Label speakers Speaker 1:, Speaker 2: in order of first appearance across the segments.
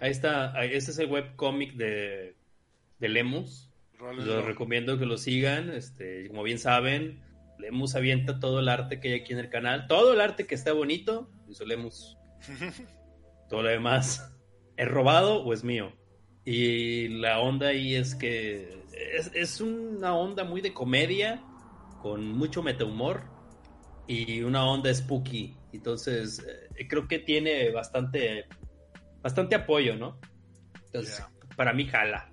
Speaker 1: Ahí está, este es el webcómic de, de Lemus. Los recomiendo que lo sigan. Este, como bien saben, Lemus avienta todo el arte que hay aquí en el canal. Todo el arte que está bonito, hizo Lemus. Todo lo demás, ¿es robado o es mío? Y la onda ahí es que es, es una onda muy de comedia, con mucho metahumor y una onda spooky. Entonces, eh, creo que tiene bastante, bastante apoyo, ¿no? Entonces, para mí jala.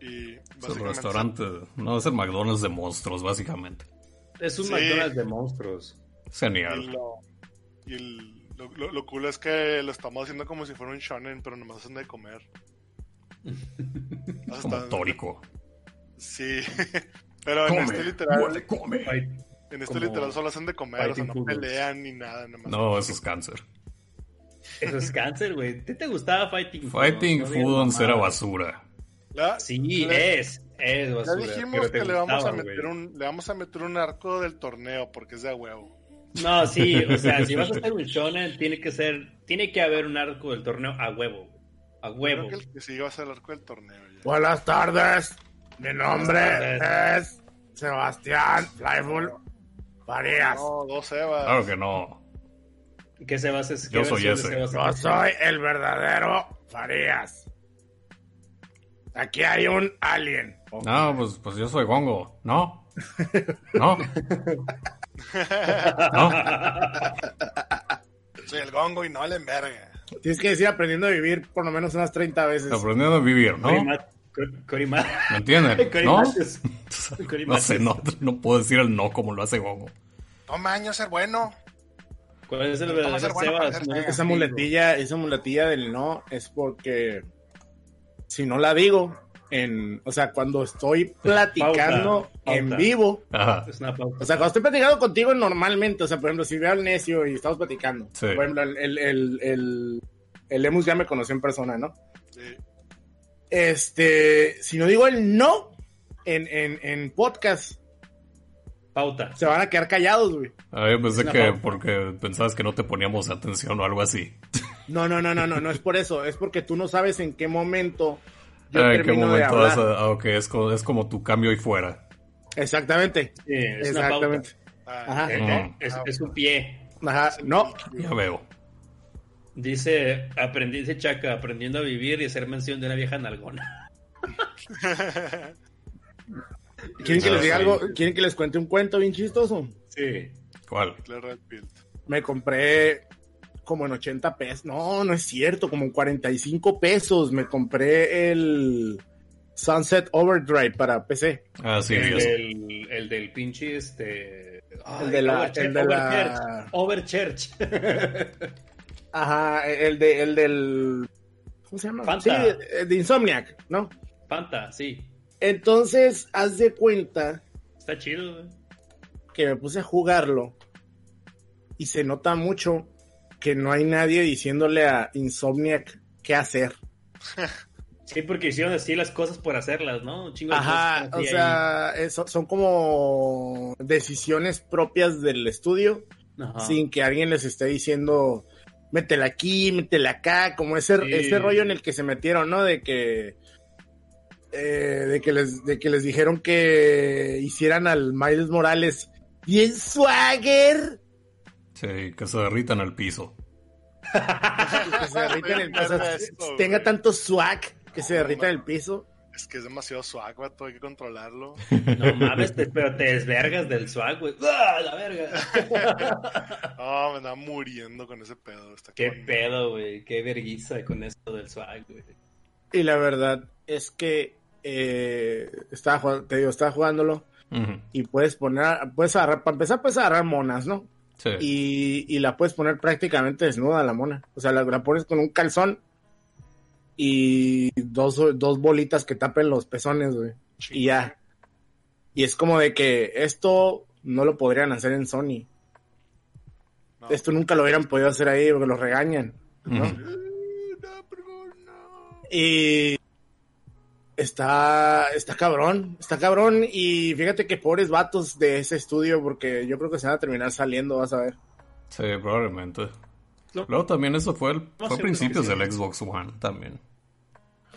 Speaker 2: Y
Speaker 3: Es el restaurante. No, es el McDonald's de monstruos, básicamente.
Speaker 1: Es un
Speaker 2: Sí.
Speaker 1: McDonald's de monstruos.
Speaker 2: Y,
Speaker 3: Genial.
Speaker 2: lo, y el- lo, lo- lo cool es que lo estamos haciendo como si fuera un shonen, pero nomás hacen de comer.
Speaker 3: Es como
Speaker 2: Hasta-
Speaker 3: tórico.
Speaker 2: Sí. Pero en este literal,
Speaker 3: come.
Speaker 1: Fight-
Speaker 2: en este
Speaker 1: como
Speaker 2: literal solo hacen de comer, o sea, no
Speaker 1: foods.
Speaker 2: pelean ni nada, nada más.
Speaker 3: No, eso es cáncer.
Speaker 1: Eso es cáncer, güey. ¿A ti te gustaba Fighting Food?
Speaker 3: Fighting
Speaker 1: No
Speaker 3: Foodons era basura.
Speaker 2: Ya-
Speaker 1: Sí, es. Es
Speaker 2: Ya
Speaker 1: basura.
Speaker 2: dijimos
Speaker 1: pero te
Speaker 2: que le vamos, a meter
Speaker 1: güey.
Speaker 2: un, le vamos a meter un arco del torneo porque es de a huevo.
Speaker 1: No, sí, o sea, si vas a hacer un shonen, tiene que ser, tiene que haber un arco del torneo a huevo, a huevo.
Speaker 2: Creo que el que sigue va a ser el arco del torneo. ya.
Speaker 4: Buenas tardes. Mi nombre es Sebastián Flyful Farías.
Speaker 2: No, dos Evas.
Speaker 3: Claro que no.
Speaker 1: ¿Qué se va a hacer? ¿Qué
Speaker 3: Yo soy ese.
Speaker 4: Yo soy el verdadero Farías. Aquí hay un alien.
Speaker 3: No, pues, pues yo soy Gongo. ¿No? ¿No? ¿No?
Speaker 2: Soy el gongo y no le enverga.
Speaker 4: Tienes que decir aprendiendo a vivir por lo menos unas 30 veces.
Speaker 3: Aprendiendo a vivir, ¿no?
Speaker 1: Cory Mat- Cor- Cory Mat-
Speaker 3: ¿Me entienden?
Speaker 1: Cory
Speaker 3: ¿No? Sé, no, no puedo decir el no como lo hace Gongo.
Speaker 2: Toma años ser bueno.
Speaker 1: ¿Cuál es
Speaker 4: Esa muletilla, esa muletilla del no es porque si no la digo, en, o sea, cuando estoy platicando
Speaker 1: Pauta,
Speaker 4: en vivo,
Speaker 3: Ajá.
Speaker 1: Es una pauta.
Speaker 4: o sea, cuando estoy platicando contigo normalmente, o sea, por ejemplo, si veo al necio y estamos platicando,
Speaker 3: Sí.
Speaker 4: por ejemplo, el, el, el, el, el Lemus ya me conoció en persona, ¿no?
Speaker 2: Sí.
Speaker 4: Este, si no digo el no en, en, en podcast,
Speaker 1: Pauta.
Speaker 4: se van a quedar callados, güey.
Speaker 3: Ah, yo pensé que
Speaker 1: pauta.
Speaker 3: porque pensabas que no te poníamos atención o algo así.
Speaker 4: No, no, no, no, no, no es por eso, es porque tú no sabes en qué momento yo
Speaker 3: Ah, ¿En qué momento
Speaker 4: hablar.
Speaker 3: vas a- ah, ok, es como, es como tu cambio y fuera.
Speaker 4: Exactamente,
Speaker 1: Sí, es una pauta.
Speaker 4: exactamente.
Speaker 2: Ah,
Speaker 4: Ajá.
Speaker 1: Eh,
Speaker 3: Mm.
Speaker 1: eh, Es, es un pie.
Speaker 4: Ajá, no,
Speaker 3: Ya veo.
Speaker 1: Dice, aprendí, dice Chaca, aprendiendo a vivir y hacer mención de una vieja nalgona.
Speaker 4: ¿quieren que
Speaker 3: Ah,
Speaker 4: les diga
Speaker 3: sí.
Speaker 4: algo? ¿Quieren que les cuente un cuento bien chistoso?
Speaker 1: Sí.
Speaker 3: ¿Cuál?
Speaker 4: Me compré como en 80 pesos, no, no es cierto, como en 45 pesos me compré el Sunset Overdrive para PC.
Speaker 3: Ah, sí,
Speaker 1: el, del, el del pinche este.
Speaker 4: El de la-
Speaker 1: Overchurch,
Speaker 4: el de la-
Speaker 1: Overchurch. Overchurch.
Speaker 4: Ajá, el de el del ¿cómo se llama?
Speaker 1: Fanta.
Speaker 4: Sí, de, de Insomniac, ¿no?
Speaker 1: Fanta, sí.
Speaker 4: Entonces, haz de cuenta
Speaker 1: Está chido, güey.
Speaker 4: que me puse a jugarlo y se nota mucho que no hay nadie diciéndole a Insomniac qué hacer.
Speaker 1: Sí, porque hicieron así las cosas por hacerlas, ¿no? Un chingo de
Speaker 4: Ajá,
Speaker 1: cosas
Speaker 4: o sea, eso- son como decisiones propias del estudio.
Speaker 1: Ajá.
Speaker 4: sin que alguien les esté diciendo métela aquí, métela acá, como ese,
Speaker 1: Sí.
Speaker 4: ese rollo en el que se metieron, ¿no? De que eh, de que les de que les dijeron que hicieran al Miles Morales bien swagger,
Speaker 3: Sí, que se derritan al piso.
Speaker 4: que se derrita en el piso,
Speaker 2: esto,
Speaker 4: tenga
Speaker 2: güey.
Speaker 4: tanto swag que se derrita en el piso.
Speaker 2: Es que es demasiado swag, vato, hay que controlarlo.
Speaker 1: No mames, te- pero te desvergas del swag, güey. ¡Ah, la verga!
Speaker 2: Ah, me andaba muriendo con ese pedo. Está
Speaker 1: Qué pedo, güey. Qué verguiza con esto del swag, güey.
Speaker 4: Y la verdad es que eh, estaba jugando, te digo, estaba jugándolo y puedes poner, puedes agarrar, para empezar puedes agarrar monas, ¿no?
Speaker 3: Sí.
Speaker 4: y, y la puedes poner prácticamente desnuda la mona. O sea, la, la pones con un calzón y dos, dos bolitas que tapen los pezones, güey. Y ya. Y es como de que esto no lo podrían hacer en Sony.
Speaker 2: No.
Speaker 4: Esto nunca lo hubieran podido hacer ahí porque los regañan. ¿no?
Speaker 3: Ujú.
Speaker 2: Eh, no.
Speaker 4: Y está, está cabrón, está cabrón. Y fíjate que pobres vatos de ese estudio, porque yo creo que se van a terminar saliendo, vas a ver.
Speaker 3: Sí, probablemente. Luego también eso fue, el, fue a principios del Xbox One también.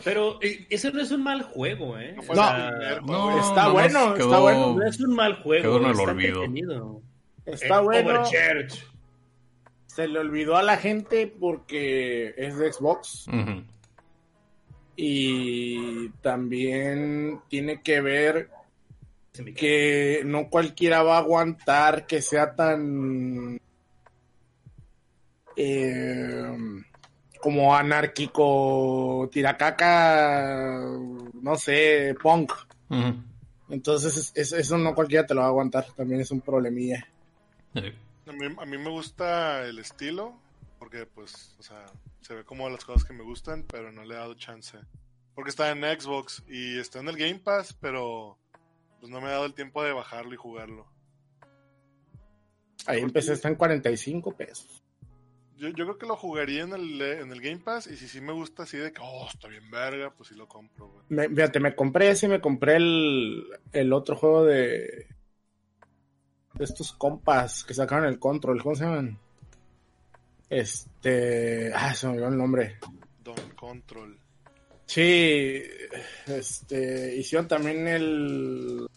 Speaker 1: Pero eh, ese no es un mal juego, ¿eh?
Speaker 2: No
Speaker 4: está bueno, está bueno.
Speaker 1: no es un mal juego.
Speaker 3: Quedó en el
Speaker 1: está
Speaker 3: olvido.
Speaker 4: Está
Speaker 1: Eh,
Speaker 4: bueno.
Speaker 1: Overchurch.
Speaker 4: Se le olvidó a la gente porque es de Xbox.
Speaker 3: Ujú.
Speaker 4: Y también tiene que ver que no cualquiera va a aguantar que sea tan eh, como anárquico, tiracaca, no sé, punk. Entonces es- es- eso no cualquiera te lo va a aguantar, también es un problemilla.
Speaker 2: A mí, a mí me gusta el estilo, porque pues, o sea, se ve como las cosas que me gustan, pero no le he dado chance. Porque está en Xbox y está en el Game Pass, pero pues no me he dado el tiempo de bajarlo y jugarlo.
Speaker 4: Ahí empecé, está en 45 pesos.
Speaker 2: Yo, yo creo que lo jugaría en el, en el Game Pass y si sí me gusta así de que, oh, está bien verga, pues sí lo compro, güey.
Speaker 4: Me, fíjate, me compré ese y me compré el, el otro juego de, de estos compas que sacaron el control, ¿cómo se llaman? Este, ah, se me olvidó el nombre.
Speaker 2: Don Control.
Speaker 4: Sí, este, hicieron también el,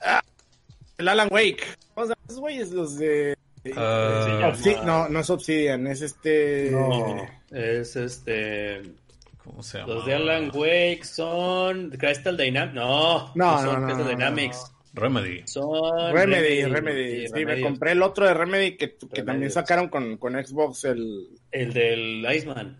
Speaker 4: ah, el Alan Wake. ¿Cómo se llaman esos güeyes? Los de,
Speaker 3: Ah,
Speaker 4: no, no es Obsidian, es este,
Speaker 1: No, es este.
Speaker 3: ¿Cómo se llama?
Speaker 1: Los de Alan Wake son Crystal Dynamics. No,
Speaker 4: No,
Speaker 1: son
Speaker 4: no, no,
Speaker 1: Crystal
Speaker 4: no,
Speaker 1: Dynamics.
Speaker 3: Remedy.
Speaker 1: Son
Speaker 4: Remedy, Remedy. Sí, me compré el otro de Remedy que, que también sacaron con, con Xbox, el...
Speaker 1: El del Iceman.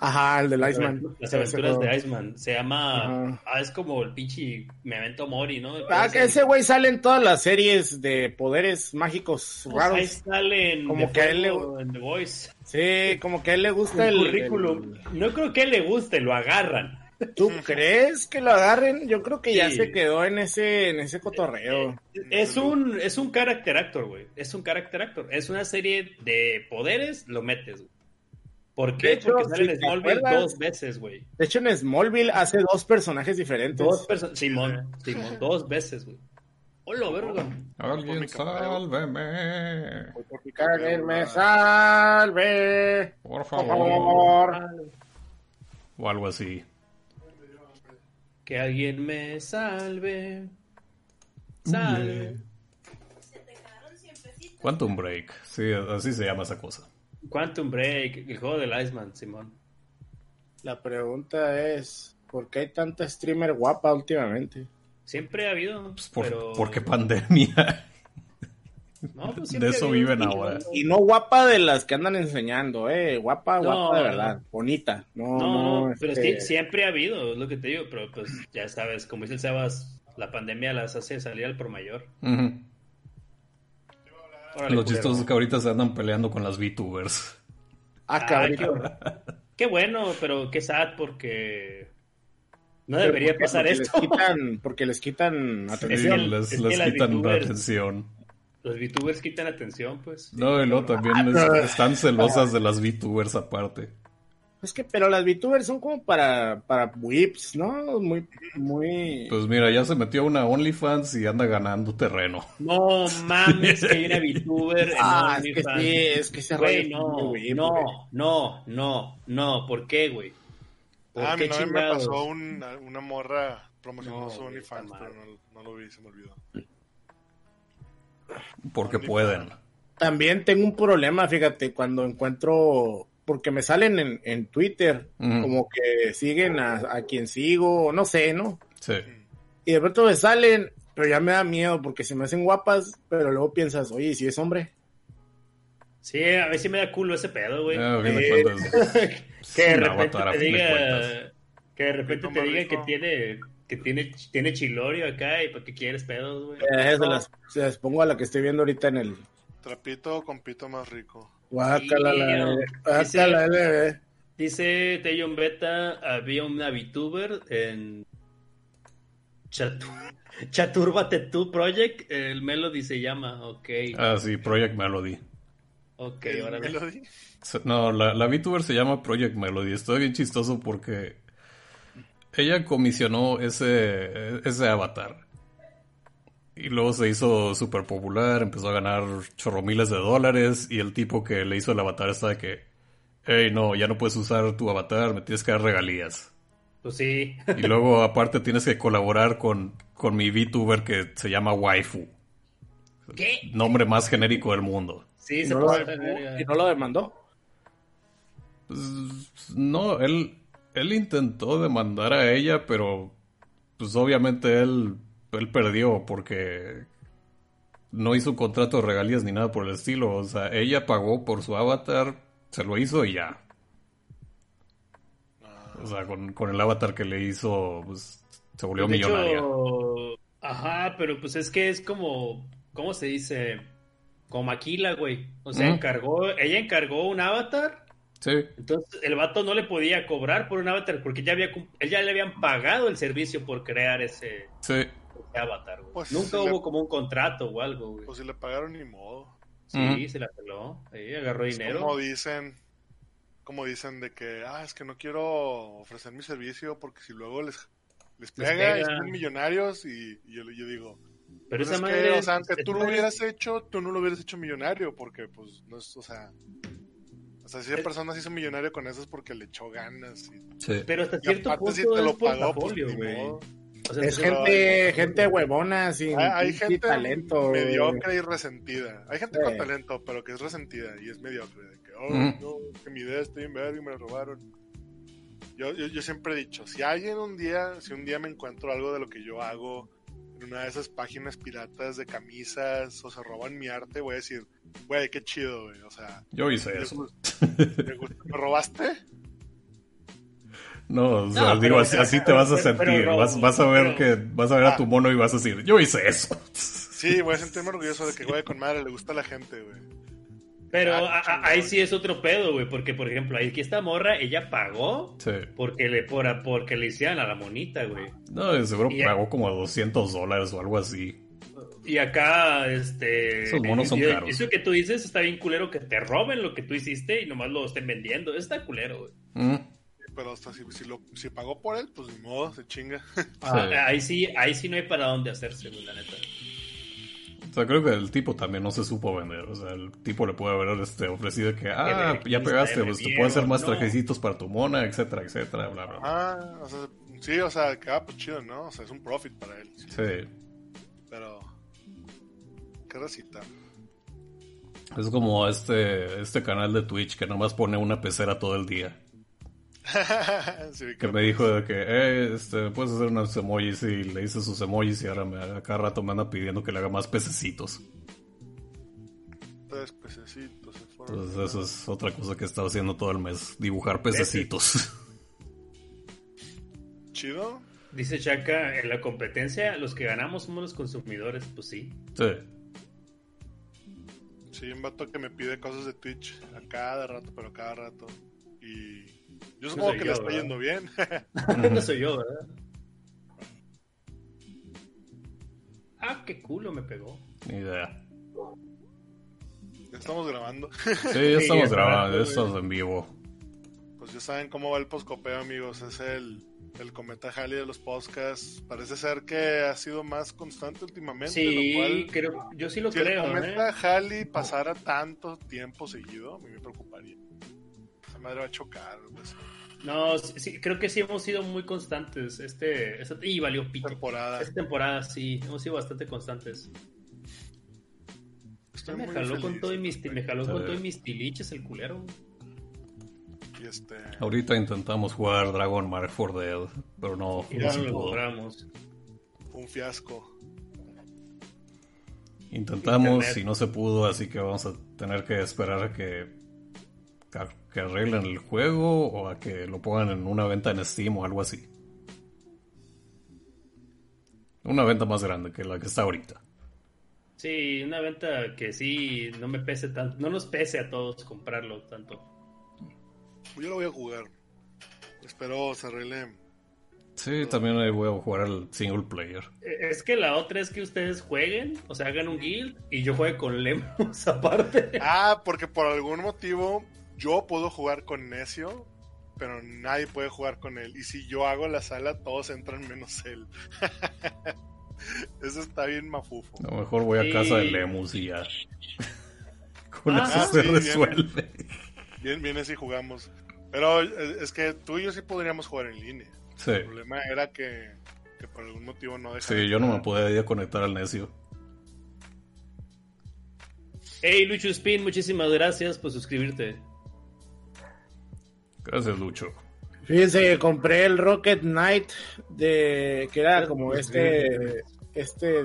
Speaker 4: Ajá, el del Iceman.
Speaker 1: Las aventuras de Iceman. Se llama.
Speaker 4: Ajá.
Speaker 1: Ah, es como el pinche Memento Mori, ¿no?
Speaker 4: Ah, que ese güey sale en todas las series de poderes mágicos
Speaker 1: Pues ahí
Speaker 4: raros.
Speaker 1: salen
Speaker 4: Como que a él le-
Speaker 1: en The Voice.
Speaker 4: Sí, como que a él le gusta
Speaker 1: El
Speaker 4: el...
Speaker 1: currículum. No creo que le guste, lo agarran.
Speaker 4: ¿Tú crees que lo agarren? Yo creo que ya
Speaker 1: Sí.
Speaker 4: se quedó en ese, en ese cotorreo.
Speaker 1: Es un, es un character actor, güey. Es un character actor. Es una serie de poderes, lo metes, güey. ¿Por qué?
Speaker 4: De hecho,
Speaker 1: Porque sale
Speaker 4: si
Speaker 1: en Smallville
Speaker 4: acuerdas-
Speaker 1: dos veces, güey.
Speaker 4: De hecho, en Smallville hace dos personajes diferentes.
Speaker 1: Dos personas. Simón, Simón, dos veces, güey. Hola, verga.
Speaker 2: Por
Speaker 3: Alguien sálveme.
Speaker 4: Karen me salve,
Speaker 3: Por
Speaker 4: por
Speaker 3: favor.
Speaker 4: favor.
Speaker 3: O algo así.
Speaker 1: Que alguien me salve. Salve.
Speaker 3: Quantum Break. Sí, así se llama esa cosa.
Speaker 1: Quantum Break, el juego del Iceman, Simón.
Speaker 4: La pregunta es, ¿por qué hay tanta streamer guapa últimamente?
Speaker 1: Siempre ha habido.
Speaker 3: Pues por,
Speaker 1: pero...
Speaker 3: Porque pandemia.
Speaker 1: No, pues
Speaker 3: de eso viven ahora.
Speaker 4: Y no guapa de las que andan enseñando, eh, guapa,
Speaker 1: No,
Speaker 4: guapa de
Speaker 1: no.
Speaker 4: verdad, bonita. No,
Speaker 1: No,
Speaker 4: no,
Speaker 1: pero
Speaker 4: este,
Speaker 1: sí, siempre ha habido, es lo que te digo, pero pues ya sabes, como dice el Sebas, la pandemia las hace salir al por mayor.
Speaker 3: Ujú.
Speaker 1: Órale,
Speaker 3: Lo
Speaker 1: culero.
Speaker 3: chistoso es que ahorita se andan peleando con las VTubers.
Speaker 4: Ah,
Speaker 1: Ah,
Speaker 4: cabrón.
Speaker 1: qué, qué bueno, pero qué sad porque no debería pasar
Speaker 4: Porque
Speaker 1: esto.
Speaker 4: Les quitan, porque les quitan
Speaker 3: Sí,
Speaker 4: atención.
Speaker 3: les,
Speaker 1: es
Speaker 3: les quitan
Speaker 1: VTubers-
Speaker 3: atención.
Speaker 1: Los VTubers quitan atención, pues.
Speaker 3: No, y luego también es- están celosas de las VTubers aparte.
Speaker 4: Es que, pero las VTubers son como para, para whips, ¿no? Muy, muy...
Speaker 3: Pues mira, ya se metió a una OnlyFans y anda ganando terreno.
Speaker 1: No mames que hay una VTuber en
Speaker 4: ah, es que
Speaker 1: OnlyFans.
Speaker 4: sí, es que ese
Speaker 1: Güey, no,
Speaker 4: güey.
Speaker 1: no, no, no, no, ¿por qué, güey? ¿Por
Speaker 2: Ah, a
Speaker 1: qué
Speaker 2: mi novia me pasó una, una morra promocionando
Speaker 1: No,
Speaker 2: su OnlyFans, pero no, no lo vi, se me olvidó.
Speaker 3: Porque pueden.
Speaker 4: También tengo un problema, fíjate, cuando encuentro, porque me salen en, en Twitter, como que siguen a, a quien sigo, no sé, ¿no?
Speaker 3: Sí.
Speaker 4: Y de pronto me salen, pero ya me da miedo porque se me hacen guapas, pero luego piensas, oye, ¿y si es hombre?
Speaker 1: Sí, a mí sí me da culo ese pedo, güey.
Speaker 3: Ah,
Speaker 4: Eh,
Speaker 1: que de repente te diga que de repente te diga que tiene que tiene tiene chilorio acá y para qué quieres pedos, güey.
Speaker 4: Eh, se, las, se las pongo a la que estoy viendo ahorita en el...
Speaker 2: Trapito con pito más rico.
Speaker 4: Guácala,
Speaker 1: Sí,
Speaker 4: la,
Speaker 1: no.
Speaker 4: guácala, LB.
Speaker 1: Dice Teyon Beta, había una VTuber en Chatu- Chaturba Tattoo Project, el Melody se llama, ok,
Speaker 3: Ah, sí, Project Melody.
Speaker 1: ok,
Speaker 2: ¿El
Speaker 1: ahora.
Speaker 2: Melody?
Speaker 3: No, la, la VTuber se llama Project Melody. Estoy bien chistoso porque ella comisionó ese, ese avatar. Y luego se hizo súper popular, empezó a ganar chorro miles de dólares y el tipo que le hizo el avatar está de que, hey, no, ya no puedes usar tu avatar, me tienes que dar regalías.
Speaker 1: Pues sí.
Speaker 3: Y luego aparte tienes que colaborar con, con mi VTuber que se llama Waifu.
Speaker 1: ¿Qué?
Speaker 3: Nombre más genérico del mundo.
Speaker 1: Sí,
Speaker 4: ¿Y
Speaker 1: se
Speaker 4: no, lo,
Speaker 1: puede
Speaker 4: y no lo demandó?
Speaker 3: Pues, no, él, él intentó demandar a ella, pero pues obviamente él, él perdió porque no hizo un contrato de regalías ni nada por el estilo. O sea, ella pagó por su avatar, se lo hizo y ya. O sea, con, con el avatar que le hizo, pues se volvió
Speaker 1: De hecho, ajá, pero pues es que es como, ¿cómo se dice? Como Maquila, güey. O sea, encargó, ella encargó un avatar,
Speaker 3: Sí,
Speaker 1: entonces el vato no le podía cobrar por un avatar porque ya había, él ya le habían pagado el servicio por crear ese,
Speaker 3: sí.
Speaker 1: ese avatar, güey.
Speaker 2: Pues,
Speaker 1: Nunca
Speaker 2: le-
Speaker 1: hubo como un contrato o algo, güey.
Speaker 2: Pues si le pagaron ni modo.
Speaker 1: Sí, se la peló, sí, agarró
Speaker 2: Es
Speaker 1: dinero.
Speaker 2: como dicen, como dicen de que, ah, es que no quiero ofrecer mi servicio porque si luego les, les
Speaker 1: Les
Speaker 2: pega y
Speaker 1: pega.
Speaker 2: son millonarios y, y yo, yo digo,
Speaker 1: Pero
Speaker 2: pues
Speaker 1: esa
Speaker 2: es
Speaker 1: madre...
Speaker 2: que, o sea, aunque tú lo hubieras hecho, tú no lo hubieras hecho millonario porque pues no es, o sea, o sea, si esa
Speaker 1: Es-
Speaker 2: persona se hizo millonario con eso es porque le echó ganas y,
Speaker 3: sí.
Speaker 1: Pero hasta
Speaker 2: y
Speaker 1: cierto
Speaker 2: aparte
Speaker 1: punto
Speaker 2: si te
Speaker 1: es
Speaker 2: lo pagó, pues
Speaker 1: portafolio, güey.
Speaker 2: modo.
Speaker 1: O sea,
Speaker 4: Es gente, gente huevona, sin
Speaker 2: Hay, hay gente
Speaker 4: talento.
Speaker 2: mediocre y resentida. Hay gente
Speaker 4: Sí.
Speaker 2: con talento, pero que es resentida y es mediocre. De que, oh, no, que mi idea está bien verga y me la robaron. Yo, yo, yo siempre he dicho, si alguien un día, si un día me encuentro algo de lo que yo hago en una de esas páginas piratas de camisas o se roban mi arte, voy a decir, güey, qué chido, güey. O sea,
Speaker 3: Yo hice eso.
Speaker 2: gusta- me gusta. ¿me robaste?
Speaker 3: No, o sea,
Speaker 1: No,
Speaker 3: digo,
Speaker 1: pero-
Speaker 3: así, así te vas a
Speaker 1: pero- pero
Speaker 3: sentir. vas, vas a ver
Speaker 1: pero-
Speaker 3: que vas a ver a
Speaker 2: Ah.
Speaker 3: tu mono y vas a decir, yo hice eso.
Speaker 2: Sí, voy a sentirme orgulloso de que, güey, con madre le gusta a la gente, güey.
Speaker 1: Pero
Speaker 2: Ah,
Speaker 1: a- ahí sí es otro pedo, güey, porque por ejemplo, aquí esta morra, ella pagó
Speaker 3: Sí.
Speaker 1: porque le por, porque le hicieran a la monita, güey.
Speaker 3: No, seguro
Speaker 1: Y-
Speaker 3: pagó como 200 dólares o algo así.
Speaker 1: Y acá, este...
Speaker 3: Esos monos son
Speaker 1: y-
Speaker 3: caros.
Speaker 1: Eso que tú dices está bien culero que te roben lo que tú hiciste y nomás lo estén vendiendo. Está culero, güey.
Speaker 3: Mm,
Speaker 2: Pero hasta si, si, lo, si pagó por él, pues ni modo, se chinga.
Speaker 1: Ah,
Speaker 3: Sí.
Speaker 1: ahí sí, ahí sí no hay para dónde hacerse, güey, la neta.
Speaker 3: O sea, creo que el tipo también no se supo vender. O sea, el tipo le puede haber este, ofrecido que, ah, ya pegaste, pues te puedo hacer más
Speaker 1: no.
Speaker 3: trajecitos para tu mona, etcétera, etcétera, bla, bla, bla.
Speaker 2: Ah, o sea, sí, o sea, que ah, pues chido, ¿no? O sea, es un profit para él. sí.
Speaker 3: Sí.
Speaker 2: Pero. Qué recita.
Speaker 3: Es como este, este canal de Twitch que nomás pone una pecera todo el día.
Speaker 2: Sí,
Speaker 3: Que me dijo de que, eh, este, puedes hacer unos emojis y le hice sus emojis y ahora me, a cada rato me anda pidiendo que le haga más pececitos.
Speaker 2: Tres pececitos.
Speaker 3: Entonces eso es otra cosa que he estado haciendo todo el mes, dibujar pececitos.
Speaker 2: Chido.
Speaker 1: Dice Chaka, en la competencia los que ganamos somos los consumidores, pues sí.
Speaker 3: Sí.
Speaker 2: Sí, un vato que me pide cosas de Twitch a cada rato, pero a cada rato. Y yo supongo que
Speaker 1: yo,
Speaker 2: le está
Speaker 1: ¿verdad?
Speaker 2: yendo bien.
Speaker 1: no soy yo, ¿verdad? Ah, qué culo me pegó.
Speaker 3: Ni idea.
Speaker 2: ya estamos grabando.
Speaker 3: Sí, ya estamos grabando, ya estamos en vivo.
Speaker 2: Pues ya saben cómo va el poscopeo, amigos. Es el, el cometa Halley de los podcasts. Parece ser que ha sido más constante últimamente.
Speaker 1: Sí,
Speaker 2: lo cual,
Speaker 1: creo, yo sí lo
Speaker 2: si el
Speaker 1: creo,
Speaker 2: cometa
Speaker 1: ¿eh?
Speaker 2: Halley pasara tanto tiempo seguido, a mí me preocuparía. Esa madre va a chocar. pues,
Speaker 1: No, sí, creo que sí hemos sido muy constantes. Este, esta- y valió pito.
Speaker 2: temporada.
Speaker 1: Esta temporada sí, hemos sido bastante constantes.
Speaker 2: Estoy
Speaker 1: me jaló
Speaker 2: feliz
Speaker 1: con todo y mis, me jaló con todo y mis tiliches el culero.
Speaker 2: Y este,
Speaker 3: Ahorita intentamos jugar Dragon Mark for Dead, pero no,
Speaker 1: Y
Speaker 3: no
Speaker 1: lo logramos.
Speaker 2: un fiasco.
Speaker 3: Intentamos
Speaker 1: Internet.
Speaker 3: y no se pudo, así que vamos a tener que esperar a que, a que arreglen el juego o a que lo pongan en una venta en Steam o algo así. Una venta más grande que la que está ahorita.
Speaker 1: Sí, una venta que sí no me pese tanto, no nos pese a todos comprarlo tanto.
Speaker 2: Yo lo voy a jugar. Espero se arregle.
Speaker 3: Sí, también ahí voy a jugar al single player.
Speaker 1: Eh, Es que la otra es que ustedes jueguen, o sea, hagan un guild y yo juegue con Lemos aparte.
Speaker 2: Ah, porque por algún motivo yo puedo jugar con Necio, pero nadie puede jugar con él. Y si yo hago la sala, todos entran menos él. Eso está bien mafufo.
Speaker 3: A lo mejor voy a
Speaker 1: Sí.
Speaker 3: casa de Lemus y ya. Con
Speaker 1: Ah,
Speaker 3: eso se
Speaker 2: sí,
Speaker 3: resuelve.
Speaker 2: Bien, bien así jugamos. Pero eh, es que tú y yo sí podríamos jugar en línea.
Speaker 3: Sí.
Speaker 2: El problema era que, que por algún motivo no dejaba.
Speaker 3: Sí, yo no me podía conectar al necio.
Speaker 1: Hey, Lucho Spin, muchísimas gracias por suscribirte.
Speaker 3: Gracias, Lucho.
Speaker 4: Fíjense, compré el Rocket Knight de que era como este este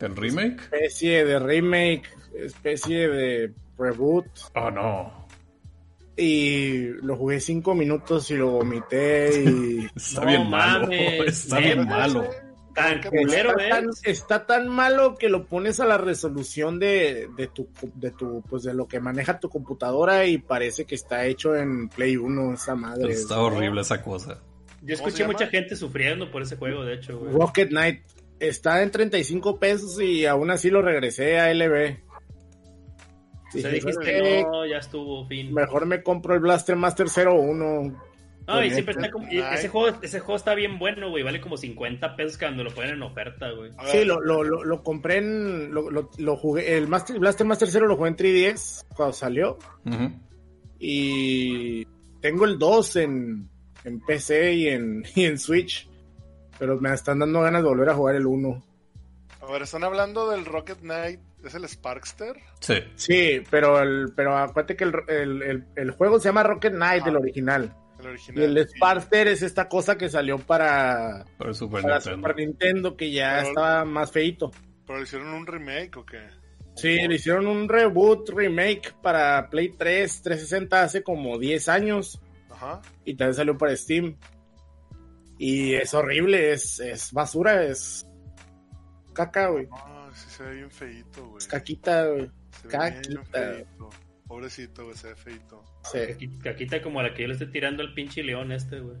Speaker 3: ¿El remake?
Speaker 4: especie de remake, especie de reboot
Speaker 3: Oh, no.
Speaker 4: y lo jugué cinco minutos y lo vomité y
Speaker 3: Está
Speaker 1: No
Speaker 3: bien malo.
Speaker 1: mames,
Speaker 3: Está bien malo.
Speaker 1: Tan
Speaker 2: Está
Speaker 1: culero,
Speaker 4: está,
Speaker 1: ¿eh?
Speaker 4: tan, está tan malo que lo pones a la resolución de, de tu de tu pues de lo que maneja tu computadora y parece que está hecho en Play 1 esa madre.
Speaker 3: Está horrible esa cosa.
Speaker 1: Yo
Speaker 2: ¿Cómo se
Speaker 1: escuché mucha gente sufriendo por ese juego, de hecho, güey.
Speaker 4: Rocket Knight está en 35 pesos y aún así lo regresé a LB.
Speaker 1: O
Speaker 4: Dije,
Speaker 1: sea, dijiste,
Speaker 4: "Eh,
Speaker 1: no, ya estuvo, fin.
Speaker 4: Mejor me compro el Blaster Master 01.
Speaker 1: No, y
Speaker 4: Con
Speaker 1: siempre
Speaker 4: este-
Speaker 1: está como... y
Speaker 2: Ay.
Speaker 1: ese, juego, ese juego está bien bueno, güey. Vale como 50 pesos cuando lo ponen en oferta, güey.
Speaker 4: Sí, lo, lo, lo, lo compré en. Lo, lo, lo jugué. El Master, Blaster Master 0 lo jugué en 3DS cuando salió. Y tengo el 2 en, en PC y en, y en Switch. Pero me están dando ganas de volver a jugar el 1.
Speaker 2: A ver, están hablando del Rocket Knight. ¿Es el Sparkster?
Speaker 3: Sí.
Speaker 4: Sí, pero el, pero acuérdate que el, el, el, el juego se llama Rocket Knight,
Speaker 2: Ah.
Speaker 4: el original.
Speaker 2: El
Speaker 4: Y
Speaker 2: original.
Speaker 4: el
Speaker 2: Sí.
Speaker 4: Sparkster es esta cosa que salió para,
Speaker 3: Para Super
Speaker 4: para
Speaker 3: Nintendo.
Speaker 4: Super Nintendo, que ya
Speaker 2: Pero-
Speaker 4: estaba más feito.
Speaker 2: ¿Pero le hicieron un remake o qué?
Speaker 4: Sí, le hicieron un reboot, remake para Play 3, 360 hace como 10 años.
Speaker 2: Ajá.
Speaker 4: Y también salió para Steam. Y es horrible, es, es basura, es caca, güey.
Speaker 2: Ah, sí se ve bien feito, güey.
Speaker 4: Es caquita, güey.
Speaker 2: Se ve bien
Speaker 4: caquita.
Speaker 2: Pobrecito, güey, se ve feito.
Speaker 4: Sí,
Speaker 1: Caqui- Caquita como la que yo le estoy tirando al pinche león este, güey.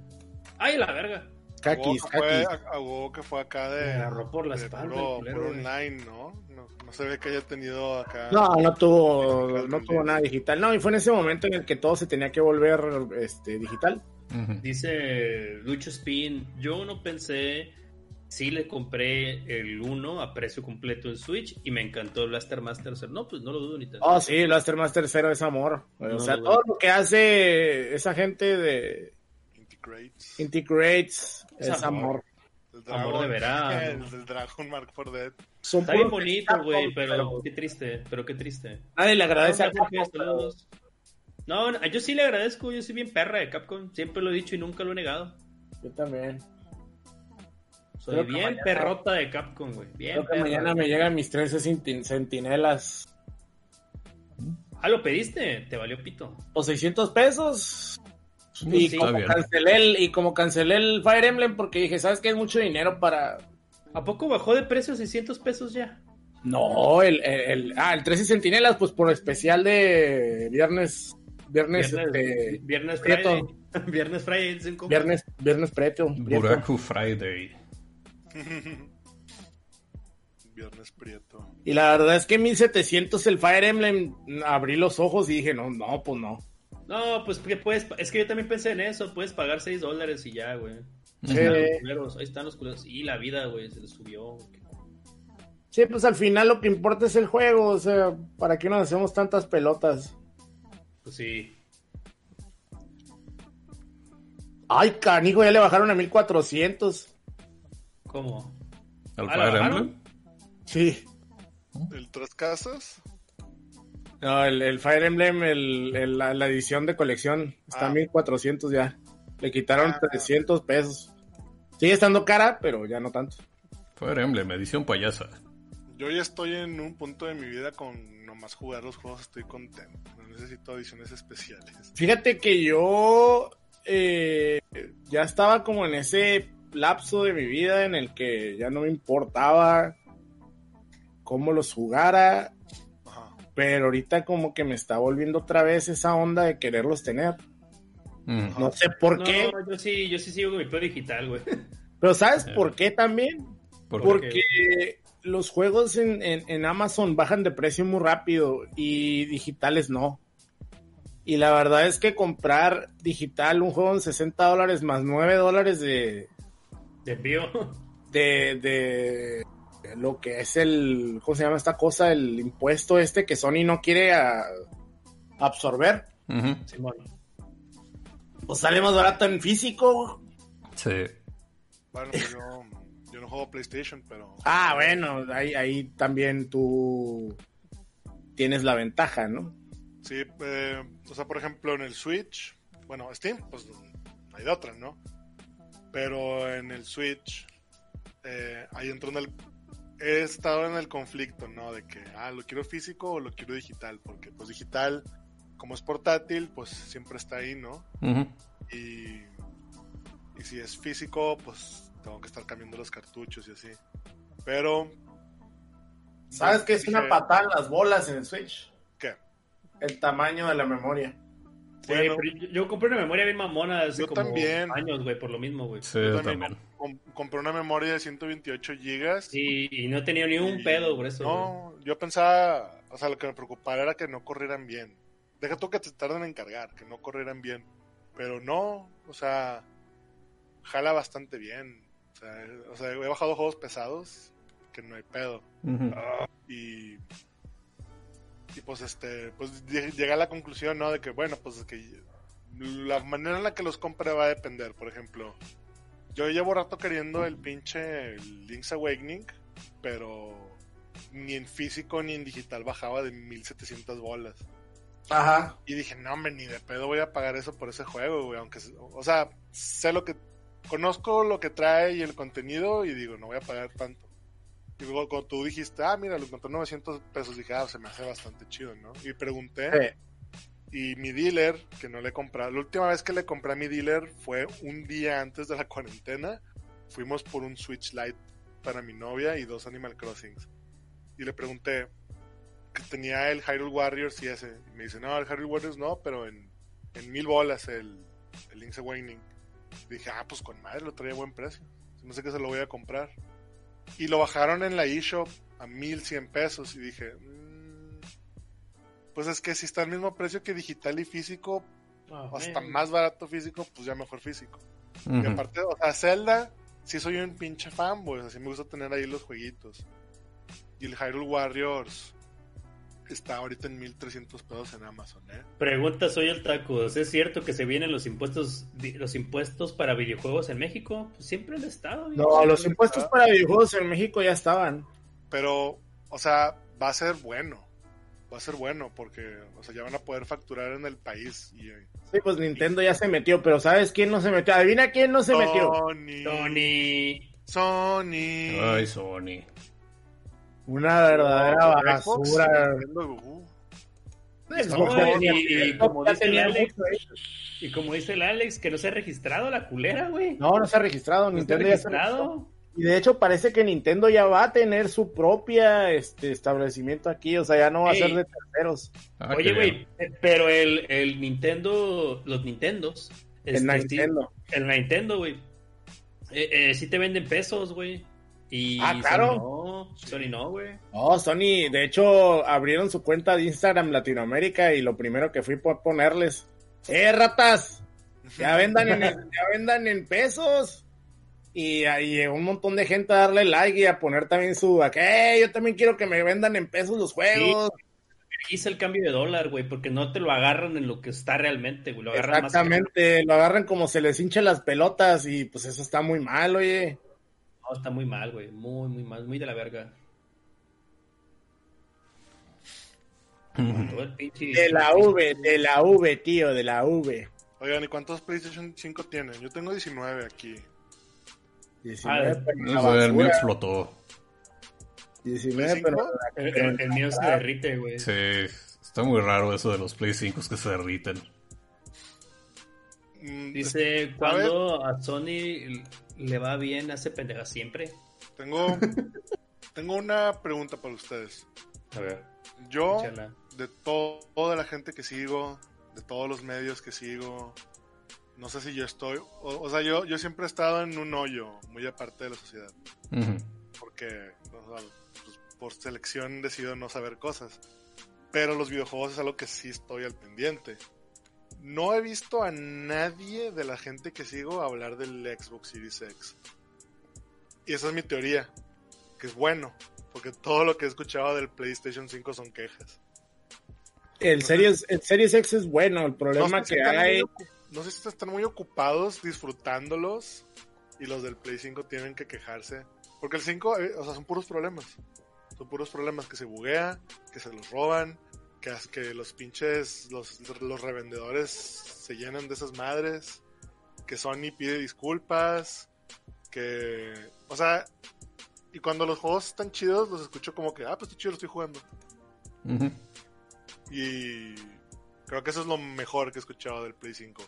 Speaker 1: ¡Ay, la verga!
Speaker 4: caquis,
Speaker 2: Hubo que fue,
Speaker 4: caquis.
Speaker 2: a- que fue acá de.
Speaker 1: Me agarró por la
Speaker 2: de
Speaker 1: espalda,
Speaker 2: Puro,
Speaker 1: culero,
Speaker 2: online, ¿no? ¿no? No se ve que haya tenido acá.
Speaker 4: No, no tuvo, no tuvo nada digital. No, y fue en ese momento en el que todo se tenía que volver este, digital.
Speaker 1: Dice Lucho Spin, yo no pensé, sí le compré el 1 a precio completo en Switch y me encantó el Blaster Master. No, pues no lo dudo ni tanto.
Speaker 4: Oh, sí, Blaster Master 0 es amor. O
Speaker 1: No,
Speaker 4: sea,
Speaker 1: no,
Speaker 4: todo lo que hace esa gente de
Speaker 2: Integrates.
Speaker 4: Integrates
Speaker 1: Es
Speaker 4: es
Speaker 1: amor.
Speaker 4: amor.
Speaker 2: El
Speaker 1: Amor de verano.
Speaker 2: El del Dragon Mark for Dead.
Speaker 4: Son
Speaker 1: Está bien bonito, güey, pero qué triste, pero qué triste.
Speaker 4: Nadie le agradece a Capcom,
Speaker 1: no, yo sí le agradezco, yo soy bien perra de Capcom, siempre lo he dicho y nunca lo he negado.
Speaker 4: Yo también.
Speaker 1: Soy
Speaker 4: Creo
Speaker 1: bien
Speaker 4: mañana-
Speaker 1: perrota de Capcom, güey. Bien
Speaker 4: Creo que
Speaker 1: perra.
Speaker 4: mañana me llegan mis 13 sentin- centinelas.
Speaker 1: Ah, ¿lo pediste? Te valió pito.
Speaker 4: O 600 pesos. Y,
Speaker 1: sí.
Speaker 4: Como cancelé el, y como cancelé el Fire Emblem porque dije, ¿sabes qué? Es mucho dinero para...
Speaker 1: ¿A poco bajó de precio 600 pesos ya?
Speaker 4: No, el, el, el- ah, el 13 centinelas, pues por especial de viernes, viernes,
Speaker 1: Viernes,
Speaker 4: este,
Speaker 1: viernes. Friday. viernes Friday.
Speaker 4: viernes, viernes preto.
Speaker 3: Buraku Friday.
Speaker 2: Viernes Prieto.
Speaker 4: Y la verdad es que 1700 el Fire Emblem, abrí los ojos y dije, no, no, pues no.
Speaker 1: No, pues que puedes, es que yo también pensé en eso, puedes pagar 6 dólares y ya, güey.
Speaker 4: Sí,
Speaker 1: Ahí están los culeros, ahí están los culeros. Y la vida, güey, se le subió.
Speaker 4: sí, pues al final lo que importa es el juego, o sea, ¿para qué nos hacemos tantas pelotas?
Speaker 1: Pues sí.
Speaker 4: Ay, canijo, ya le bajaron a 1400.
Speaker 1: ¿Cómo?
Speaker 3: ¿Al
Speaker 1: Ah, ¿lo
Speaker 3: Fire? Emblem?
Speaker 4: Sí.
Speaker 2: ¿El Tres Casas?
Speaker 4: No, el, el Fire Emblem, el, el- la, la edición de colección, está a
Speaker 2: Ah.
Speaker 4: 1400 ya. Le quitaron
Speaker 2: Ah.
Speaker 4: 300 pesos. Sigue estando cara, pero ya no tanto.
Speaker 3: Fire Emblem, edición payasa.
Speaker 2: Yo ya estoy en un punto de mi vida con nomás jugar los juegos, estoy contento. No necesito ediciones especiales.
Speaker 4: Fíjate que yo eh, ya estaba como en ese lapso de mi vida en el que ya no me importaba cómo los jugara, pero ahorita como que me está volviendo otra vez esa onda de quererlos tener.
Speaker 3: Ujú.
Speaker 4: No sé por
Speaker 1: no,
Speaker 4: qué,
Speaker 1: yo sí, yo sí sigo con mi pedo digital, güey.
Speaker 4: pero ¿sabes
Speaker 3: Eh.
Speaker 4: por qué también?
Speaker 3: ¿Por
Speaker 1: ¿Por
Speaker 3: qué?
Speaker 4: Porque los juegos en, en- en Amazon bajan de precio muy rápido y digitales no. Y la verdad es que comprar digital un juego en 60 dólares más 9 dólares de,
Speaker 1: De envío.
Speaker 4: de, de, lo que es el, ¿cómo se llama esta cosa? El impuesto este que Sony no quiere a- absorber.
Speaker 3: Ujú.
Speaker 1: Simón.
Speaker 4: Pues sale más barato en físico.
Speaker 3: Sí.
Speaker 2: Bueno, pues yo, yo no juego PlayStation, pero.
Speaker 4: Ah, bueno, ahí, ahí también tú tienes la ventaja, ¿no?
Speaker 2: Sí, eh, o sea, por ejemplo, en el Switch, bueno, Steam, pues no hay de otra, ¿no? Pero en el Switch, eh, ahí entro en el. He estado en el conflicto, ¿no? De que, ah, lo quiero físico o lo quiero digital, porque pues digital, como es portátil, pues siempre está ahí, ¿no? Y, y si es físico, pues tengo que estar cambiando los cartuchos y así. Pero.
Speaker 4: ¿Sabes qué es una patada en las bolas en el Switch?
Speaker 2: ¿Qué?
Speaker 4: El tamaño de la memoria.
Speaker 1: Sí,
Speaker 2: Bueno.
Speaker 1: pero yo, compré una memoria bien mamona hace
Speaker 2: Yo
Speaker 1: como
Speaker 2: también.
Speaker 1: años, güey, por lo mismo, güey.
Speaker 3: Sí,
Speaker 2: Yo
Speaker 3: yo
Speaker 2: también
Speaker 3: también.
Speaker 2: com- compré una memoria de 128 gigas.
Speaker 1: Sí, y no he tenido ni un
Speaker 2: Y-
Speaker 1: pedo por eso.
Speaker 2: No, yo pensaba, o sea, lo que me preocupaba era que no corrieran bien. Deja tú que te tarden en cargar, que no corrieran bien. Pero no, o sea, jala bastante bien. O sea, o sea, he bajado juegos pesados, que no hay pedo. Y, y pues este, pues lle- llegué a la conclusión, ¿no? De que, bueno, pues que la manera en la que los compre va a depender. Por ejemplo, yo llevo rato queriendo el pinche Link's Awakening, pero ni en físico ni en digital bajaba de 1700 bolas.
Speaker 4: Ajá.
Speaker 2: Y dije, no, hombre, ni de pedo voy a pagar eso por ese juego, güey. Aunque, o sea, sé lo que. Conozco lo que trae y el contenido y digo, no voy a pagar tanto. Y luego cuando tú dijiste, ah, mira, lo encontré en 900 pesos, dije, ah, se me hace bastante chido, ¿no? Y pregunté,
Speaker 4: Sí.
Speaker 2: y mi dealer, que no le he comprado, la última vez que le compré a mi dealer fue un día antes de la cuarentena. Fuimos por un Switch Lite para mi novia y dos Animal Crossings. Y le pregunté que tenía el Hyrule Warriors y ese. Y me dice, no, el Hyrule Warriors no, pero en, en mil bolas el, el Link's Awakening. Dije, ah, pues con madre, lo traía a buen precio. No sé que se lo voy a comprar. Y lo bajaron en la eShop a 1100 pesos. Y dije, "Mm, pues es que si está al mismo precio que digital y físico,
Speaker 1: Ah,
Speaker 2: hasta
Speaker 1: man.
Speaker 2: más barato físico, pues ya mejor físico. Y aparte, o sea, Zelda, sí soy un pinche fanboy, así me gusta tener ahí los jueguitos. Y el Hyrule Warriors está ahorita en 1300 pesos en Amazon, ¿eh?
Speaker 1: Pregunta, soy el tacos. ¿Es cierto que se vienen los impuestos los impuestos para videojuegos en México? Pues siempre han estado.
Speaker 4: No, los impuestos para videojuegos en México ya estaban.
Speaker 2: Pero, o sea, va a ser bueno. Va a ser bueno porque, o sea, ya van a poder facturar en el país. Y,
Speaker 4: Sí, pues Nintendo ya se metió, pero ¿sabes quién no se metió? Adivina quién no se metió.
Speaker 2: Sony. Sony.
Speaker 3: Ay, Sony.
Speaker 4: Una verdadera basura. Ya
Speaker 1: y, como
Speaker 4: ya
Speaker 1: dice el Alex,
Speaker 4: mucho,
Speaker 1: y como dice el Alex, que no se ha registrado la culera, güey.
Speaker 4: No, no se ha registrado.
Speaker 1: No
Speaker 4: Nintendo ya se registró.
Speaker 1: registrado.
Speaker 4: Y de hecho parece que Nintendo ya va a tener su propia este establecimiento aquí, o sea, ya no va a ser de terceros.
Speaker 3: Ah,
Speaker 1: Oye, güey, eh, pero el, el Nintendo, los Nintendos,
Speaker 4: En
Speaker 1: este,
Speaker 4: Nintendo.
Speaker 1: sí, el Nintendo, güey, eh, eh, sí te venden pesos, güey. Y
Speaker 4: Ah, claro.
Speaker 1: Sony no, Sony no, güey.
Speaker 4: No, Sony, de hecho, abrieron su cuenta de Instagram Latinoamérica y lo primero que fui por ponerles, ¡eh, ratas! Ya vendan en, ya vendan en pesos. Y ahí llegó un montón de gente a darle like y a poner también su, ¡eh, yo también quiero que me vendan en pesos los juegos!
Speaker 1: Hice el cambio de dólar, güey, porque no te lo agarran en lo que está realmente, güey. Lo agarran más
Speaker 4: Exactamente, lo agarran como se les hinchen las pelotas y pues eso está muy mal, oye.
Speaker 1: No, está muy mal, güey. Muy, muy mal. Muy de la verga. Todo el pinche-
Speaker 4: De la V, de la V, tío, de la V.
Speaker 2: Oigan, ¿y cuántos PlayStation 5 tienen? Yo tengo 19 aquí.
Speaker 4: 19,
Speaker 1: Ah,
Speaker 4: pero
Speaker 3: sé, el mío explotó.
Speaker 4: 19, pero
Speaker 1: El, el- el mío se derrite, güey.
Speaker 3: Sí, está muy raro eso de los Play 5 que se derriten.
Speaker 2: Mm,
Speaker 1: Dice, cuando a Sony le va bien, hace pendeja siempre.
Speaker 2: Tengo, tengo una pregunta para ustedes.
Speaker 1: A ver,
Speaker 2: Yo,
Speaker 1: échala.
Speaker 2: de to- toda la gente que sigo, de todos los medios que sigo, no sé si yo estoy, o, o sea, yo, yo siempre he estado en un hoyo muy aparte de la sociedad, porque o sea, pues, por selección decido no saber cosas. Pero los videojuegos es algo que sí estoy al pendiente. No he visto a nadie de la gente que sigo hablar del Xbox Series X. Y esa es mi teoría. que es bueno, porque todo lo que he escuchado del PlayStation 5 son quejas.
Speaker 4: El Series, el Series X es bueno, el problema
Speaker 2: no sé
Speaker 4: que
Speaker 2: si
Speaker 4: hay...
Speaker 2: muy no sé si están muy ocupados disfrutándolos y los del Play 5 tienen que quejarse. Porque el 5, eh, o sea, son puros problemas. Son puros problemas que se buguea, que se los roban, que, los pinches, los, los revendedores se llenan de esas madres, que Sony pide disculpas, que... O sea, y cuando los juegos están chidos, los escucho como que, ah, pues está chido, lo estoy jugando. Y creo que eso es lo mejor que he escuchado del Play 5.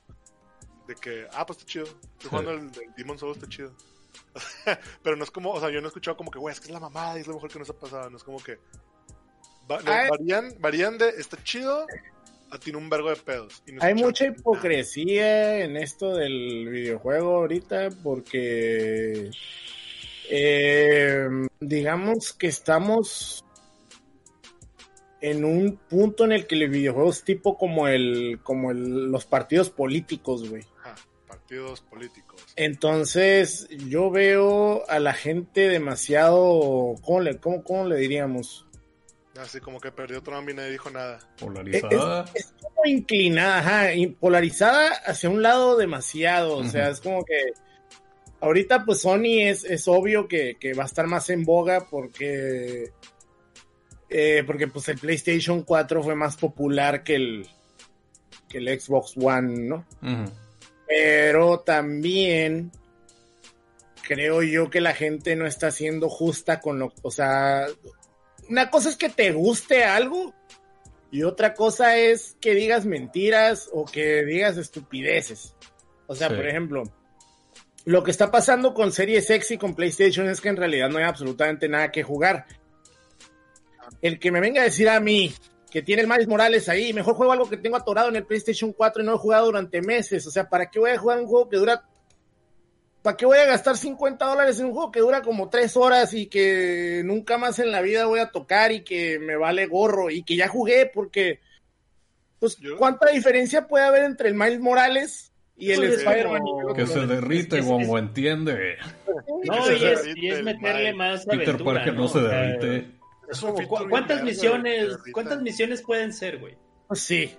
Speaker 2: De que, ah, pues está chido. Estoy jugando el, el Demon Souls, está chido. Pero no es como, o sea, yo no he escuchado como que, güey, es que es la mamada y es lo mejor que nos ha pasado. No es como que. Varían, varían de, está chido, a tiene un vergo de pedos. Y no
Speaker 4: Hay mucha hipocresía en esto del videojuego ahorita porque eh, digamos que estamos en un punto en el que el videojuego es tipo como el como el- los partidos políticos, güey.
Speaker 2: Partidos políticos.
Speaker 4: Entonces yo veo a la gente demasiado, ¿cómo le, cómo, cómo le diríamos?
Speaker 2: Así como que perdió Trump y nadie dijo nada.
Speaker 3: Polarizada.
Speaker 4: es como inclinada, ajá, y polarizada hacia un lado demasiado. O sea, es como que ahorita pues Sony es, es obvio que, que va a estar más en boga porque eh, porque pues el PlayStation 4 fue más popular que el que el Xbox One, ¿no? Pero también creo yo que la gente no está siendo justa con lo, o sea, una cosa es que te guste algo y otra cosa es que digas mentiras o que digas estupideces. O sea,
Speaker 3: Sí.
Speaker 4: por ejemplo, lo que está pasando con Series X y con PlayStation es que en realidad no hay absolutamente nada que jugar. El que me venga a decir a mí que tiene el Miles Morales ahí, mejor juego algo que tengo atorado en el PlayStation 4 y no he jugado durante meses. O sea, ¿para qué voy a jugar un juego que dura... ¿Para qué voy a gastar 50 dólares en un juego que dura como 3 horas y que nunca más en la vida voy a tocar y que me vale gorro y que ya jugué porque... Pues,
Speaker 2: Yo-
Speaker 4: ¿cuánta diferencia puede haber entre el Miles Morales y el
Speaker 1: Pues es
Speaker 4: Spider-Man?
Speaker 3: Que se derrite,
Speaker 1: Es- es-
Speaker 3: Gongo, entiende.
Speaker 1: No, y es, y meterle más
Speaker 3: Peter
Speaker 1: aventura,
Speaker 3: Parker no
Speaker 1: ¿no?
Speaker 3: se derrite.
Speaker 2: Es un
Speaker 1: ¿cu-
Speaker 2: feature
Speaker 1: ¿Cuántas misiones, cuántas misiones pueden ser, güey?
Speaker 4: Pues sí.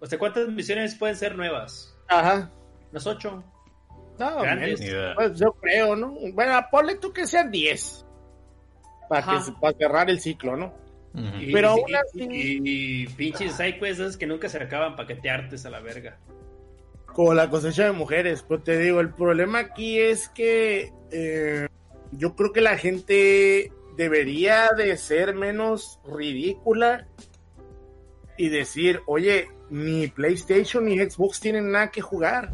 Speaker 1: O sea, ¿cuántas misiones pueden ser nuevas?
Speaker 4: Ajá.
Speaker 1: Las ocho.
Speaker 4: No,
Speaker 1: Grandes.
Speaker 4: Pues yo creo, ¿no? Bueno, ponle tú que sean 10. Para, que, para cerrar el ciclo, ¿no? Pero
Speaker 1: y-
Speaker 4: aún así-
Speaker 1: y, y pinches sidequests esas que nunca se acaban para que te hartes a la verga.
Speaker 4: Como la cosecha de mujeres. Pues te digo, el problema aquí es que eh, yo creo que la gente debería de ser menos ridícula y decir, oye, ni PlayStation ni Xbox tienen nada que jugar.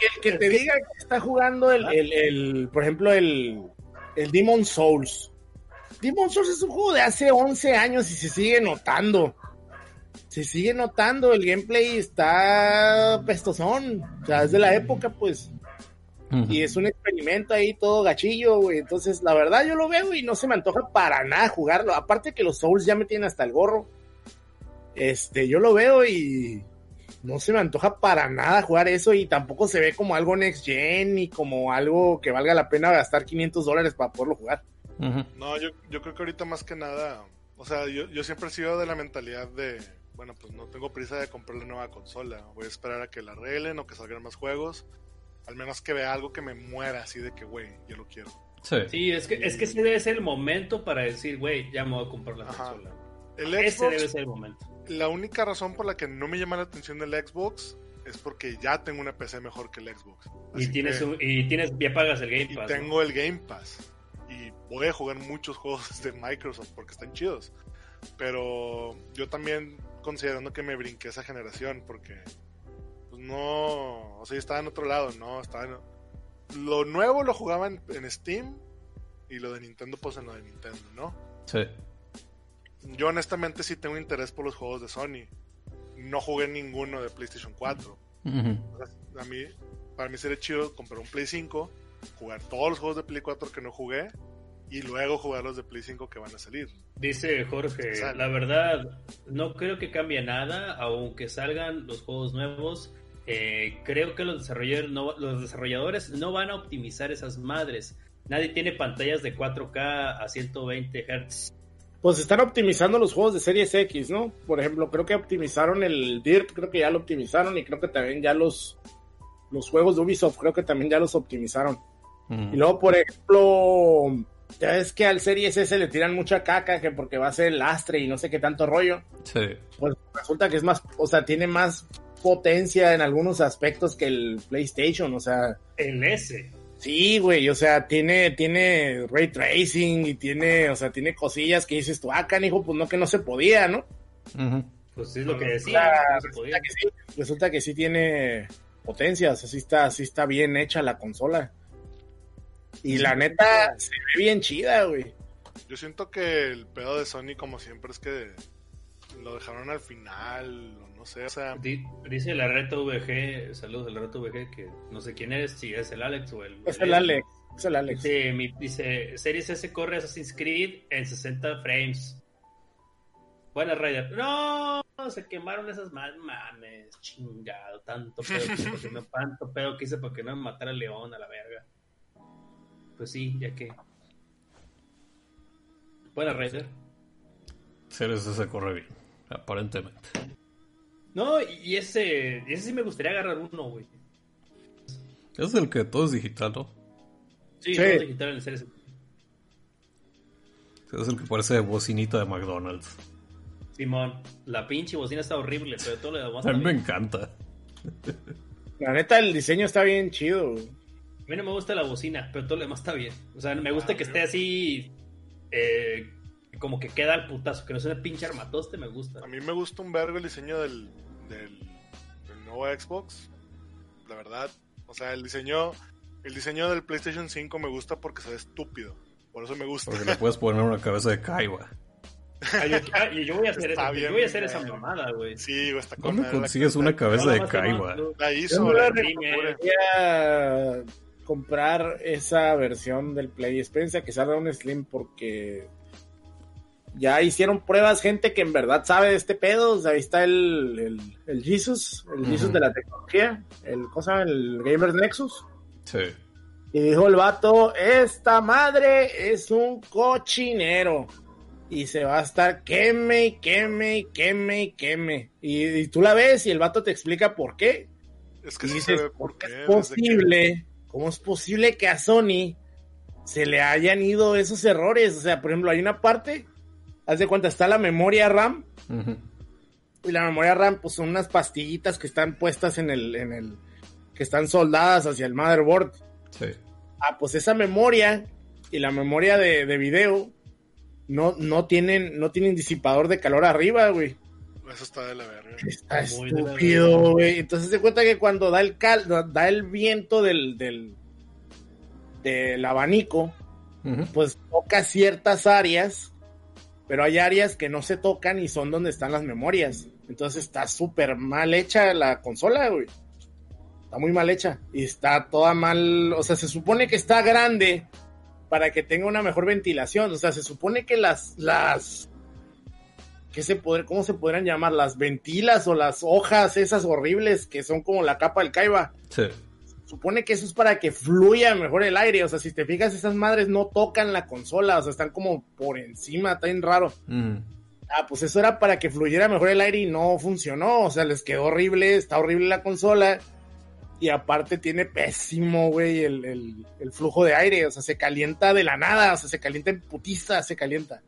Speaker 4: El que te diga que está jugando el, el, el- por ejemplo, el, el Demon Souls. Demon Souls es un juego de hace 11 años y se sigue notando. Se sigue notando, el gameplay está pestosón. O sea, es de la época, pues. Y es un experimento ahí todo gachillo, güey. Entonces, la verdad, yo lo veo y no se me antoja para nada jugarlo. Aparte que los Souls ya me tienen hasta el gorro. Este, yo lo veo y no se me antoja para nada jugar eso y tampoco se ve como algo next gen ni como algo que valga la pena gastar 500 dólares para poderlo jugar.
Speaker 2: No, yo, yo creo que ahorita más que nada, o sea, yo, yo siempre he sido de la mentalidad de, bueno, pues no tengo prisa de comprar la nueva consola, voy a esperar a que la arreglen o que salgan más juegos, al menos que vea algo que me muera así de que, güey, yo lo quiero.
Speaker 3: Sí.
Speaker 1: Sí, es que, es que ese debe ser el momento para decir, güey, ya me voy a comprar la
Speaker 2: Ajá.
Speaker 1: consola.
Speaker 2: El
Speaker 1: Ese debe ser el momento.
Speaker 2: la única razón por la que no me llama la atención del Xbox es porque ya tengo una PC mejor que el Xbox.
Speaker 1: Y tienes,
Speaker 2: que-
Speaker 1: un- y tienes, ya pagas el Game
Speaker 2: y
Speaker 1: Pass. ¿no?
Speaker 2: tengo el Game Pass. Y voy a jugar muchos juegos de Microsoft porque están chidos. Pero yo también considerando que me brinqué esa generación porque pues no, o sea, estaba en otro lado, no, estaba en- lo nuevo lo jugaba en, en Steam y lo de Nintendo pues en lo de Nintendo, ¿no?
Speaker 3: Sí.
Speaker 2: Yo honestamente sí tengo interés por los juegos de Sony. No jugué ninguno de PlayStation 4.
Speaker 3: Ujú.
Speaker 2: O sea, A mí, para mí sería chido comprar un Play 5, jugar todos los juegos de Play 4 que no jugué y luego jugar los de Play 5 que van a salir.
Speaker 1: Dice Jorge,
Speaker 2: Sale.
Speaker 1: la verdad, no creo que cambie nada, aunque salgan los juegos nuevos. eh, creo que los desarrolladores, no, los desarrolladores no van a optimizar esas madres. Nadie tiene pantallas de 4K a 120 Hz.
Speaker 4: Pues están optimizando los juegos de Series X, ¿no? Por ejemplo, creo que optimizaron el Dirt, creo que ya lo optimizaron y creo que también ya los, los juegos de Ubisoft, creo que también ya los optimizaron. Y luego, por ejemplo, ya ves que al Series S le tiran mucha caca que porque va a ser el lastre y no sé qué tanto rollo.
Speaker 3: Sí.
Speaker 4: Pues resulta que es más, o sea, tiene más potencia en algunos aspectos que el PlayStation, o sea.
Speaker 1: El S.
Speaker 4: Sí, güey, o sea, tiene, tiene ray tracing y tiene, o sea, tiene cosillas que dices tú, ah, canijo, pues no que no se podía, ¿no?
Speaker 1: Pues es lo que decía. no se
Speaker 4: Resulta, que sí, resulta que sí tiene potencia, o sea, sí está, sí está bien hecha la consola. Y la neta, se ve bien chida, güey.
Speaker 2: Yo siento que el pedo de Sony, como siempre, es que lo dejaron al final, o no sé, o sea,
Speaker 1: Di- Dice la Reto VG, saludos de la Reto VG, que no sé quién eres, si es el Alex o el...
Speaker 4: Es el Alex, es el Alex.
Speaker 1: Dice, mi- dice, Series S corre Assassin's Creed en 60 frames. Buena Raider. No, se quemaron esas más mames, chingado, tanto pedo que hice porque no, tanto pedo que hice porque no me matara al león a la verga. Pues sí, ya que. Buena Raider.
Speaker 3: Series se corre bien, aparentemente.
Speaker 1: No, y ese, y ese sí me gustaría agarrar uno, güey.
Speaker 3: Es el que todo es digital, ¿no?
Speaker 1: Sí,
Speaker 4: Sí.
Speaker 1: todo digital en el Series.
Speaker 3: Es el que parece bocinita de McDonald's.
Speaker 1: Simón, la pinche bocina está horrible, pero todo lo demás
Speaker 3: A mí me encanta.
Speaker 4: La neta, el diseño está bien chido, güey.
Speaker 1: A mí no me gusta la bocina, pero todo lo demás está bien. O sea, me gusta que esté así. eh, como que queda al putazo, que no sea un pinche armatoste, me gusta.
Speaker 2: a mí me gusta un vergo el diseño del, del, del nuevo Xbox, la verdad. O sea, el diseño, el diseño del PlayStation 5 me gusta porque se ve estúpido. Por eso me gusta.
Speaker 3: Porque le puedes poner una cabeza de Kaiba.
Speaker 1: Ah, yo, ah, y yo voy a hacer,
Speaker 2: Está
Speaker 1: eso,
Speaker 2: bien,
Speaker 1: yo voy a hacer esa mamada, güey.
Speaker 2: Sí, güey, está con
Speaker 3: ¿Dónde
Speaker 2: madre la
Speaker 3: consigues una cabeza
Speaker 1: No,
Speaker 3: de
Speaker 1: más,
Speaker 2: La hizo,
Speaker 4: me
Speaker 2: la
Speaker 4: comprar esa versión del Play. Espérense a que salga un Slim porque ya hicieron pruebas gente que en verdad sabe de este pedo. O sea, ahí está el, el, el Jesus, el. Jesus de la tecnología, el cosa, el Gamers Nexus.
Speaker 3: Sí.
Speaker 4: Y dijo el vato, esta madre es un cochinero. Y se va a estar queme y queme y queme y queme. Y, y tú la ves y el vato te explica por qué.
Speaker 2: Es que
Speaker 4: Y
Speaker 2: sí se
Speaker 4: dices,
Speaker 2: ve por
Speaker 4: ¿cómo
Speaker 2: qué.
Speaker 4: es posible? ¿Cómo es posible que a Sony se le hayan ido esos errores? O sea, por ejemplo, hay una parte, haz de cuenta, está la memoria RAM, y la memoria RAM, pues son unas pastillitas que están puestas en el, en el, que están soldadas hacia el motherboard.
Speaker 3: Sí.
Speaker 4: Ah, pues esa memoria y la memoria de, de video no, no tienen, no tienen disipador de calor arriba, güey.
Speaker 2: Eso está de la verga.
Speaker 4: Está
Speaker 1: Muy
Speaker 4: estúpido, güey. Entonces se cuenta que cuando da el cal, da- el viento del, del, del abanico, pues toca ciertas áreas, pero hay áreas que no se tocan y son donde están las memorias. Entonces está súper mal hecha la consola, güey. Está muy mal hecha. Y está toda mal, o sea, se supone que está grande para que tenga una mejor ventilación. O sea, se supone que las, las, ¿qué se podr- ¿cómo se podrían llamar? Las ventilas o las hojas esas horribles que son como la capa del caiba
Speaker 3: Sí.
Speaker 4: Supone que eso es para que fluya mejor el aire. O sea, si te fijas, esas madres no tocan la consola, o sea, están como por encima, está bien raro.
Speaker 3: Ujú.
Speaker 4: Ah, pues eso era para que fluyera mejor el aire y no funcionó. O sea, les quedó horrible, está horrible la consola. Y aparte tiene pésimo, güey, el, el- el flujo de aire. O sea, se calienta de la nada, o sea, se calienta en putiza, se calienta.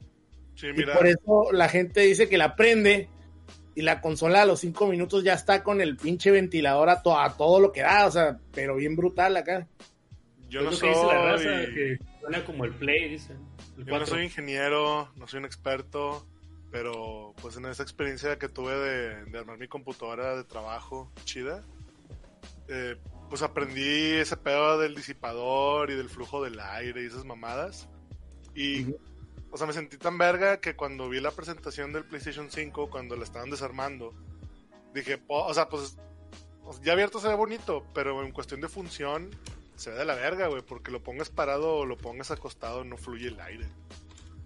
Speaker 2: Sí,
Speaker 4: Y
Speaker 2: mira.
Speaker 4: por eso la gente dice que la prende y la consola a los cinco minutos ya está con el pinche ventilador a, to- a todo lo que da, o sea, pero bien brutal acá.
Speaker 2: Yo no
Speaker 1: la raza,
Speaker 2: soy.
Speaker 1: que suena como el Play, dicen. El
Speaker 2: Yo no
Speaker 1: 4.
Speaker 2: soy ingeniero, no soy un experto, pero pues en esa experiencia que tuve de, de armar mi computadora de trabajo chida, eh, pues aprendí ese pedo del disipador y del flujo del aire y esas mamadas. Y,
Speaker 4: Ujú.
Speaker 2: O sea, me sentí tan verga que cuando vi la presentación del PlayStation 5, cuando la estaban desarmando, dije, o sea, pues ya abierto se ve bonito, pero en cuestión de función se ve de la verga, güey, porque lo pongas parado o lo pongas acostado, no fluye el aire.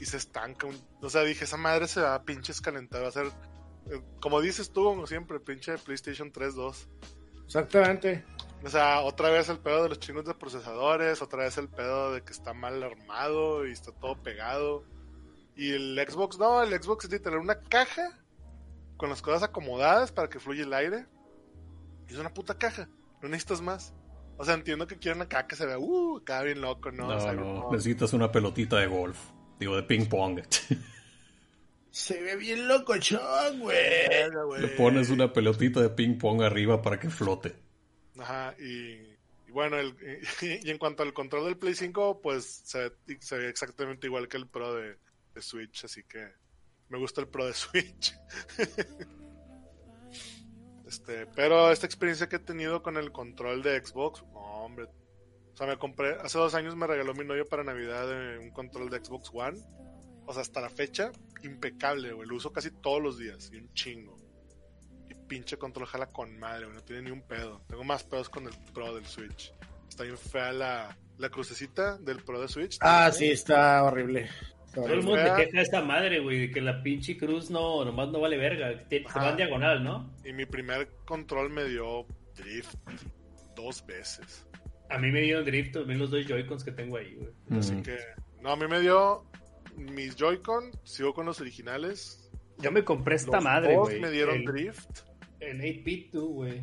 Speaker 2: Y se estanca. un- O sea, dije, esa madre se va a pinches calentar, va a ser, eh, como dices tú, como siempre, pinche PlayStation 3 2.
Speaker 4: Exactamente.
Speaker 2: O sea, otra vez el pedo de los chingos de procesadores, otra vez el pedo de que está mal armado y está todo pegado. Y el Xbox, no, el Xbox es tener una caja con las cosas acomodadas para que fluya el aire. Y es una puta caja, no necesitas más. O sea, entiendo que quieren acá que se vea, uh, acá bien loco, ¿no?
Speaker 3: No,
Speaker 2: O sea,
Speaker 3: no,
Speaker 2: como-
Speaker 3: necesitas una pelotita de golf. Digo, de ping pong.
Speaker 4: Se ve bien locochón, güey.
Speaker 3: Le pones una pelotita de ping pong arriba para que flote.
Speaker 2: Ajá, y, y bueno, el- y, en cuanto al control del Play 5, pues se, ve- se ve exactamente igual que el Pro de, de Switch, así que me gusta el Pro de Switch. este, pero esta experiencia que he tenido con el control de Xbox, no, hombre. O sea, me compré, hace dos años me regaló mi novio para Navidad eh, un control de Xbox One. O sea, hasta la fecha, impecable, güey. Lo uso casi todos los días y un chingo. Y pinche control jala con madre, güey. No tiene ni un pedo. Tengo más pedos con el Pro del Switch. Está bien fea la, la crucecita del Pro de Switch.
Speaker 4: Ah, sí, está horrible.
Speaker 1: Todo el mundo se queja de esta madre, güey, de que la pinche cruz no, nomás no vale verga. te- va en diagonal, ¿no?
Speaker 2: Y mi primer control me dio drift dos veces.
Speaker 1: A mí me dieron drift también los dos Joy-Cons que tengo ahí, güey.
Speaker 2: Así que, no, a mí me dio mis Joy-Con, sigo con los originales.
Speaker 1: Yo me compré esta
Speaker 2: Los
Speaker 1: madre, güey.
Speaker 2: me dieron
Speaker 1: el,
Speaker 2: drift.
Speaker 1: el 8-bit, tú, güey.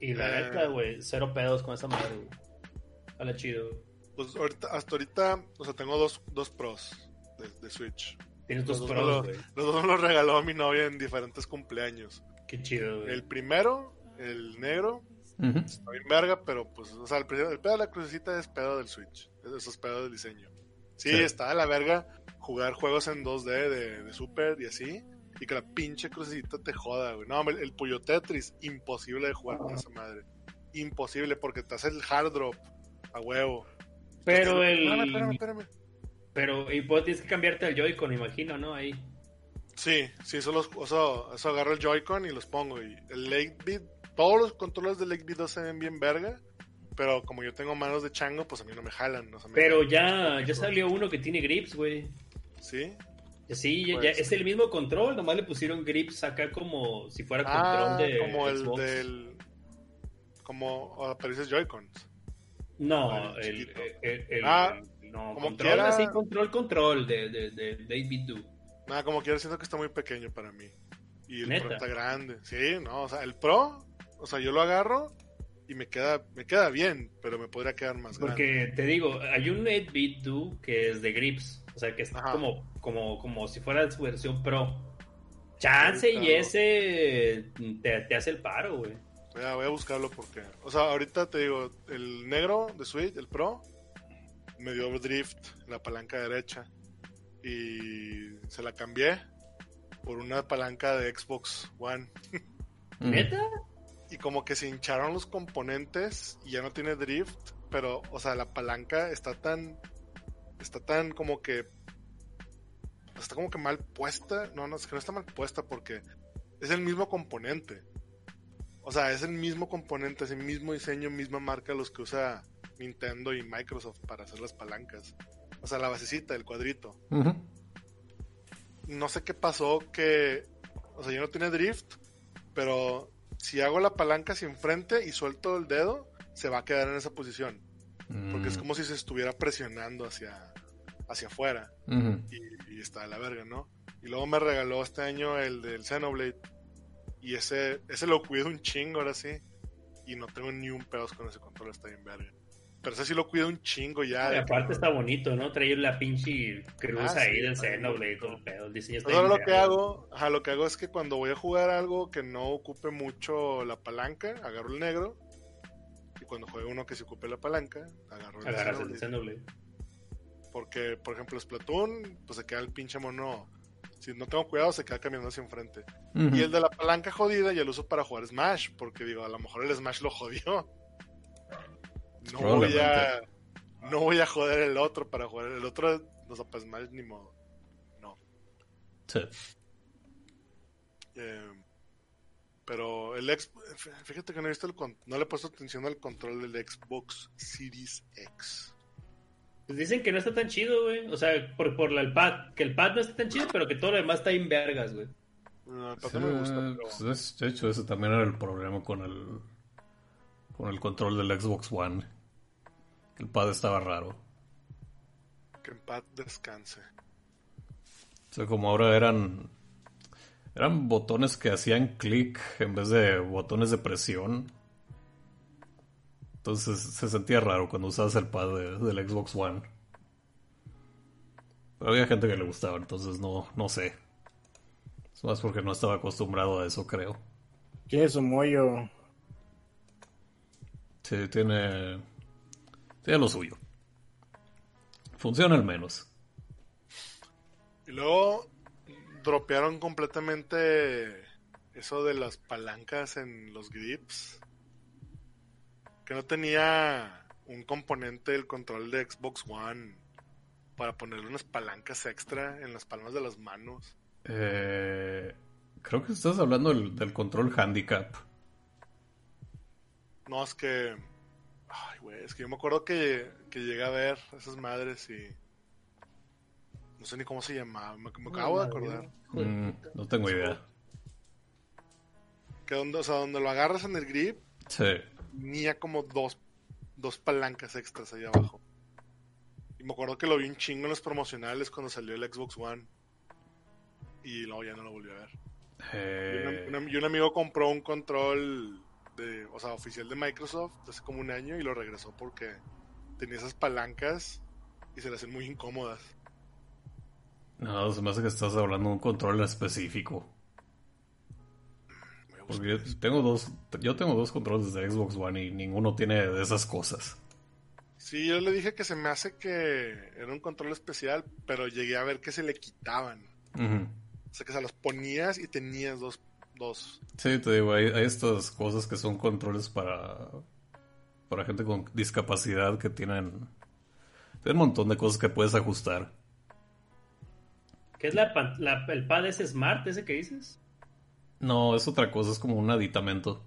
Speaker 1: Y la
Speaker 2: Eh.
Speaker 1: neta, güey, cero pedos con esa madre, güey. Hala chido. güey.
Speaker 2: Pues ahorita, hasta ahorita, o sea, tengo dos, dos pros de, de Switch.
Speaker 1: Tienes dos
Speaker 2: Los dos,
Speaker 1: pros,
Speaker 2: me
Speaker 1: güey.
Speaker 2: lo- los dos me los regaló mi novia en diferentes cumpleaños.
Speaker 1: Qué chido, güey.
Speaker 2: El primero, el negro,
Speaker 3: Ujú.
Speaker 2: está bien verga, pero pues, o sea, el, el pedo de la crucecita es pedo del Switch. Eso es pedo del diseño. Sí,
Speaker 3: Sí.
Speaker 2: está de la verga jugar juegos en 2D de, de Super y así. Y que la pinche crucecita te joda, güey. No, el, el Puyo Tetris, imposible de jugar con esa madre. Imposible, porque te hace el hard drop a huevo.
Speaker 1: Pero
Speaker 2: Espérame,
Speaker 1: el...
Speaker 2: espérame, espérame.
Speaker 1: Pero, y pues tienes que cambiarte al Joy-Con, imagino, ¿no? Ahí.
Speaker 2: Sí, sí, eso, los, eso, eso agarro el Joy-Con y los pongo. Y el 8-bit, todos los controles del 8-bit 2 se ven bien verga. Pero como yo tengo manos de chango, pues a mí no me jalan. o sea, me
Speaker 1: Pero ya, ya salió uno que tiene grips, güey.
Speaker 2: Sí.
Speaker 1: Sí, ya-
Speaker 2: Pues-
Speaker 1: ya es el mismo control, nomás le pusieron grips acá como si fuera
Speaker 2: Ah,
Speaker 1: control de
Speaker 2: como el
Speaker 1: Xbox.
Speaker 2: del. Como ah, pareces Joy-Cons.
Speaker 1: No,
Speaker 2: Ah, el
Speaker 1: el,
Speaker 2: chiquito.
Speaker 1: el- el-
Speaker 2: Ah,
Speaker 1: el- no,
Speaker 2: como
Speaker 1: control
Speaker 2: quiera.
Speaker 1: así, control, control de, de, de, 8-bit do.
Speaker 2: Nada, como quiera, siento que está muy pequeño para mí. Y el
Speaker 1: ¿Neta?
Speaker 2: Pro está grande. Sí, no, o sea, el Pro, o sea, yo lo agarro y me queda, me queda bien, pero me podría quedar más grande.
Speaker 1: Porque te digo, hay un 8-bit do que es de grips, o sea que es
Speaker 2: Ajá.
Speaker 1: como, como, como si fuera su versión pro. Chance y ese te, te hace el paro, güey.
Speaker 2: Voy a, voy a buscarlo porque, o sea, ahorita te digo, el negro de Switch, el Pro, me dio drift en la palanca derecha y se la cambié por una palanca de Xbox One.
Speaker 1: ¿Neta?
Speaker 2: Y como que se hincharon los componentes y ya no tiene drift, pero, o sea, la palanca está tan, está tan como que, está como que mal puesta. No, no, es que no está mal puesta porque es el mismo componente. O sea, es el mismo componente, es el mismo diseño, misma marca los que usa Nintendo y Microsoft para hacer las palancas. O sea, la basecita, el cuadrito. No sé qué pasó que, o sea, yo no tiene drift, pero si hago la palanca hacia enfrente y suelto el dedo, se va a quedar en esa posición. Porque es
Speaker 3: Mm.
Speaker 2: como si se estuviera presionando hacia, hacia afuera. Y, y está de la verga, ¿no? Y luego me regaló este año el del Xenoblade. Y ese, ese lo cuido un chingo ahora sí. Y no tengo ni un pedos con ese control, está bien verga. Pero ese sí lo cuido un chingo ya.
Speaker 1: Y aparte
Speaker 2: que-
Speaker 1: está bonito, ¿no? Traer la pinche cruz
Speaker 2: Ah,
Speaker 1: ahí
Speaker 2: sí,
Speaker 1: del Xenoblade y todo el pedo. El diseño está
Speaker 2: Pues ahora lo que hago, ajá, lo que hago es que cuando voy a jugar algo que no ocupe mucho la palanca, agarro el negro. Y cuando juego uno que se ocupe la palanca, agarro el
Speaker 1: Agarras el Xenoblade.
Speaker 2: Porque, por ejemplo, Splatoon, pues se queda el pinche mono. Si no tengo cuidado, se queda caminando hacia enfrente.
Speaker 3: Ujú.
Speaker 2: Y el de la palanca jodida ya lo uso para jugar Smash, porque digo, a lo mejor el Smash lo jodió. No voy a. No voy a joder el otro para jugar. El otro, no sé, para Smash ni modo. No.
Speaker 3: Sí.
Speaker 2: Eh, pero el ex. Fíjate que no he visto el. con- No le he puesto atención al control del Xbox Series X.
Speaker 1: Pues dicen que no está tan chido, güey. O sea, por, por la- el pad. Que el pad no está tan chido, pero que todo lo demás está en vergas, güey.
Speaker 2: No, el
Speaker 3: Sí,
Speaker 2: pato me gusta, pero.
Speaker 3: pues, es- de hecho, ese también era el problema con el con el control del Xbox One. El pad estaba raro.
Speaker 2: Que en paz descanse.
Speaker 3: O sea, como ahora eran eran botones que hacían clic en vez de botones de presión. Entonces se sentía raro cuando usabas el pad de- del Xbox One. Pero había gente que le gustaba, entonces no, no sé. Es más porque no estaba acostumbrado a eso, creo.
Speaker 4: Tiene su mollo.
Speaker 3: Sí, tiene. Tiene lo suyo. Funciona al menos.
Speaker 2: Y luego dropearon completamente eso de las palancas en los grips. Que no tenía un componente del control de Xbox One para ponerle unas palancas extra en las palmas de las manos.
Speaker 3: Eh, creo que estás hablando del, del control handicap.
Speaker 2: No, es que. Ay, güey, es que yo me acuerdo que, que llegué a ver esas madres y. No sé ni cómo se llamaba, me, me acabo de acordar.
Speaker 3: Mm, no tengo idea.
Speaker 2: Que donde, o sea, donde lo agarras en el grip,
Speaker 3: Sí.
Speaker 2: tenía como dos, dos palancas extras ahí abajo. Y me acuerdo que lo vi un chingo en los promocionales cuando salió el Xbox One. Y luego ya no lo volví a ver. Y,
Speaker 3: Eh,
Speaker 2: un amigo compró un control de, o sea, oficial de Microsoft hace como un año y lo regresó porque tenía esas palancas y se le hacen muy incómodas.
Speaker 3: No, se me hace que estás hablando de un control específico. Porque yo tengo dos, yo tengo dos controles de Xbox One y ninguno tiene de esas cosas.
Speaker 2: Sí, yo le dije que se me hace que era un control especial, pero llegué a ver que se le quitaban. O sea, que se las ponías y tenías dos, dos.
Speaker 3: Sí, te digo, hay, hay estas cosas que son controles para, para gente con discapacidad que tienen, tienen un montón de cosas que puedes ajustar.
Speaker 1: ¿Qué es la, el pad ese smart, ese que dices?
Speaker 3: No, es otra cosa, es como un aditamento.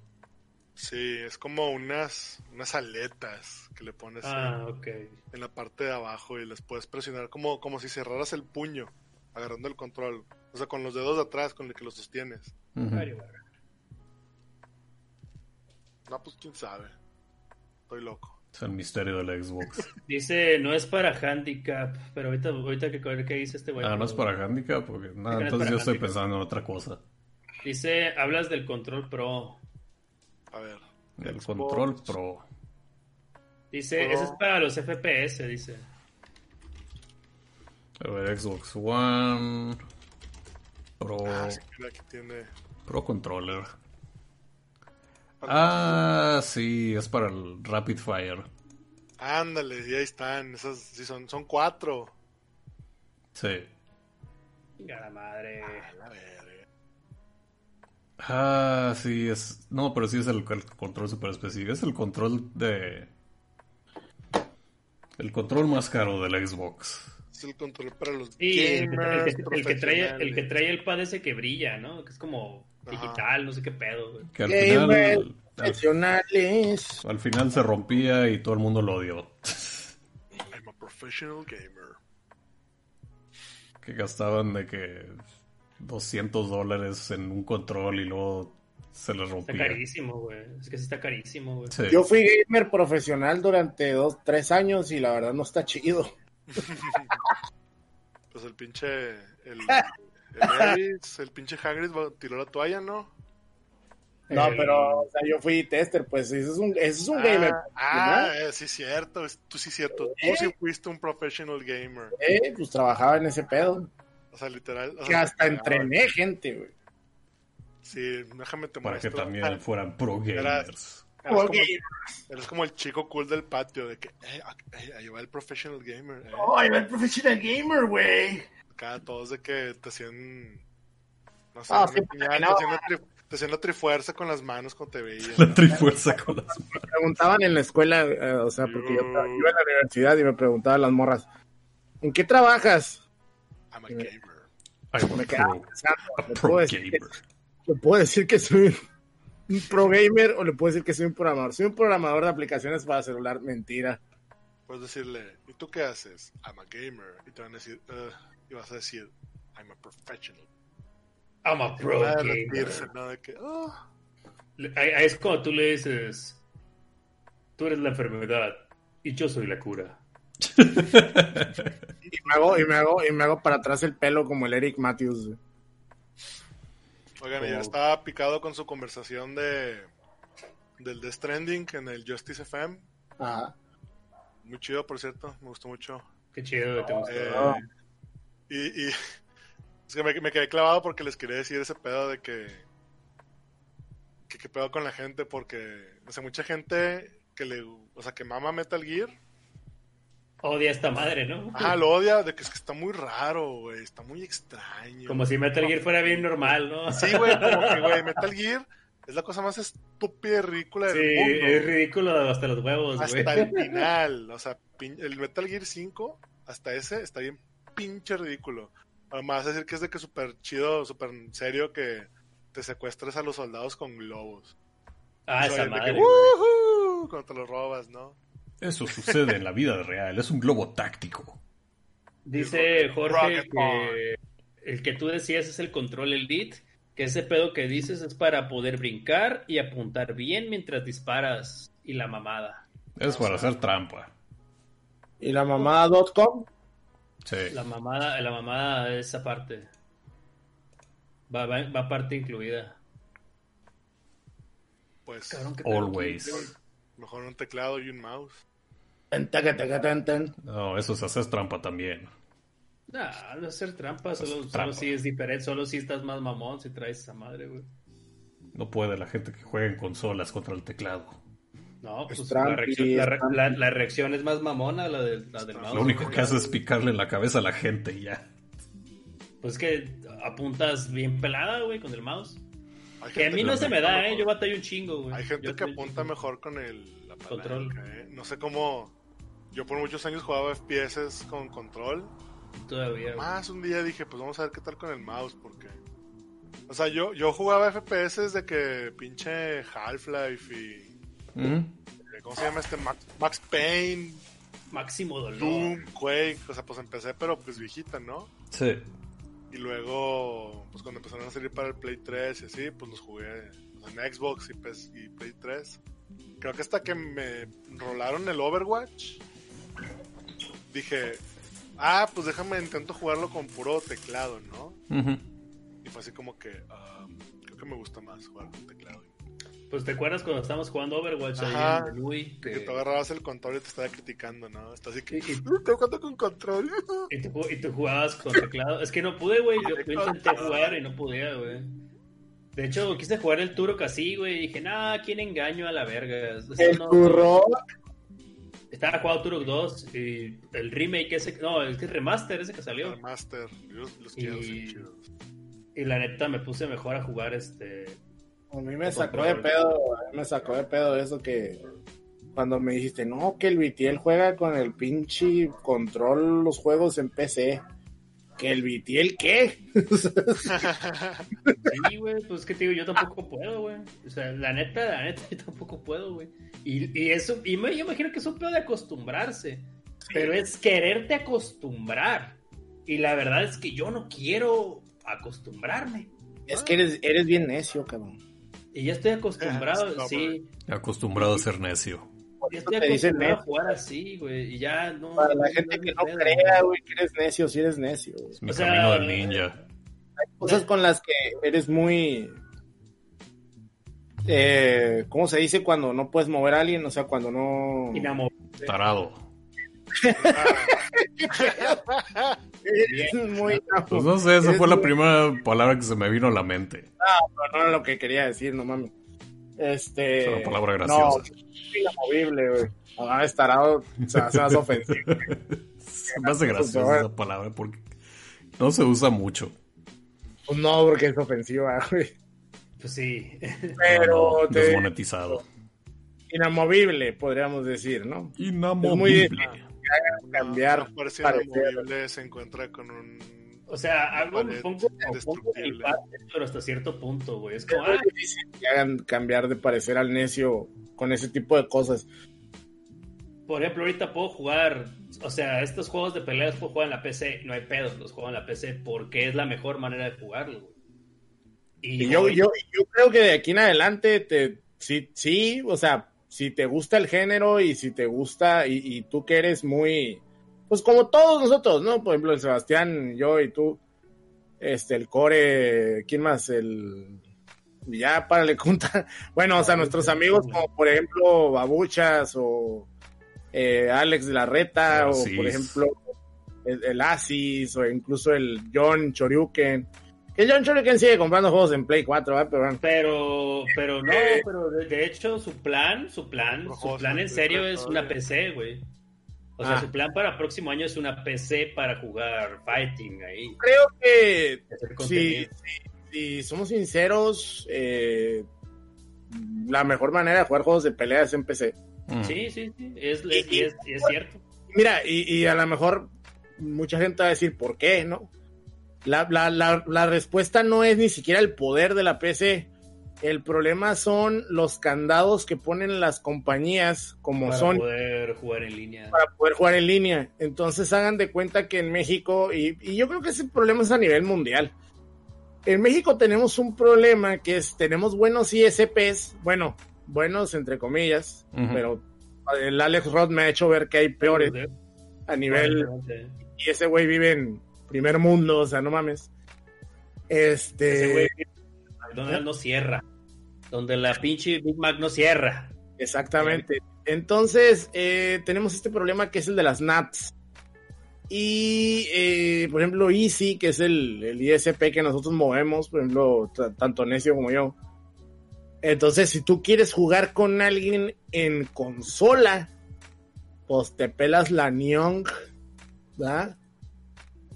Speaker 2: Sí, es como unas, unas aletas que le pones
Speaker 1: Ah,
Speaker 2: en, en la parte de abajo y las puedes presionar como, como si cerraras el puño agarrando el control. O sea, con los dedos de atrás con el que lo sostienes.
Speaker 1: Ay, verga.
Speaker 2: No, pues quién sabe. Estoy loco.
Speaker 3: Es el misterio del Xbox.
Speaker 1: Dice, no es para handicap, pero ahorita, ahorita que ver qué dice este güey.
Speaker 3: Ah, no es para handicap, porque nada,
Speaker 1: no
Speaker 3: entonces yo estoy pensando en otra cosa.
Speaker 1: Dice, hablas del control pro.
Speaker 2: A ver.
Speaker 3: El
Speaker 2: Xbox.
Speaker 3: control pro.
Speaker 1: Dice,
Speaker 2: Pro.
Speaker 1: ese es para los FPS, dice.
Speaker 3: A ver, Xbox One. Pro.
Speaker 2: Ah, sí, tiene.
Speaker 3: Pro Controller. Ah, sí, es para el Rapid Fire.
Speaker 2: Ándale, y ahí están. Esas sí son, son cuatro.
Speaker 3: Sí.
Speaker 1: Venga la madre.
Speaker 2: A la verga.
Speaker 3: Ah, sí, es. No, pero sí es el, el control super específico. Es el control de. El control más caro del Xbox.
Speaker 2: Es el control para los
Speaker 1: Sí, el que,
Speaker 2: gamers
Speaker 1: el que- el que trae, el que trae el pad ese que brilla, ¿no? Que es como
Speaker 2: Ajá.
Speaker 1: digital, no sé qué pedo. güey.
Speaker 3: Que al
Speaker 4: Gamer
Speaker 3: final. Al,
Speaker 4: profesionales.
Speaker 3: al final se rompía y todo el mundo lo odió.
Speaker 2: I'm a professional gamer.
Speaker 3: que gastaban de que 200 dólares en un control y luego se les
Speaker 1: Está
Speaker 3: rompía.
Speaker 1: carísimo, güey. Es que sí está carísimo, güey.
Speaker 3: Sí.
Speaker 4: Yo fui gamer profesional durante dos, tres años y la verdad no está chido.
Speaker 2: Pues el pinche. El, el, el pinche Hagrid tiró la toalla, ¿no?
Speaker 4: No,
Speaker 1: El-
Speaker 4: pero o sea, yo fui tester, pues ese es un, ese es un
Speaker 2: ah,
Speaker 4: gamer.
Speaker 2: Ah,
Speaker 4: profesional.
Speaker 2: eh, sí, cierto. Tú sí, cierto. Tú
Speaker 4: ¿Eh?
Speaker 2: sí fuiste un professional gamer.
Speaker 4: Eh, pues trabajaba en ese pedo.
Speaker 2: O sea, literal. o
Speaker 4: Que
Speaker 2: sea,
Speaker 4: hasta entrené gente, güey.
Speaker 2: Sí, déjame te
Speaker 3: para que también fueran pro
Speaker 2: Era-
Speaker 3: gamers.
Speaker 2: Eres como,
Speaker 4: Ok.
Speaker 2: eres como el chico cool del patio, de que, eh, eh, ahí va el professional gamer. Eh.
Speaker 4: Oh, era el professional gamer, güey.
Speaker 2: Acá todos de que te hacían. No sé,
Speaker 4: Ah,
Speaker 2: señal, te, hacían la tri- te hacían la trifuerza con las manos cuando te veían.
Speaker 3: La trifuerza con las
Speaker 4: Me preguntaban en la escuela, eh, o sea, porque yo tra- iba a la universidad y me preguntaban las morras, ¿en qué trabajas?
Speaker 2: I'm a gamer.
Speaker 3: I'm
Speaker 4: Me
Speaker 3: a
Speaker 4: quedaba
Speaker 3: pro,
Speaker 4: pensando,
Speaker 3: a
Speaker 4: ¿le
Speaker 3: pro gamer.
Speaker 4: le puedo decir que soy un pro gamer o le puedo decir que soy un programador? Soy un programador de aplicaciones para celular, mentira.
Speaker 2: Puedes decirle, ¿y tú qué haces? I'm a gamer. Y te van a decir, "Ugh", y vas a decir, I'm a professional.
Speaker 1: I'm a pro
Speaker 2: Van a
Speaker 1: gamer.
Speaker 2: derretirse, ¿no? De que, "Oh".
Speaker 1: Es cuando tú le dices, tú eres la enfermedad y yo soy la cura.
Speaker 4: Y me hago, y me hago, y me hago para atrás el pelo como el Eric Matthews.
Speaker 2: Oigan, ya estaba picado con su conversación de del Death Stranding en el Justice FM.
Speaker 4: Ajá.
Speaker 2: Muy chido, por cierto, me gustó mucho.
Speaker 1: Qué chido te gustó.
Speaker 2: Eh, y, y es que me, me quedé clavado porque les quería decir ese pedo de que que qué pedo con la gente porque o sea, mucha gente que le o sea, que mama Metal Gear,
Speaker 1: Odia esta madre, ¿no?
Speaker 2: ajá, lo odia de que es que está muy raro, güey, está muy extraño.
Speaker 1: Como si Metal Gear fuera bien normal, ¿no?
Speaker 2: Sí, güey, como que güey, Metal Gear es la cosa más estúpida y ridícula del
Speaker 1: Sí,
Speaker 2: mundo.
Speaker 1: es ridículo hasta los huevos, güey.
Speaker 2: hasta el final. O sea, el Metal Gear 5, hasta ese, está bien pinche ridículo. Además, decir que es de que súper chido, súper serio que te secuestres a los soldados con globos.
Speaker 1: Ah,
Speaker 2: O sea,
Speaker 1: esa
Speaker 2: que,
Speaker 1: madre.
Speaker 2: "Woohoo", Cuando te los robas, ¿no?
Speaker 3: Eso sucede en la vida real, es un globo táctico.
Speaker 1: Dice Jorge que el que tú decías es el control elite, que ese pedo que dices es para poder brincar y apuntar bien mientras disparas y la mamada.
Speaker 3: Es para hacer trampa.
Speaker 4: Y la mamada.com.
Speaker 3: Sí.
Speaker 1: La mamada, la mamada es esa parte. Va, va, va parte incluida.
Speaker 2: Pues
Speaker 1: Cabrón, ¿qué pedo
Speaker 3: Always.
Speaker 2: mejor un teclado y un mouse.
Speaker 3: No, eso es hacer trampa también.
Speaker 1: Nah, no hacer trampa, solo,
Speaker 3: trampa.
Speaker 1: solo si es diferente, solo si estás más mamón si traes esa madre, güey.
Speaker 3: No puede la gente que juega en consolas contra el teclado.
Speaker 1: No, pues
Speaker 4: Es
Speaker 1: la, reacción, la, reacción es más mamona, la, del la del mouse.
Speaker 3: Lo único que hace es picarle en la cabeza a la gente y ya.
Speaker 1: Pues que apuntas bien pelada, güey, con el mouse.
Speaker 2: Hay
Speaker 1: Que a mí no se me da, eh. Yo batallo un chingo, güey.
Speaker 2: Hay gente
Speaker 1: Yo
Speaker 2: que apunta mejor con el la palanca,
Speaker 1: Control.
Speaker 2: eh. No sé cómo. Yo por muchos años jugaba FPS con control.
Speaker 1: Todavía.
Speaker 2: Más un día dije, pues vamos a ver qué tal con el mouse, porque. O sea, yo, yo jugaba FPS desde que pinche Half-Life y.
Speaker 3: ¿Mm?
Speaker 2: eh, ¿Cómo se llama este? Max, Max Payne,
Speaker 1: Máximo dolor.
Speaker 2: Doom, Quake. O sea, pues empecé, pero pues viejita, ¿no?
Speaker 3: Sí.
Speaker 2: Y luego, pues cuando empezaron a salir para el Play 3 y así, pues los jugué pues, en Xbox y, PS y Play 3. Creo que hasta que me rolaron el Overwatch, dije, ah, pues déjame intento jugarlo con puro teclado, ¿no? Y fue así como que, ah, creo que me gusta más jugar con teclado.
Speaker 1: Pues te acuerdas cuando estábamos jugando Overwatch
Speaker 2: Ajá.
Speaker 1: ahí en el Wii?
Speaker 2: Que
Speaker 1: Que-
Speaker 2: tú agarrabas el control y te estaba criticando, ¿no? Está así que,
Speaker 1: Y- y-
Speaker 2: estoy jugando con control.
Speaker 1: Y tú, y tú jugabas con teclado. Es que no pude, güey. Yo, yo intenté jugar y no podía, güey. De hecho, quise jugar el Turok así, güey. Y dije, nah, ¿quién engaño a la verga? Eso
Speaker 4: El
Speaker 1: no-
Speaker 4: turro.
Speaker 1: Estaba jugando Turok 2 y el remake ese, no, el que es remaster ese que salió.
Speaker 2: Master, yo los quiero,
Speaker 1: Y-
Speaker 2: son chidos.
Speaker 1: Y la neta me puse mejor a jugar este.
Speaker 4: A mí me sacó de pedo, a mí me sacó de pedo eso que cuando me dijiste, no, que el Vitiel juega con el pinche control los juegos en PC. ¿Que el Vitiel qué?
Speaker 1: Sí, güey, pues que te digo, yo tampoco puedo, güey. O sea, la neta, la neta, yo tampoco puedo, güey. Y, y eso, y me, yo imagino que es un pedo de acostumbrarse. Pero es quererte acostumbrar. Y la verdad es que yo no quiero acostumbrarme.
Speaker 4: es que eres, eres bien necio, cabrón.
Speaker 1: Y ya estoy acostumbrado,
Speaker 2: Ah,
Speaker 1: sí.
Speaker 3: Acostumbrado a ser necio.
Speaker 1: Ya estoy
Speaker 4: Te dicen
Speaker 1: a
Speaker 4: necio.
Speaker 1: jugar así, güey. Y ya no.
Speaker 4: Para la
Speaker 1: no
Speaker 4: gente que no crea, güey, que eres necio, si eres necio. güey.
Speaker 3: Es mi
Speaker 1: O sea,
Speaker 3: camino del ninja.
Speaker 4: Cosas con las que eres muy... Eh, ¿Cómo se dice cuando no puedes mover a alguien? O sea, cuando no...
Speaker 1: Inamovible.
Speaker 3: Tarado.
Speaker 4: Eres muy...
Speaker 3: Pues no sé, esa
Speaker 4: Eres
Speaker 3: fue la primera palabra que se me vino a la mente.
Speaker 4: no era lo que quería decir, no mames. Este.
Speaker 3: Es una palabra
Speaker 4: No,
Speaker 3: graciosa.
Speaker 4: inamovible, güey. Ah, estarado, se hace ofensivo.
Speaker 3: Se me hace graciosa esa palabra porque no se usa mucho.
Speaker 4: Pues no, porque es ofensiva, güey.
Speaker 1: Pues sí.
Speaker 4: Pero
Speaker 3: No, no,
Speaker 4: te-
Speaker 3: desmonetizado.
Speaker 4: inamovible, podríamos decir, ¿no?
Speaker 3: Inamovible.
Speaker 4: Cambiar,
Speaker 2: No, parece
Speaker 4: parecer.
Speaker 2: inamovible, se encuentra con un.
Speaker 1: O sea, algo me pongo, parte, pero hasta cierto punto, güey. Es
Speaker 4: Es
Speaker 1: como, ah,
Speaker 4: difícil que hagan cambiar de parecer al necio con ese tipo de cosas.
Speaker 1: por ejemplo, ahorita puedo jugar, o sea, estos juegos de peleas puedo jugar en la PC, no hay pedos, los juego en la PC porque es la mejor manera de jugarlo, güey.
Speaker 4: Y yo, yo, yo creo que de aquí en adelante, te, sí, sí, o sea, si te gusta el género y si te gusta y, y tú que eres muy, pues como todos nosotros, ¿no? Por ejemplo, el Sebastián, yo y tú, este, el Core, ¿quién más? El, ya para le contar, bueno, o sea, nuestros amigos como por ejemplo Babuchas o eh, Alex de la Reta o por ejemplo el, el Asis o incluso el John Choryuken. Que John Choryuken sigue comprando juegos en Play 4, ¿verdad? Pero, bueno.
Speaker 1: Pero, pero no,
Speaker 4: Eh,
Speaker 1: pero de, de hecho su plan, su plan, su plan en serio es
Speaker 2: 4,
Speaker 1: una
Speaker 2: güey.
Speaker 1: PC, güey. O sea,
Speaker 4: Ah.
Speaker 1: su plan para el próximo año es una PC para jugar fighting ahí.
Speaker 4: creo que si, si- si somos sinceros, eh, la mejor manera de jugar juegos de pelea es en PC.
Speaker 3: Mm.
Speaker 1: Sí, sí, sí, es,
Speaker 4: Y-
Speaker 1: es, y es, es cierto.
Speaker 4: Mira, y, y a lo mejor mucha gente va a decir, ¿por qué? ¿No? La, la, la, la respuesta no es ni siquiera el poder de la PC. El problema son los candados que ponen las compañías como
Speaker 1: Para
Speaker 4: son
Speaker 1: poder jugar en línea.
Speaker 4: para poder jugar en línea. Entonces hagan de cuenta que en México, y, y yo creo que ese problema es a nivel mundial. En México tenemos un problema que es, tenemos buenos ISPs, bueno, buenos entre comillas, pero el Alex Roth me ha hecho ver que hay peores a nivel, y ese güey vive en primer mundo, o sea, no mames. Este,
Speaker 1: Ese güey, donde no cierra. Donde la pinche Big Mac no cierra.
Speaker 4: Exactamente. Entonces, eh, tenemos este problema que es el de las NATs. Y, eh, por ejemplo, Easy, que es el, el ISP que nosotros movemos, por ejemplo, tanto Necio como yo. Entonces, si tú quieres jugar con alguien en consola, pues te pelas la Nyong, ¿verdad?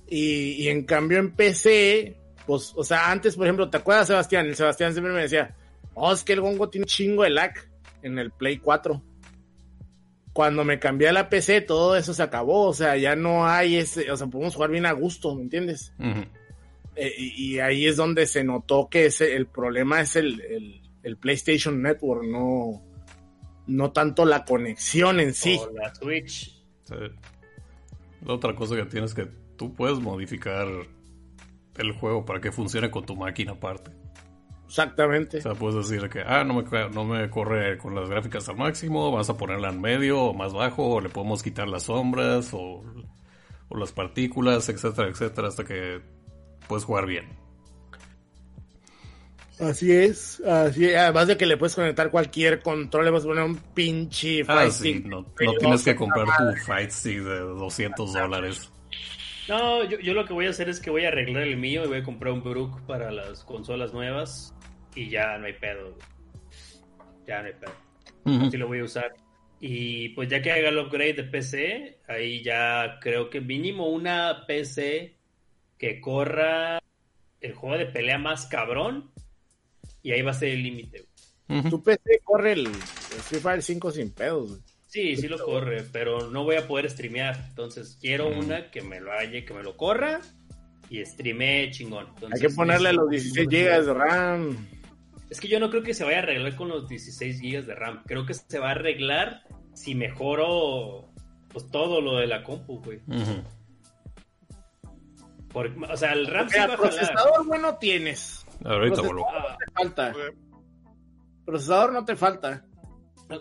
Speaker 4: Y, y en cambio en PC, pues, o sea, antes, por ejemplo, ¿te acuerdas, Sebastián? El Sebastián siempre me decía, oh, es que el Gongo tiene un chingo de lag en el Play 4. Cuando me cambié a la PC, todo eso se acabó, o sea, ya no hay ese, o sea, podemos jugar bien a gusto, ¿me entiendes? Eh, y, y ahí es donde se notó que ese, el problema es el, el, el PlayStation Network, no, no tanto la conexión en sí.
Speaker 1: O la Switch.
Speaker 3: Sí. La otra cosa que tienes es que tú puedes modificar el juego para que funcione con tu máquina aparte.
Speaker 4: Exactamente.
Speaker 3: O sea, puedes decir que, ah, no me, no me corre con las gráficas al máximo, vas a ponerla en medio o más bajo, o le podemos quitar las sombras o, o las partículas, etcétera, etcétera, hasta que puedes jugar bien.
Speaker 4: Así es, así es. Además de que le puedes conectar cualquier control, le puedes poner un pinche
Speaker 3: Ah,
Speaker 4: Fight
Speaker 3: sí,
Speaker 4: Stick.
Speaker 3: no, tienes que comprar tu Fight Stick de 200 dólares.
Speaker 1: No, yo, yo lo que voy a hacer es que voy a arreglar el mío y voy a comprar un Brook para las consolas nuevas y ya no hay pedo. güey. Ya no hay pedo. Así lo voy a usar. Y pues ya que haga el upgrade de PC, ahí ya creo que mínimo una PC que corra el juego de pelea más cabrón y ahí va a ser el límite. güey.
Speaker 3: Ujú.
Speaker 4: Tu PC corre el, el Free Fire 5 sin pedos. güey.
Speaker 1: Sí, sí lo corre, pero no voy a poder streamear. Entonces quiero
Speaker 3: Mm.
Speaker 1: una que me lo halle, que me lo corra y streamee chingón.
Speaker 4: Hay que ponerle los 16 GB de RAM.
Speaker 1: Es que yo no creo que se vaya a arreglar con los 16 GB de RAM. Creo que se va a arreglar si mejoro pues todo lo de la compu, güey. Porque, o sea, el RAM sí va
Speaker 4: Mira,
Speaker 1: a jalar.
Speaker 4: procesador bueno tienes.
Speaker 3: Ahorita
Speaker 4: Entonces,
Speaker 3: vuelvo.
Speaker 1: Ah,
Speaker 4: Te falta. Procesador no te falta.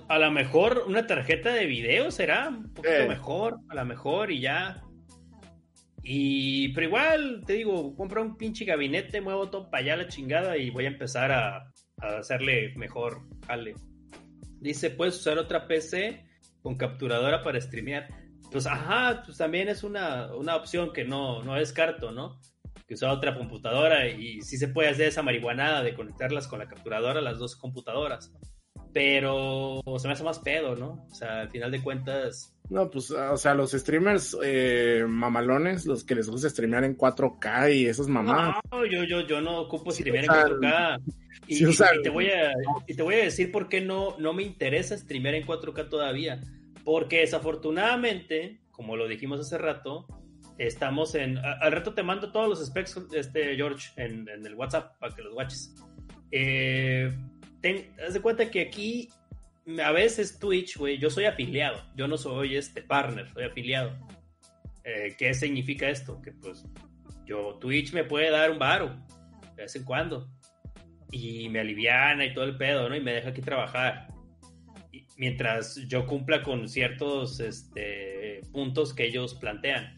Speaker 1: A lo mejor una tarjeta de video será un poquito
Speaker 4: Eh.
Speaker 1: mejor, a lo mejor y ya. Y, pero igual, te digo, compra un pinche gabinete, muevo todo para allá la chingada y voy a empezar a, a hacerle mejor jale. Dice, puedes usar otra PC con capturadora para streamear. Pues ajá, pues también es una, una opción que no, no descarto, ¿no? Que usar otra computadora y sí se puede hacer esa marihuanada de conectarlas con la capturadora, las dos computadoras. Pero se me hace más pedo, ¿no? O sea, al final de cuentas,
Speaker 4: No, pues, o sea, los streamers eh, mamalones, los que les gusta streamear en 4K y esas mamadas.
Speaker 1: No, yo, yo, yo no ocupo
Speaker 4: Sí
Speaker 1: streamear en
Speaker 4: usan-
Speaker 1: 4K. Y,
Speaker 4: sí
Speaker 1: y- te voy a, y te voy a decir por qué no, no me interesa streamear en 4K todavía. Porque desafortunadamente, como lo dijimos hace rato, estamos en. a- al rato te mando todos los specs, este, George, en, en el WhatsApp para que los watches. Eh, ten- haz de cuenta que aquí a veces Twitch, güey, yo soy afiliado, yo no soy este partner, soy afiliado. Eh, ¿Qué significa esto? Que pues yo Twitch me puede dar un varo de vez en cuando y me aliviana y todo el pedo, ¿no? Y me deja aquí trabajar. Mientras yo cumpla con ciertos este, puntos que ellos plantean.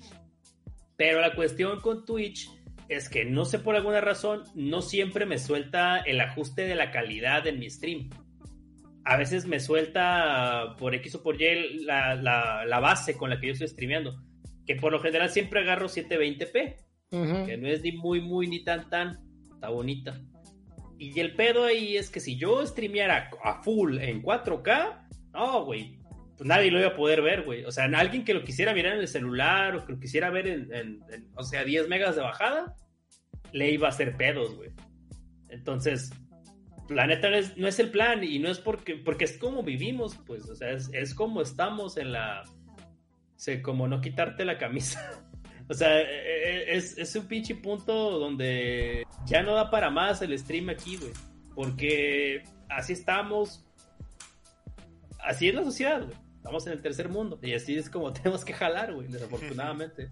Speaker 1: Pero la cuestión con Twitch es que no sé por alguna razón, no siempre me suelta el ajuste de la calidad en mi stream. A veces me suelta por X o por Y la, la, base con la que yo estoy streameando. Que por lo general siempre agarro 720p. Que no es ni muy, muy, ni tan, tan. Está bonita. Y el pedo ahí es que si yo streameara a full en 4K, no, güey, pues nadie lo iba a poder ver, güey. O sea, alguien que lo quisiera mirar en el celular o que lo quisiera ver en, o sea, 10 megas de bajada, le iba a hacer pedos, güey. Entonces, la neta no es, el plan y no es porque, porque es como vivimos, pues, o sea, es, como estamos en la, sé, como no quitarte la camisa. o sea, e, e, es, es un pinche punto donde ya no da para más el stream aquí, güey. Porque así estamos, así es la sociedad, güey. Estamos en el tercer mundo y así es como tenemos que jalar, güey, desafortunadamente.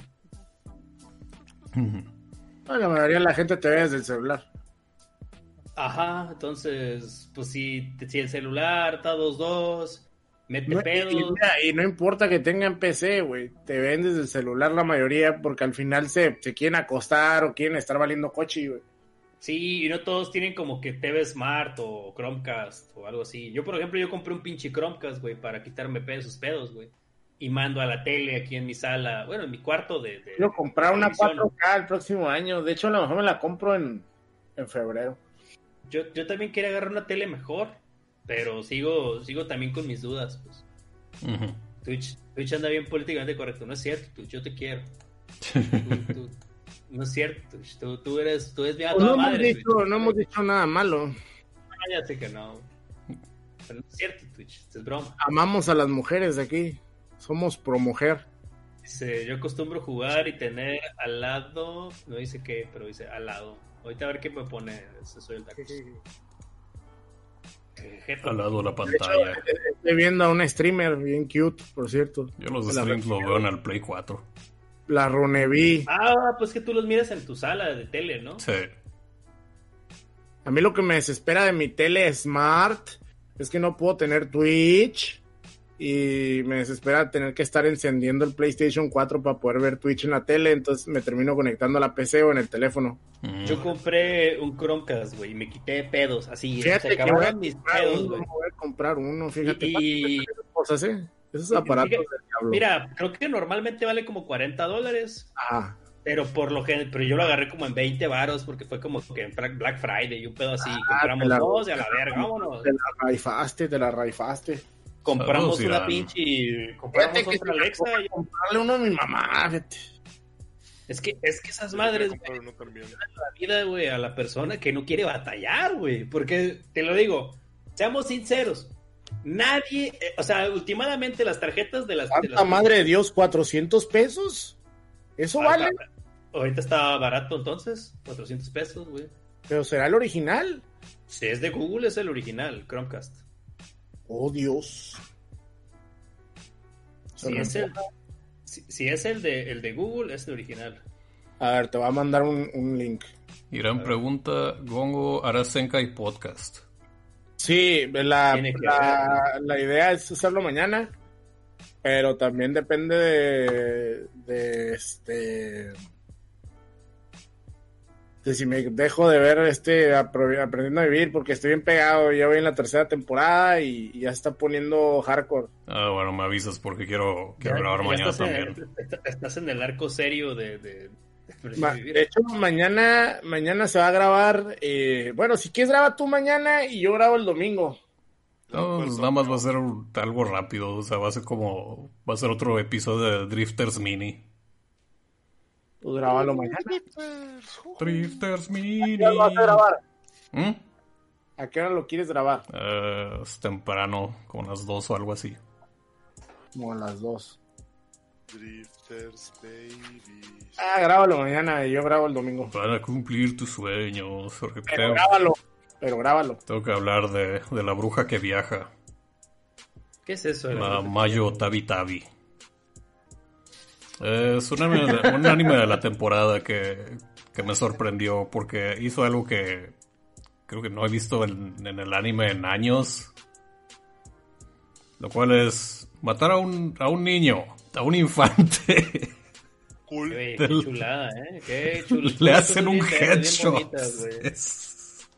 Speaker 4: Bueno, la mayoría de la gente te ve desde el celular.
Speaker 1: Ajá, entonces, pues si, si el celular está 2-2, mete pedos.
Speaker 4: Y, no importa que tengan PC, güey, te ven desde el celular la mayoría porque al final se, se quieren acostar o quieren estar valiendo coche, güey.
Speaker 1: Sí, y no todos tienen como que TV Smart o Chromecast o algo así. Yo, por ejemplo, yo compré un pinche Chromecast, güey, para quitarme esos pedos, güey. Y mando a la tele aquí en mi sala, bueno, en mi cuarto de... de
Speaker 4: Quiero comprar una 4K el próximo año. De hecho, a lo mejor me la compro en, febrero.
Speaker 1: Yo, yo también quería agarrar una tele mejor, pero sigo, sigo también con mis dudas, pues. Twitch, Twitch anda bien políticamente correcto. No es cierto, Twitch, yo te quiero. No es cierto, tú, tú eres, tú eres mi pues
Speaker 4: no madre. Hemos dicho, no hemos dicho nada malo.
Speaker 1: ya sé que no. Pero no es cierto, Twitch, es broma.
Speaker 4: Amamos a las mujeres de aquí. Somos pro mujer.
Speaker 1: Dice, yo acostumbro jugar y tener al lado, no dice qué, pero dice al lado. Ahorita a ver qué me pone, soy el
Speaker 3: Al lado de la pantalla.
Speaker 4: estoy viendo a una streamer bien cute, por cierto.
Speaker 3: Yo los streams lo veo en el Play 4.
Speaker 4: La Runeví.
Speaker 1: Ah, pues que tú los miras en tu sala de tele, ¿no?
Speaker 3: Sí.
Speaker 4: A mí lo que me desespera de mi tele Smart es que no puedo tener Twitch. Y me desespera tener que estar encendiendo el PlayStation 4 para poder ver Twitch en la tele. Entonces me termino conectando a la PC o en el teléfono.
Speaker 1: Mm. Yo compré un Chromecast, güey, y me quité pedos. Así, fíjate se acabaron mis pedos, güey.
Speaker 4: Voy a comprar uno, fíjate. Y... Cosas, ¿eh? Esos aparatos
Speaker 1: Mira, creo que normalmente vale como 40 dólares. Ah. Pero por lo que, pero yo lo agarré como en 20 varos porque fue como que en Black Friday y un pedo así. Ah, compramos dos y a la verga, vámonos.
Speaker 4: Te la raifaste, te la raifaste.
Speaker 1: Compramos una pinche. Compramos fíjate otra Alexa.
Speaker 4: Y... Comprarle uno a mi mamá, fíjate.
Speaker 1: Es que, es que esas madres, güey, la vida, güey, a la persona que no quiere batallar, güey. Porque, te lo digo, seamos sinceros, Nadie, eh, o sea, últimamente las tarjetas de las...
Speaker 4: ¿Santa madre de Dios, 400 pesos? ¿Eso ah, vale?
Speaker 1: Ahorita está barato entonces, 400 pesos, güey.
Speaker 4: ¿Pero será el original?
Speaker 1: Si es de Google, es el original, Chromecast.
Speaker 4: Oh, Dios.
Speaker 1: Si es, el, si, es el, de, el de Google, es el original.
Speaker 4: A ver, te va a mandar un, link.
Speaker 3: Y gran pregunta, Gongo hará Senkai Podcast.
Speaker 4: Sí, la, la, idea es hacerlo mañana, pero también depende de, de este de si me dejo de ver este aprendiendo a vivir porque estoy bien pegado, ya voy en la tercera temporada y, ya está poniendo hardcore.
Speaker 3: Ah, bueno, me avisas porque quiero, grabar mañana también.
Speaker 1: estás en el arco serio de,
Speaker 4: de hecho, mañana, mañana se va a grabar. Eh, bueno, si quieres, graba tú mañana y yo grabo el domingo.
Speaker 3: No, pues nada más va a ser algo rápido. O sea, va a ser como. Va a ser otro episodio de Drifters Mini.
Speaker 4: Pues grábalo mañana.
Speaker 3: Drifters Mini.
Speaker 4: ¿A qué hora lo vas a grabar? ¿Mm? ¿A qué hora lo quieres grabar?
Speaker 3: Eh, es temprano, como a las dos o algo así.
Speaker 4: Como a las dos. Drifters Baby. Ah, grábalo mañana y yo grabo el domingo.
Speaker 3: Para cumplir tus sueños. Porque
Speaker 4: pero grábalo, pero grábalo.
Speaker 3: Tengo que hablar de, de, la bruja que viaja.
Speaker 1: ¿Qué es eso?
Speaker 3: La Mayo Tabi Tabi. Es un anime, un anime de la temporada que, que, me sorprendió porque hizo algo que creo que no he visto en, en el anime en años. Lo cual es matar a un, a un niño, a un infante.
Speaker 2: Cool.
Speaker 1: Qué chulada, ¿eh? Qué chulada.
Speaker 3: Le hacen un headshot.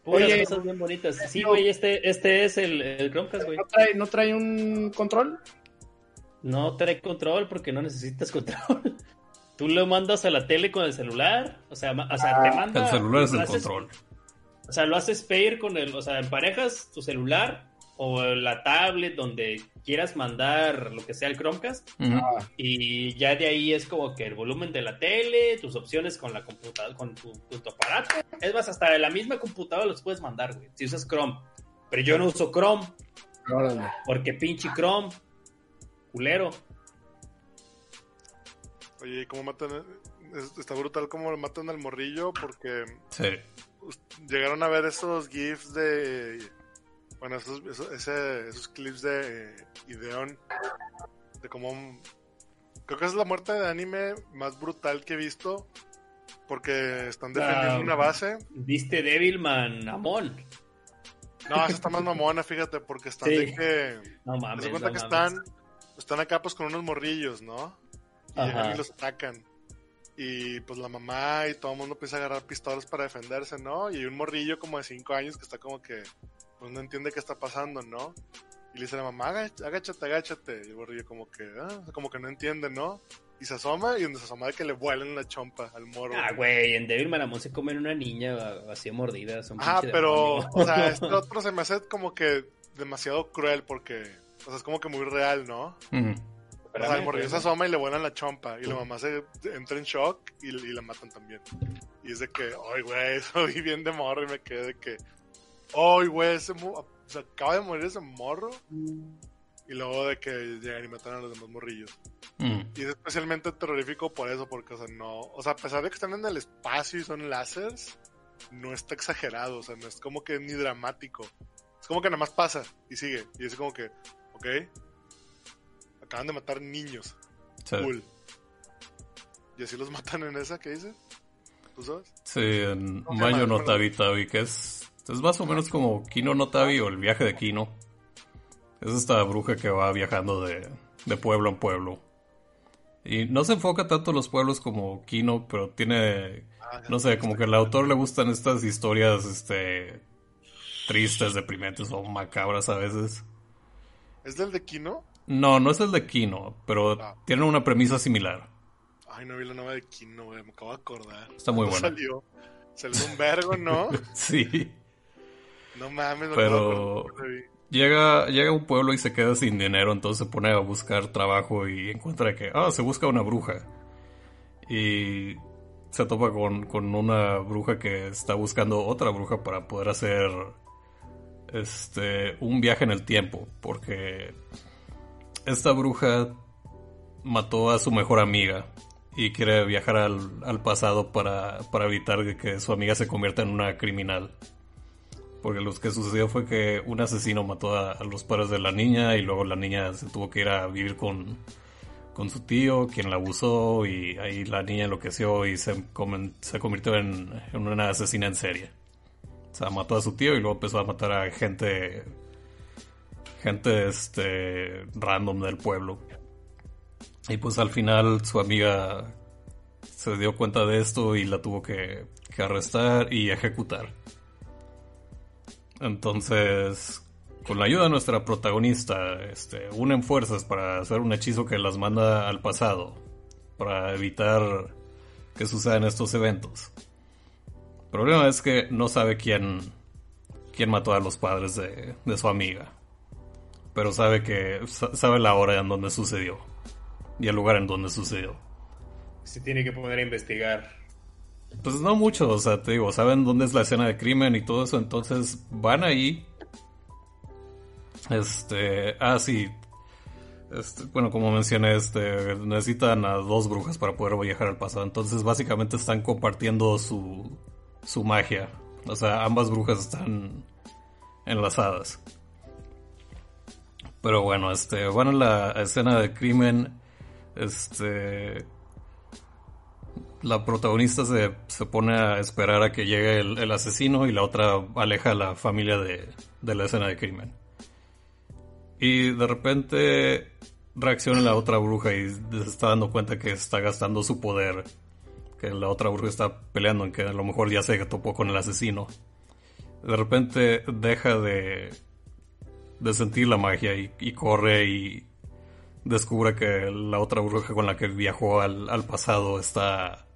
Speaker 4: Oye.
Speaker 1: cosas bien bonitas. Sí, güey, este, este es el, el Chromecast, güey.
Speaker 4: ¿No trae, ¿No trae un control?
Speaker 1: No trae control porque no necesitas control. Tú lo mandas a la tele con el celular. O sea, o sea te manda.
Speaker 3: El celular es el
Speaker 1: haces-
Speaker 3: control.
Speaker 1: O sea, lo haces pair con el. O sea, emparejas tu celular o la tablet donde quieras mandar lo que sea el Chromecast.
Speaker 3: Ujú.
Speaker 1: Y ya de ahí es como que el volumen de la tele, tus opciones con la computadora, con tu, tu aparato. Es más, hasta de la misma computadora los puedes mandar, güey. Si usas Chrome. Pero yo no uso Chrome
Speaker 4: Órale.
Speaker 1: porque pinche Chrome. Culero.
Speaker 2: Oye, ¿y cómo matan? es- Está brutal cómo lo matan al morrillo porque
Speaker 3: Sí.
Speaker 2: llegaron a ver esos GIFs de. Bueno, esos, esos, ese- esos clips de Ideon. De cómo. Creo que es la muerte de anime más brutal que he visto. Porque están defendiendo una base.
Speaker 1: Viste Devilman Amon.
Speaker 2: No, esa está más mamona, fíjate, porque están
Speaker 1: Sí.
Speaker 2: de que.
Speaker 1: No mames.
Speaker 2: de cuenta
Speaker 1: no
Speaker 2: que
Speaker 1: mames.
Speaker 2: están, están acá pues con unos morrillos, ¿no? Y llegan y los atacan. Y pues la mamá y todo el mundo empieza a agarrar pistolas para defenderse, ¿no? Y hay un morrillo como de 5 años que está como que pues no entiende qué está pasando, ¿no? Y le dice a la mamá, "Aga- agáchate, agáchate. Y el morrillo como que, ah, como que no entiende, ¿no? Y se asoma y donde se asoma de que le vuelan la chompa al morro.
Speaker 1: Ah, güey, en Devilman Amon se comen una niña así mordida. son pinche
Speaker 2: pero, o sea, este otro se me hace como que demasiado cruel porque, o sea, es como que muy real, ¿no? O sea, el morrillo se asoma y le vuelan la chompa. Y la mamá se entra en shock y, y la matan también. Y es de que, ay, güey, eso vi bien de morro y me quedé de que, ay, güey, ese o sea, acaba de morir ese morro. Y luego de que llegan y matan a los demás morrillos.
Speaker 3: Ujú.
Speaker 2: Y es especialmente terrorífico por eso, porque, o sea, no, o sea, a pesar de que están en el espacio y son láseres, no está exagerado, o sea, no es como que ni dramático. Es como que nada más pasa y sigue. Y es como que, ok, acaban de matar niños.
Speaker 3: Sí.
Speaker 2: Cool. Y así los matan en esa que dice. ¿Tú sabes?
Speaker 3: Sí, en
Speaker 2: ¿Cómo se
Speaker 3: Mayo no Tabi Tabi, que es, es más o menos como Kino no Tabi o el viaje de Kino. Es esta bruja que va viajando de, de pueblo en pueblo. Y no se enfoca tanto en los pueblos como Kino, pero tiene, no sé, como que al autor le gustan estas historias, este, tristes, deprimentes o macabras a veces.
Speaker 2: ¿Es del de Kino?
Speaker 3: No, no es el de Kino, pero
Speaker 2: Ah.
Speaker 3: tiene una premisa similar.
Speaker 2: Ay, no vi la nueva de Kino, güey, me acabo de acordar.
Speaker 3: Está muy
Speaker 2: ¿Cuándo
Speaker 3: buena.
Speaker 2: Salió, salió un vergo, ¿no?
Speaker 3: Sí.
Speaker 2: No mames, me
Speaker 3: Pero-. Llega, llega a un pueblo y se queda sin dinero, entonces se pone a buscar trabajo y encuentra que, ah, se busca una bruja. Y se topa con, con una bruja que está buscando otra bruja para poder hacer este un viaje en el tiempo, porque esta bruja mató a su mejor amiga y quiere viajar al, al pasado para, para evitar que su amiga se convierta en una criminal. Porque lo que sucedió fue que un asesino mató a, los padres de la niña y luego la niña se tuvo que ir a vivir con, con su tío, quien la abusó y ahí la niña enloqueció y se, se convirtió en, una asesina en serie. O sea, mató a su tío y luego empezó a matar a gente, gente este, random del pueblo. Y pues al final su amiga se dio cuenta de esto y la tuvo que arrestar y ejecutar. Entonces, con la ayuda de nuestra protagonista, este, unen fuerzas para hacer un hechizo que las manda al pasado, para evitar que sucedan estos eventos. El problema es que no sabe quién, quién mató a los padres de, de su amiga, pero sabe que sa- sabe la hora en donde sucedió y el lugar en donde sucedió.
Speaker 1: Se tiene que poner a investigar.
Speaker 3: Pues no mucho, o sea, te digo, saben dónde es la escena de crimen y todo eso, entonces van ahí. Este, ah, sí. Este, bueno, como mencioné, este, necesitan a dos brujas para poder viajar al pasado, entonces básicamente están compartiendo su, su magia. O sea, ambas brujas están enlazadas. Pero bueno, este, van a la escena de crimen, este, la protagonista se, se pone a esperar a que llegue el, el asesino y la otra aleja a la familia de, de la escena de crimen. Y de repente reacciona la otra bruja y se está dando cuenta que está gastando su poder. Que la otra bruja está peleando en que a lo mejor ya se topó con el asesino. De repente deja de, de sentir la magia y, corre y descubre que la otra bruja con la que viajó al, al pasado está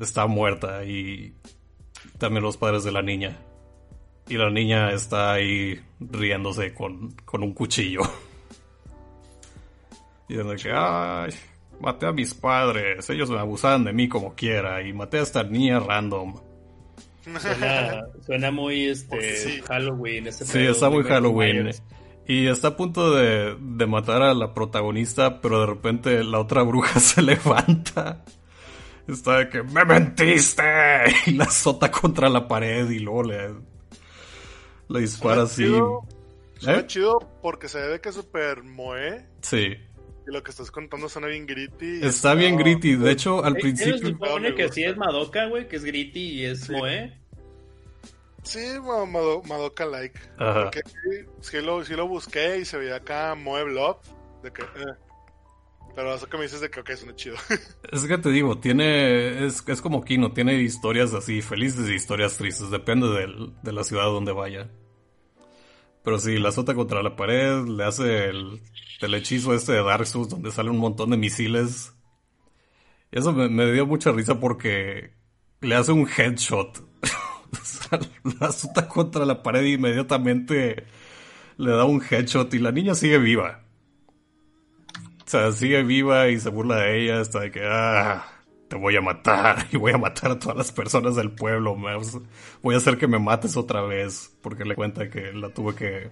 Speaker 3: está muerta y también los padres de la niña. Y la niña está ahí riéndose con, con un cuchillo. Y de que, ay, maté a mis padres, ellos me abusaban de mí como quiera y maté a esta niña random.
Speaker 1: Suena, muy este Halloween.
Speaker 3: sí, está muy Halloween. Y está a punto de, de matar a la protagonista, pero de repente la otra bruja se levanta Está de que me mentiste y la azota contra la pared y luego le, le dispara así. Chido,
Speaker 2: ¿Eh? chido porque se ve que es súper moe.
Speaker 3: Sí.
Speaker 2: Y lo que estás contando suena bien gritty.
Speaker 3: Está bien gritty. De hecho, al principio. Se
Speaker 1: supone que sí es Madoka, güey, que es gritty y es moe.
Speaker 2: Sí, Madoka like. Porque sí, lo, sí lo busqué y se veía acá Moe Blood. De que. Eh. Pero eso que me dices de que ok, suena chido.
Speaker 3: Es que te digo, tiene. Es, es como Kino, tiene historias así, felices y historias tristes. Depende de la ciudad donde vaya. Pero si la azota contra la pared, le hace el, el hechizo este de Dark Souls donde sale un montón de misiles. Y eso me, dio mucha risa porque le hace un headshot. la contra la pared y inmediatamente le da un headshot y la niña sigue viva. O sea, sigue viva y se burla de ella hasta de que, ah, te voy a matar y voy a matar a todas las personas del pueblo. Voy a hacer que me mates otra vez porque le cuenta que la tuve que,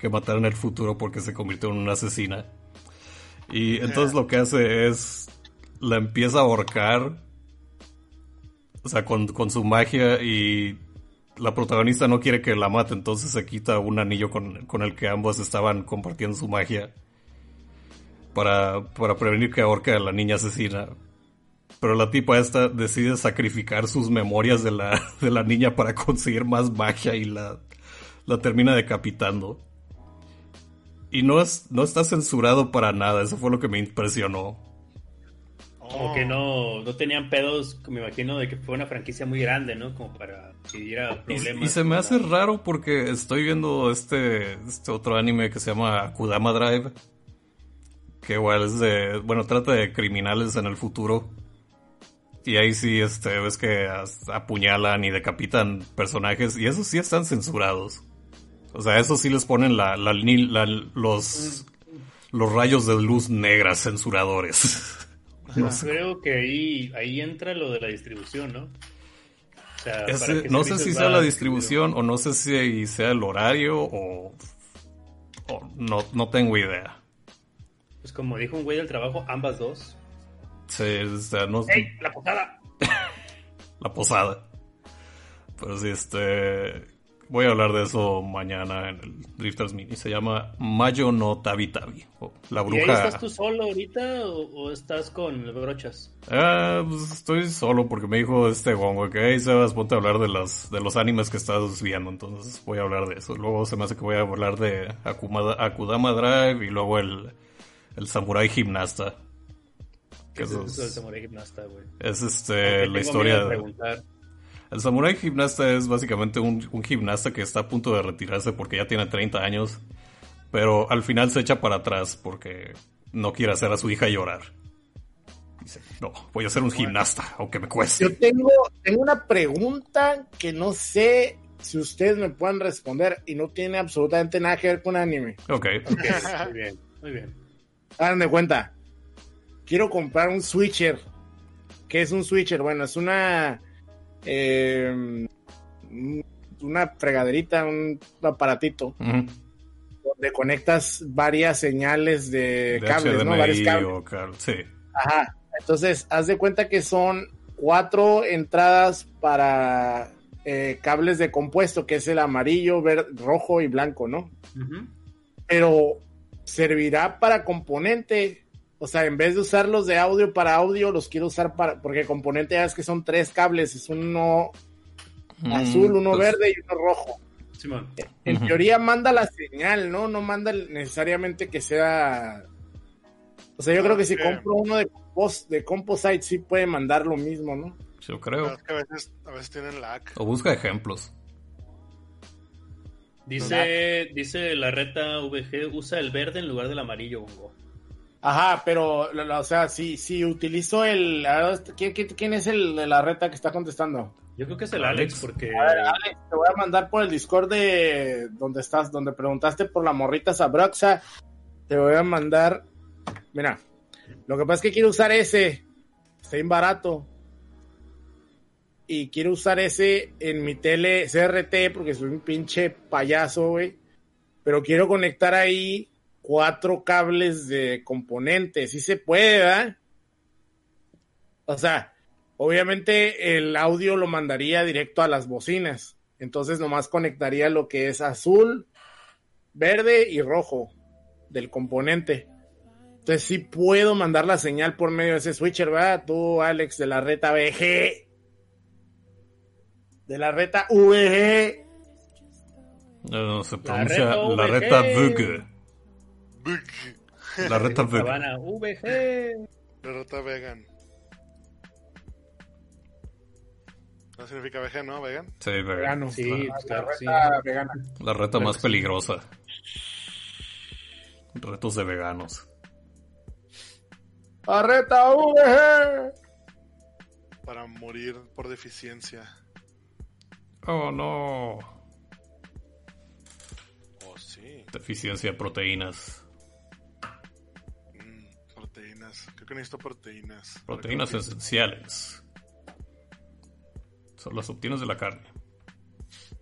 Speaker 3: que matar en el futuro porque se convirtió en una asesina. Y entonces lo que hace es, la empieza a ahorcar, o sea, con, con su magia y la protagonista no quiere que la mate, entonces se quita un anillo con, con el que ambos estaban compartiendo su magia para, para prevenir que ahorque a la niña asesina. Pero la tipa esta decide sacrificar sus memorias de la, de la niña para conseguir más magia y la, la termina decapitando. Y no, es, no está censurado para nada, eso fue lo que me impresionó.
Speaker 1: Como que no, no tenían pedos, me imagino, de que fue una franquicia muy grande, ¿no? Como para que diera problemas.
Speaker 3: Y, se me hace raro porque estoy viendo este, este otro anime que se llama Kudama Drive que igual es de, bueno, trata de criminales en el futuro. Y ahí sí, este, ves que apuñalan y decapitan personajes y esos sí están censurados. O sea, esos sí les ponen la, la, los, los rayos de luz negras censuradores.
Speaker 1: no Creo que ahí, ahí entra lo de la distribución, ¿no?
Speaker 3: O sea, no sé si sea la distribución o no sé si sea el horario o, o no, no tengo idea.
Speaker 1: Pues como dijo un güey del trabajo, ambas dos. Sí,
Speaker 3: o sea, no...
Speaker 1: ¡Ey! ¡La posada!
Speaker 3: la posada. Pero sí, este... Voy a hablar de eso mañana en el Drifters Mini. Se llama Mayo no Tabi Tabi. la bruja. ¿Y
Speaker 1: estás tú solo ahorita o, estás con brochas?
Speaker 3: Ah, pues estoy solo porque me dijo este gongo que, hey Sebas, ponte a hablar de los, de los animes que estás viendo. Entonces voy a hablar de eso. Luego se me hace que voy a hablar de Akudama Drive y luego el el samurái gimnasta.
Speaker 1: ¿Qué es eso del samurái gimnasta, güey?
Speaker 3: Es este, la historia de... El samurái gimnasta es básicamente un, gimnasta que está a punto de retirarse porque ya tiene 30 años, pero al final se echa para atrás porque no quiere hacer a su hija llorar. Dice, no, voy a ser un gimnasta, aunque me cueste.
Speaker 4: Yo tengo, tengo una pregunta que no sé si ustedes me pueden responder y no tiene absolutamente nada que ver con anime.
Speaker 3: Ok.
Speaker 1: okay. muy bien, muy bien.
Speaker 4: Hagan de cuenta. Quiero comprar un switcher. ¿Qué es un switcher? Bueno, es una. Eh, una fregaderita, un aparatito. Donde conectas varias señales de, cables, ¿no? Varios cables.
Speaker 3: sí.
Speaker 4: Ajá. Entonces, haz de cuenta que son cuatro entradas para eh, cables de compuesto, que es el amarillo, verde, rojo y blanco, ¿no? Pero servirá para componente. O sea, en vez de usarlos de audio para audio, los quiero usar para. Porque componente ya es que son tres cables: es uno mm, azul, uno pues, verde y uno rojo.
Speaker 1: Simón.
Speaker 4: En teoría manda la señal, ¿no? No manda necesariamente que sea. O sea, yo creo que si compro uno de, compos- de Composite sí puede mandar lo mismo, ¿no?
Speaker 3: Yo
Speaker 2: Pero
Speaker 3: creo.
Speaker 2: es que a veces, a veces tienen lag.
Speaker 3: O busca ejemplos.
Speaker 1: Dice, dice la reta VG, usa el verde en lugar del amarillo, Bongo.
Speaker 4: Ajá, pero, la- la- o sea, si, si utilizo el. ¿quién, quién, quién es el de la reta que está contestando?
Speaker 1: Yo creo que es el
Speaker 3: Alex.
Speaker 1: Alex, porque
Speaker 4: A ver, Alex, te voy a mandar por el Discord de donde estás, donde preguntaste por la morrita Sabroxa. Te voy a mandar. Mira, lo que pasa es que quiero usar ese. Está bien barato. Y quiero usar ese en mi tele CRT porque soy un pinche payaso, güey. Pero quiero conectar ahí cuatro cables de componentes. Si se puede, ¿verdad? O sea, obviamente el audio lo mandaría directo a las bocinas. Entonces nomás conectaría lo que es azul, verde y rojo del componente. Entonces sí puedo mandar la señal por medio de ese switcher, ¿verdad? Tú, Alex, de la reta VG. De la reta VG.
Speaker 3: No, se
Speaker 1: La
Speaker 3: pronuncia la reta
Speaker 1: VG.
Speaker 3: La reta VG.
Speaker 1: Habana VG.
Speaker 2: Derrota vegan. ¿No significa vegan, no? Vegan.
Speaker 3: Sí, VG.
Speaker 4: Vegano.
Speaker 1: Sí,
Speaker 4: La-
Speaker 1: pues
Speaker 4: la
Speaker 1: sí.
Speaker 4: reta vegana.
Speaker 3: La reta más peligrosa. Retos de veganos.
Speaker 4: La reta VG.
Speaker 2: Para morir por deficiencia.
Speaker 3: Oh, no.
Speaker 2: Oh, sí.
Speaker 3: Deficiencia de proteínas.
Speaker 2: Que necesito proteínas.
Speaker 3: Proteínas esenciales. Son las obtienes de la carne.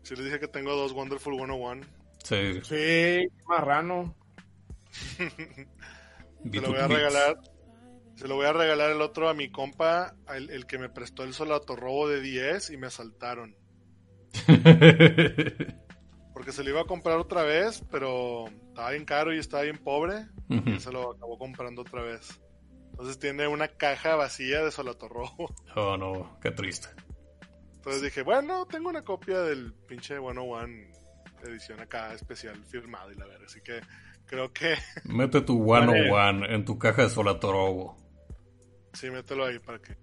Speaker 2: Si les dije que tengo dos Wonderful 101.
Speaker 3: Sí.
Speaker 4: Sí, marrano.
Speaker 2: Se lo voy a regalar. Se lo voy a regalar el otro a mi compa, el, el que me prestó el solatorrobo de 10 y me asaltaron. Porque se lo iba a comprar otra vez, pero estaba bien caro y estaba bien pobre. Y se lo acabó comprando otra vez. Entonces tiene una caja vacía de solatorrobo.
Speaker 3: oh, no. Qué triste.
Speaker 2: Entonces dije, bueno, tengo una copia del pinche 101 edición acá especial firmado y la verga. Así que creo que
Speaker 3: Mete tu
Speaker 1: Vale.
Speaker 3: 101 en tu caja de Solatorobo
Speaker 2: sí, mételo ahí para que.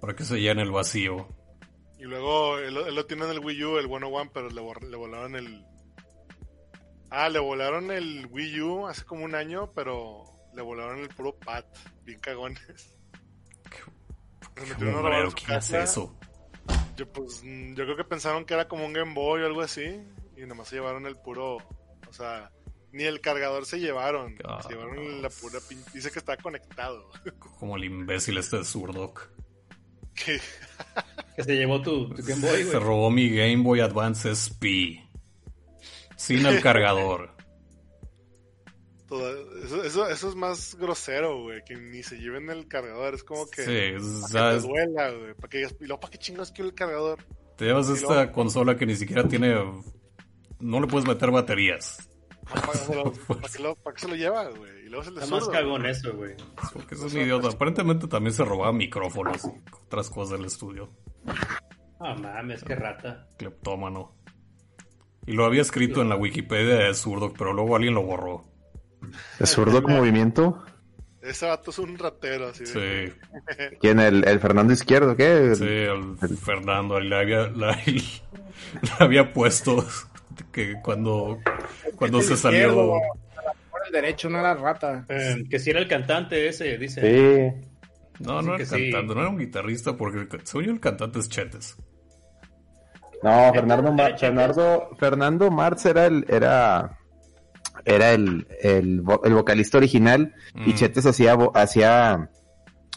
Speaker 3: para que se llene el vacío.
Speaker 2: Y luego él, él lo tiene en el Wii U, el 101, pero le, le volaron el. Ah, le volaron el Wii U hace como un año, pero le volaron el puro pad. Bien cagones.
Speaker 3: Qué
Speaker 2: Se metieron a robar su
Speaker 3: ¿quién hace
Speaker 2: casa.
Speaker 3: eso?
Speaker 2: Yo, pues, yo creo que pensaron que era como un Game Boy o algo así. Y nomás se llevaron el puro. O sea, ni el cargador se llevaron.
Speaker 3: Ah.
Speaker 2: Se llevaron la pura pin- Dice que está conectado.
Speaker 3: Como el imbécil este de Surdoc.
Speaker 2: que
Speaker 1: Que se llevó tu, tu Game Boy,
Speaker 3: Se robó mi Game Boy Advance SP. Sin el cargador.
Speaker 2: Toda- eso, eso, eso es más grosero, güey. Que ni se lleven el cargador. Es como que.
Speaker 3: Sí, es-
Speaker 2: que
Speaker 3: ¿sabes?
Speaker 2: te duela, güey. Para que digas, ¿y luego para qué chingos quiero el cargador?
Speaker 3: Te llevas
Speaker 2: Y
Speaker 3: esta
Speaker 2: luego-
Speaker 3: consola que ni siquiera tiene. No le puedes meter baterías.
Speaker 2: ¿Para, para lo, se lo lleva, güey? Y luego se le
Speaker 1: Está más cagón eso, güey.
Speaker 3: Porque es un idiota. Aparentemente también se robaba micrófonos y otras cosas del estudio.
Speaker 1: Ah, mames, qué rata.
Speaker 3: Cleptómano. Y lo había escrito en la Wikipedia de Surdoc, pero luego alguien lo borró.
Speaker 5: ¿Es zurdo con movimiento?
Speaker 2: Ese vato es un ratero, así de.
Speaker 3: Sí,
Speaker 5: ¿Quién? ¿El, el Fernando Izquierdo? ¿Qué?
Speaker 3: sí, el Fernando le había, la- le había puesto que cuando, cuando
Speaker 4: El
Speaker 3: se salió.
Speaker 4: Por el derecho, no era rata.
Speaker 1: Eh, que si era el cantante ese, dice.
Speaker 5: Sí.
Speaker 3: No, no era
Speaker 1: sí.
Speaker 3: cantante, no era un guitarrista, porque el- según yo el cantante es Chetes.
Speaker 5: No, Fernando, Mar- Fernando, Fernando Marx era el, era, era el, el, el vocalista original y
Speaker 3: Mm.
Speaker 5: Chetes hacía, hacía,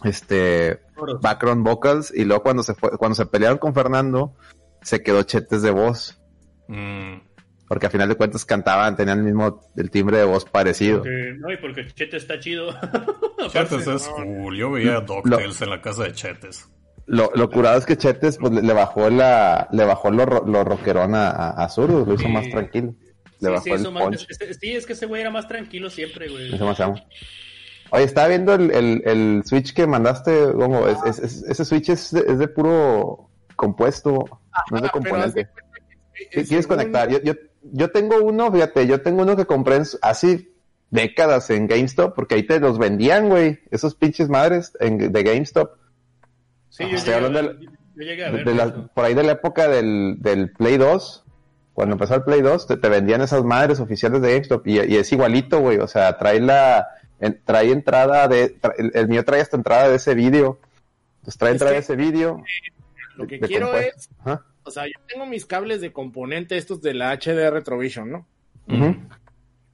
Speaker 5: este, background vocals y luego cuando se fue, cuando se pelearon con Fernando, se quedó Chetes de voz.
Speaker 3: Mm.
Speaker 5: Porque a final de cuentas cantaban, tenían el mismo, el timbre de voz parecido.
Speaker 1: Porque- no, y porque Chete está chido.
Speaker 3: Chetes es cool. Yo veía DuckTales en la casa de Chetes.
Speaker 5: Lo, lo curado es que Chetes pues, le, bajó la, le bajó lo, lo rockerón a, a, a Zurdo, lo hizo
Speaker 1: Sí.
Speaker 5: más tranquilo. Le
Speaker 1: Sí,
Speaker 5: bajó
Speaker 1: sí,
Speaker 5: el
Speaker 1: eso más-
Speaker 5: punch.
Speaker 1: es- es- sí, es que ese güey era más tranquilo siempre, güey.
Speaker 5: Eso más amo. Oye, estaba viendo el, el, el switch que mandaste, Gongo. Es, es- es- ese switch es de, es de puro compuesto, no es de componente.
Speaker 4: cuenta que
Speaker 5: ¿Qué quieres
Speaker 4: según-
Speaker 5: conectar? Yo, yo, yo tengo uno, fíjate, yo tengo uno que compré en- hace décadas en GameStop, porque ahí te los vendían, güey, esos pinches madres en- de GameStop.
Speaker 1: Sí, yo llegué, a
Speaker 5: hablando
Speaker 1: ver, yo llegué a ver.
Speaker 5: De la- por ahí de la época del, del Play 2, cuando empezó el Play 2, te, te vendían esas madres oficiales de GameStop y, y es igualito, güey, o sea, trae la, en- trae entrada de, el, el mío trae esta entrada de ese vídeo, pues trae
Speaker 4: Es
Speaker 5: entrada
Speaker 4: que-
Speaker 5: de ese vídeo.
Speaker 4: Lo que
Speaker 5: de
Speaker 4: quiero es, o sea, yo tengo mis cables de componente estos de la HD Retrovision, ¿no?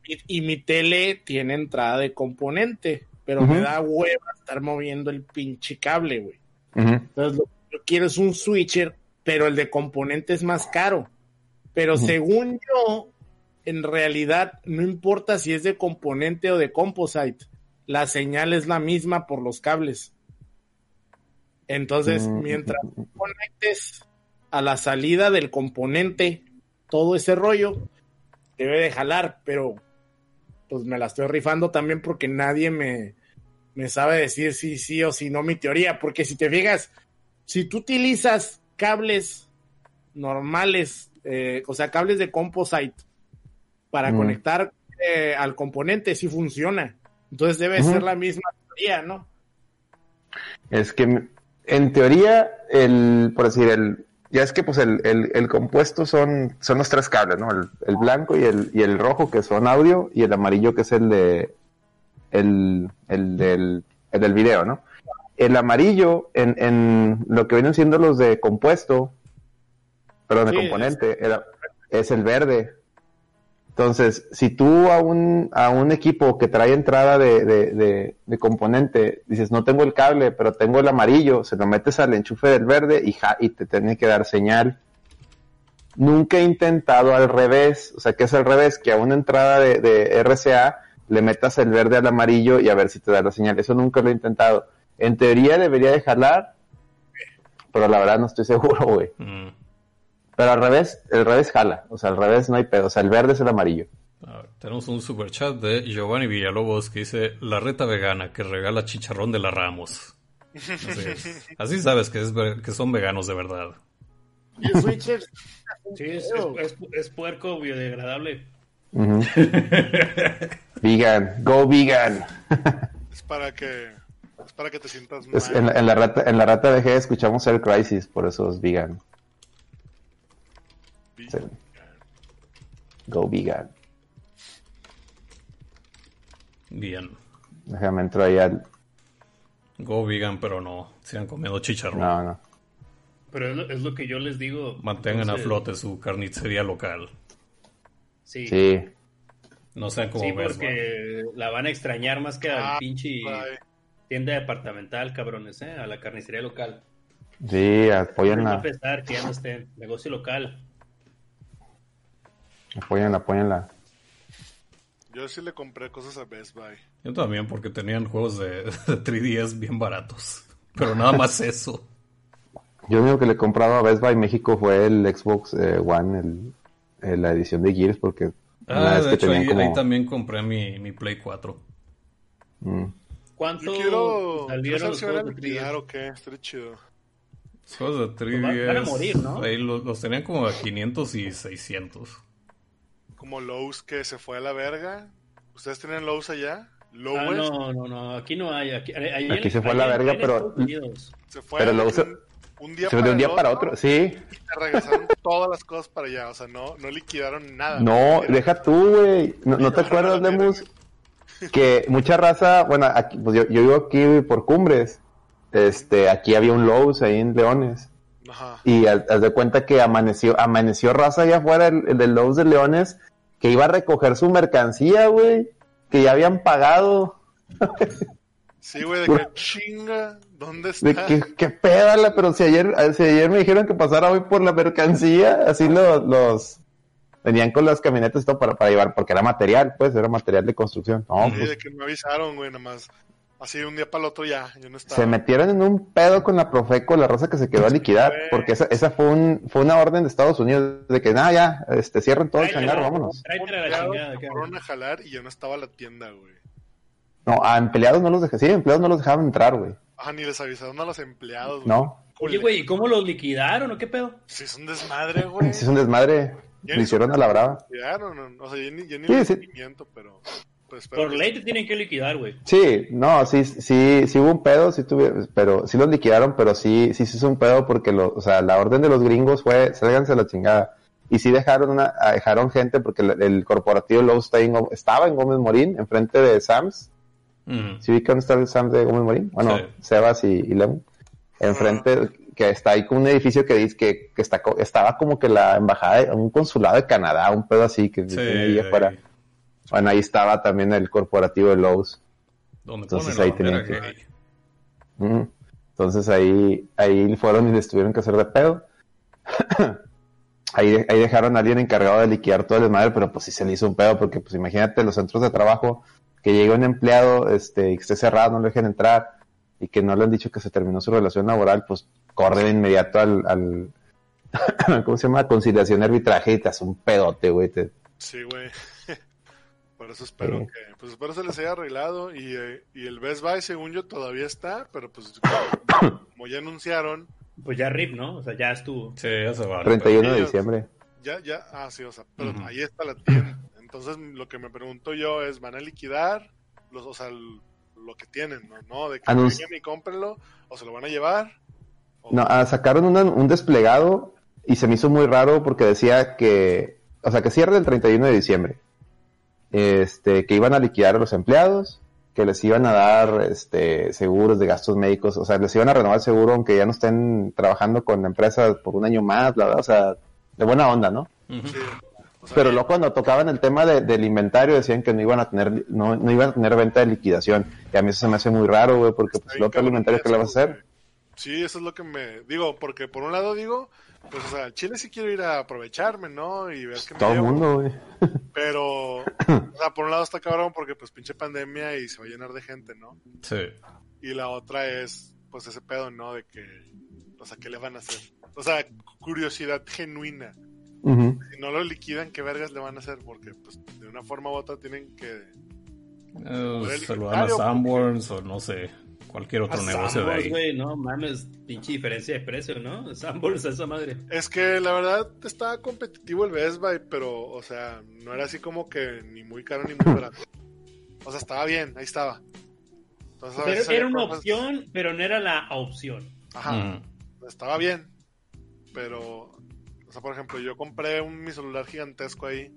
Speaker 4: Y, y mi tele tiene entrada de componente, pero me da hueva estar moviendo el pinche cable, güey. Entonces lo que yo quiero es un switcher, pero el de componente es más caro. Pero según yo, en realidad no importa si es de componente o de composite, la señal es la misma por los cables. Entonces,
Speaker 5: Mm,
Speaker 4: mientras conectes a la salida del componente todo ese rollo, debe de jalar, pero pues me la estoy rifando también porque nadie me, me sabe decir si sí o si no mi teoría, porque si te fijas, si tú utilizas cables normales, eh, o sea, cables de composite para
Speaker 5: Mm.
Speaker 4: conectar eh, al componente, sí funciona. Entonces debe ser la misma teoría, ¿no?
Speaker 5: Es que en teoría, el, por decir, el, ya es que pues el, el, el compuesto son, son los tres cables, ¿no? El, el blanco y el, y el rojo que son audio y el amarillo que es el de, el, el del, el del video, ¿no? El amarillo en, en lo que vienen siendo los de compuesto, perdón, de
Speaker 4: Sí,
Speaker 5: componente, era- es el verde. Entonces, si tú a un, a un equipo que trae entrada de, de, de, de componente dices, no tengo el cable, pero tengo el amarillo, se lo metes al enchufe del verde y, ja, y te tiene que dar señal. Nunca he intentado al revés, o sea, que es al revés, que a una entrada de, de RCA le metas el verde al amarillo y a ver si te da la señal. Eso nunca lo he intentado. En teoría debería de jalar, pero la verdad no estoy seguro, güey.
Speaker 3: Mm.
Speaker 5: Pero al revés, el revés jala. O sea, al revés no hay pedo. O sea, el verde es el amarillo.
Speaker 3: A ver, tenemos un super chat de Giovanni Villalobos que dice la reta vegana que regala chicharrón de la Ramos. Así, es. Así sabes que, es, ver- que son veganos de verdad.
Speaker 4: El switcher
Speaker 1: Sí, es, es, es- es puerco biodegradable.
Speaker 5: Ujú. vegan. Go vegan.
Speaker 2: Es para que, es para que te sientas mal.
Speaker 5: En, la, en la rata, en la rata VG escuchamos el Crisis, por eso es vegan. Sí. Go vegan.
Speaker 3: Bien.
Speaker 5: Déjame entrar ahí al...
Speaker 3: Go vegan, pero no. Sigan comiendo chicharrón.
Speaker 5: No, no.
Speaker 1: Pero es lo, es lo que yo les digo.
Speaker 3: Mantengan a flote su carnicería local.
Speaker 1: Sí, sí,
Speaker 5: Sí.
Speaker 3: No sean como Buy.
Speaker 1: porque la van a extrañar más que al
Speaker 2: Ah,
Speaker 1: pinche
Speaker 2: Bye.
Speaker 1: tienda departamental, cabrones, ¿eh? A la carnicería local.
Speaker 5: Sí, apóyenla.
Speaker 1: a pesar que ya no estén. Negocio local.
Speaker 5: Apóyenla, apóyenla.
Speaker 2: Yo sí le compré cosas a Best Buy.
Speaker 3: Yo también, porque tenían juegos de, de 3DS bien baratos. Pero nada más eso.
Speaker 5: Yo lo único que le he comprado a Best Buy México fue el Xbox eh, One, el, eh, la edición de Gears, porque
Speaker 3: Ah, de hecho, ahí,
Speaker 5: como...
Speaker 3: ahí también compré mi, mi Play 4.
Speaker 5: Mm.
Speaker 1: ¿Cuánto
Speaker 2: quiero.
Speaker 1: salieron
Speaker 2: ¿No
Speaker 1: los juegos de
Speaker 2: liquidar
Speaker 1: 3DS?
Speaker 2: o qué? Estaría chido.
Speaker 3: Los juegos de 3DS.
Speaker 1: Van- van a morir, ¿no?
Speaker 3: Ahí los, los tenían como a 500 y 600.
Speaker 2: Como Lowe's que se fue a la verga. ¿Ustedes tienen Lowe's allá?
Speaker 1: Ah,
Speaker 2: Lowe's
Speaker 1: no, no, no, aquí no hay. Aquí, ahí
Speaker 5: Aquí
Speaker 1: en-
Speaker 5: se fue a la verga, pero-
Speaker 2: se fue
Speaker 5: Pero Lowe's se-
Speaker 2: un día
Speaker 5: Se fue de un día
Speaker 2: el
Speaker 5: para
Speaker 2: otro
Speaker 5: otro, sí.
Speaker 2: y te regresaron todas las cosas para allá. O sea, no, no liquidaron nada.
Speaker 5: No, deja tú, güey. ¿No, no te acuerdas, Lemus? Que mucha raza, bueno, aquí, pues yo, yo vivo aquí por Cumbres. Este, aquí había un Lowe's ahí en Leones.
Speaker 2: Ajá.
Speaker 5: Y haz, de cuenta que amaneció, amaneció raza allá afuera, el, el del Lowe's de Leones, que iba a recoger su mercancía, güey. Que ya habían pagado.
Speaker 2: Sí, güey, de que chinga. ¿Dónde está?
Speaker 5: De que, qué pedala, pero si ayer, si ayer me dijeron que pasara hoy por la mercancía, así los, los venían con las camionetas y todo para, para llevar, porque era material, pues, era material de construcción. No,
Speaker 2: Sí,
Speaker 5: pues,
Speaker 2: de que me avisaron, güey, nada más. Así de un día para el otro ya. Yo no estaba.
Speaker 5: se metieron en un pedo con la Profeco, la raza que se quedó a liquidar, porque esa, esa fue un, fue una orden de Estados Unidos de que nada, ya, este, cierren todo el changarro, vámonos.
Speaker 2: Fueron a jalar y yo no estaba a la tienda, güey.
Speaker 5: No, a empleados no los dejaban, sí, a empleados no los dejaban entrar, güey.
Speaker 2: Ah, ni les avisaron a los empleados, güey.
Speaker 5: No,
Speaker 1: Oye, güey, ¿y cómo los liquidaron o qué pedo?
Speaker 2: Sí, es un desmadre, güey.
Speaker 5: sí es un desmadre. Lo hicieron a la brava.
Speaker 2: liquidaron, no, o sea, ya ni, ya ni
Speaker 5: Sí,
Speaker 2: el
Speaker 5: sí.
Speaker 2: pero... Pues,
Speaker 1: Por ley te tienen que liquidar, güey.
Speaker 5: Sí, no, sí, sí, sí hubo un pedo, sí tuve, pero sí los liquidaron, pero sí, sí, sí es un pedo porque lo, o sea, la orden de los gringos fue, sálganse a la chingada. Y sí dejaron una, a- dejaron gente porque el, el corporativo Lowe's está en Gó- estaba en Gómez Morín, enfrente de Sam's.
Speaker 3: Ujú.
Speaker 5: ¿Sí ubican dónde está el Sam's de Gómez Morín? Bueno,
Speaker 3: Sí.
Speaker 5: Sebas y, y Lem. Enfrente, que está ahí con un edificio que dice que, que está, estaba como que la embajada, de- un consulado de Canadá, un pedo así que
Speaker 3: Sí,
Speaker 5: ahí. afuera. Bueno, ahí estaba también el corporativo de Lowe's.
Speaker 3: Donde
Speaker 5: Entonces ahí tenían que-. Entonces ahí, ahí fueron y les tuvieron que hacer de pedo. ahí, ahí dejaron a alguien encargado de liquidar todo el desmadre, pero pues sí se le hizo un pedo, porque pues imagínate los centros de trabajo, que llegue un empleado, este, y que esté cerrado, no lo dejen entrar, y que no le han dicho que se terminó su relación laboral, pues corre de inmediato al, al ¿cómo se llama? Conciliación y arbitraje y te hace un pedote, güey. te-
Speaker 2: Sí, güey. Por eso espero
Speaker 5: Sí.
Speaker 2: que, pues espero se les haya arreglado y, eh, y el Best Buy según yo todavía está, pero pues como ya anunciaron,
Speaker 1: Pues ya RIP, ¿no? O sea, ya estuvo.
Speaker 3: Sí, ya se va.
Speaker 5: 31 de diciembre.
Speaker 2: ya, ya, ah sí, o sea, pero
Speaker 3: Ujú.
Speaker 2: ahí está la tienda. Entonces lo que me pregunto yo es, ¿van a liquidar los, o sea, el- lo que tienen, no? ¿No? De que
Speaker 5: Anunci-
Speaker 2: vengan y cómprenlo, o se lo van a llevar. O-
Speaker 5: No, ah, sacaron una- un desplegado y se me hizo muy raro porque decía que, o sea, que cierra el 31 de diciembre. Este, que iban a liquidar a los empleados, que les iban a dar, este, seguros de gastos médicos, o sea, les iban a renovar el seguro aunque ya no estén trabajando con la empresa por un año más, la verdad, o sea, de buena onda, ¿no?
Speaker 2: Sí, o sea,
Speaker 5: Pero luego cuando tocaban el tema de- del inventario decían que no iban a tener, no, no iban a tener venta de liquidación. Y a mí eso se me hace muy raro, güey, porque pues el otro inventario que le vas a hacer.
Speaker 2: Sí, eso es lo que me digo, porque por un lado digo, pues o sea, al Chile sí quiero ir a aprovecharme, ¿no? Y ver qué me
Speaker 5: Todo el
Speaker 2: llevo.
Speaker 5: mundo, güey.
Speaker 2: Pero, o sea, por un lado está cabrón porque pues pinche pandemia y se va a llenar de gente, ¿no?
Speaker 3: Sí.
Speaker 2: Y la otra es, pues ese pedo, ¿no? De que, o sea, ¿qué le van a hacer? O sea, curiosidad genuina. Si no lo liquidan, ¿qué vergas le van a hacer? Porque, pues, de una forma u otra tienen que... El
Speaker 3: se lo dan a Sanborns o no sé, cualquier otro
Speaker 1: A
Speaker 3: negocio de
Speaker 1: Sanborns,
Speaker 3: ahí.
Speaker 1: güey, no mames, pinche diferencia de precio, ¿no? Sanborns a esa madre.
Speaker 2: Es que la verdad estaba competitivo el Best Buy, pero, o sea, no era así como que ni muy caro ni muy barato. O sea, estaba bien, ahí estaba. Entonces,
Speaker 1: Pero era una opción, pero no era la opción.
Speaker 2: Ajá.
Speaker 3: Ujú.
Speaker 2: estaba bien, pero, o sea, por ejemplo, yo compré un, mi celular gigantesco ahí,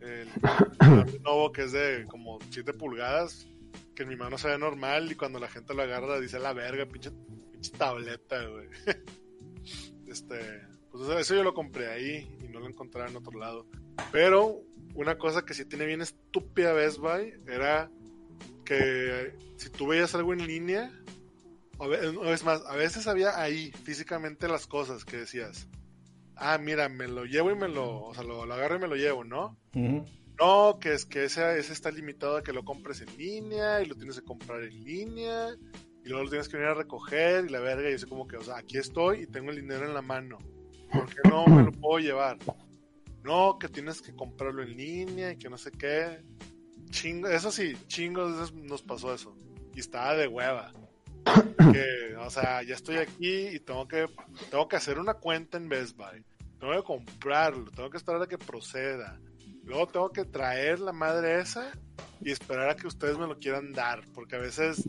Speaker 2: el, el nuevo que es de como 7 pulgadas, que en mi mano se ve normal y cuando la gente lo agarra dice la verga, pinche, pinche tableta, güey. Este, pues eso, yo lo compré ahí y no lo encontré en otro lado. Pero una cosa que sí tiene bien estúpida Best Buy era que si tú veías algo en línea, es más, a veces había ahí físicamente las cosas que decías, ah, mira, me lo llevo y me lo, o sea, lo, lo agarro y me lo llevo, ¿no?
Speaker 3: Ujú.
Speaker 2: No, que es que ese, está limitado a que lo compres en línea y lo tienes que comprar en línea y luego lo tienes que venir a recoger y la verga y yo como que, o sea, aquí estoy y tengo el dinero en la mano. ¿Por qué no me lo puedo llevar? No, que tienes que comprarlo en línea y que no sé qué. Chingo, eso sí, chingos nos pasó eso. Y estaba de hueva. Que, o sea, ya estoy aquí y tengo que, tengo que hacer una cuenta en Best Buy. Tengo que comprarlo, tengo que esperar a que proceda. Luego tengo que traer la madre esa y esperar a que ustedes me lo quieran dar. Porque a veces,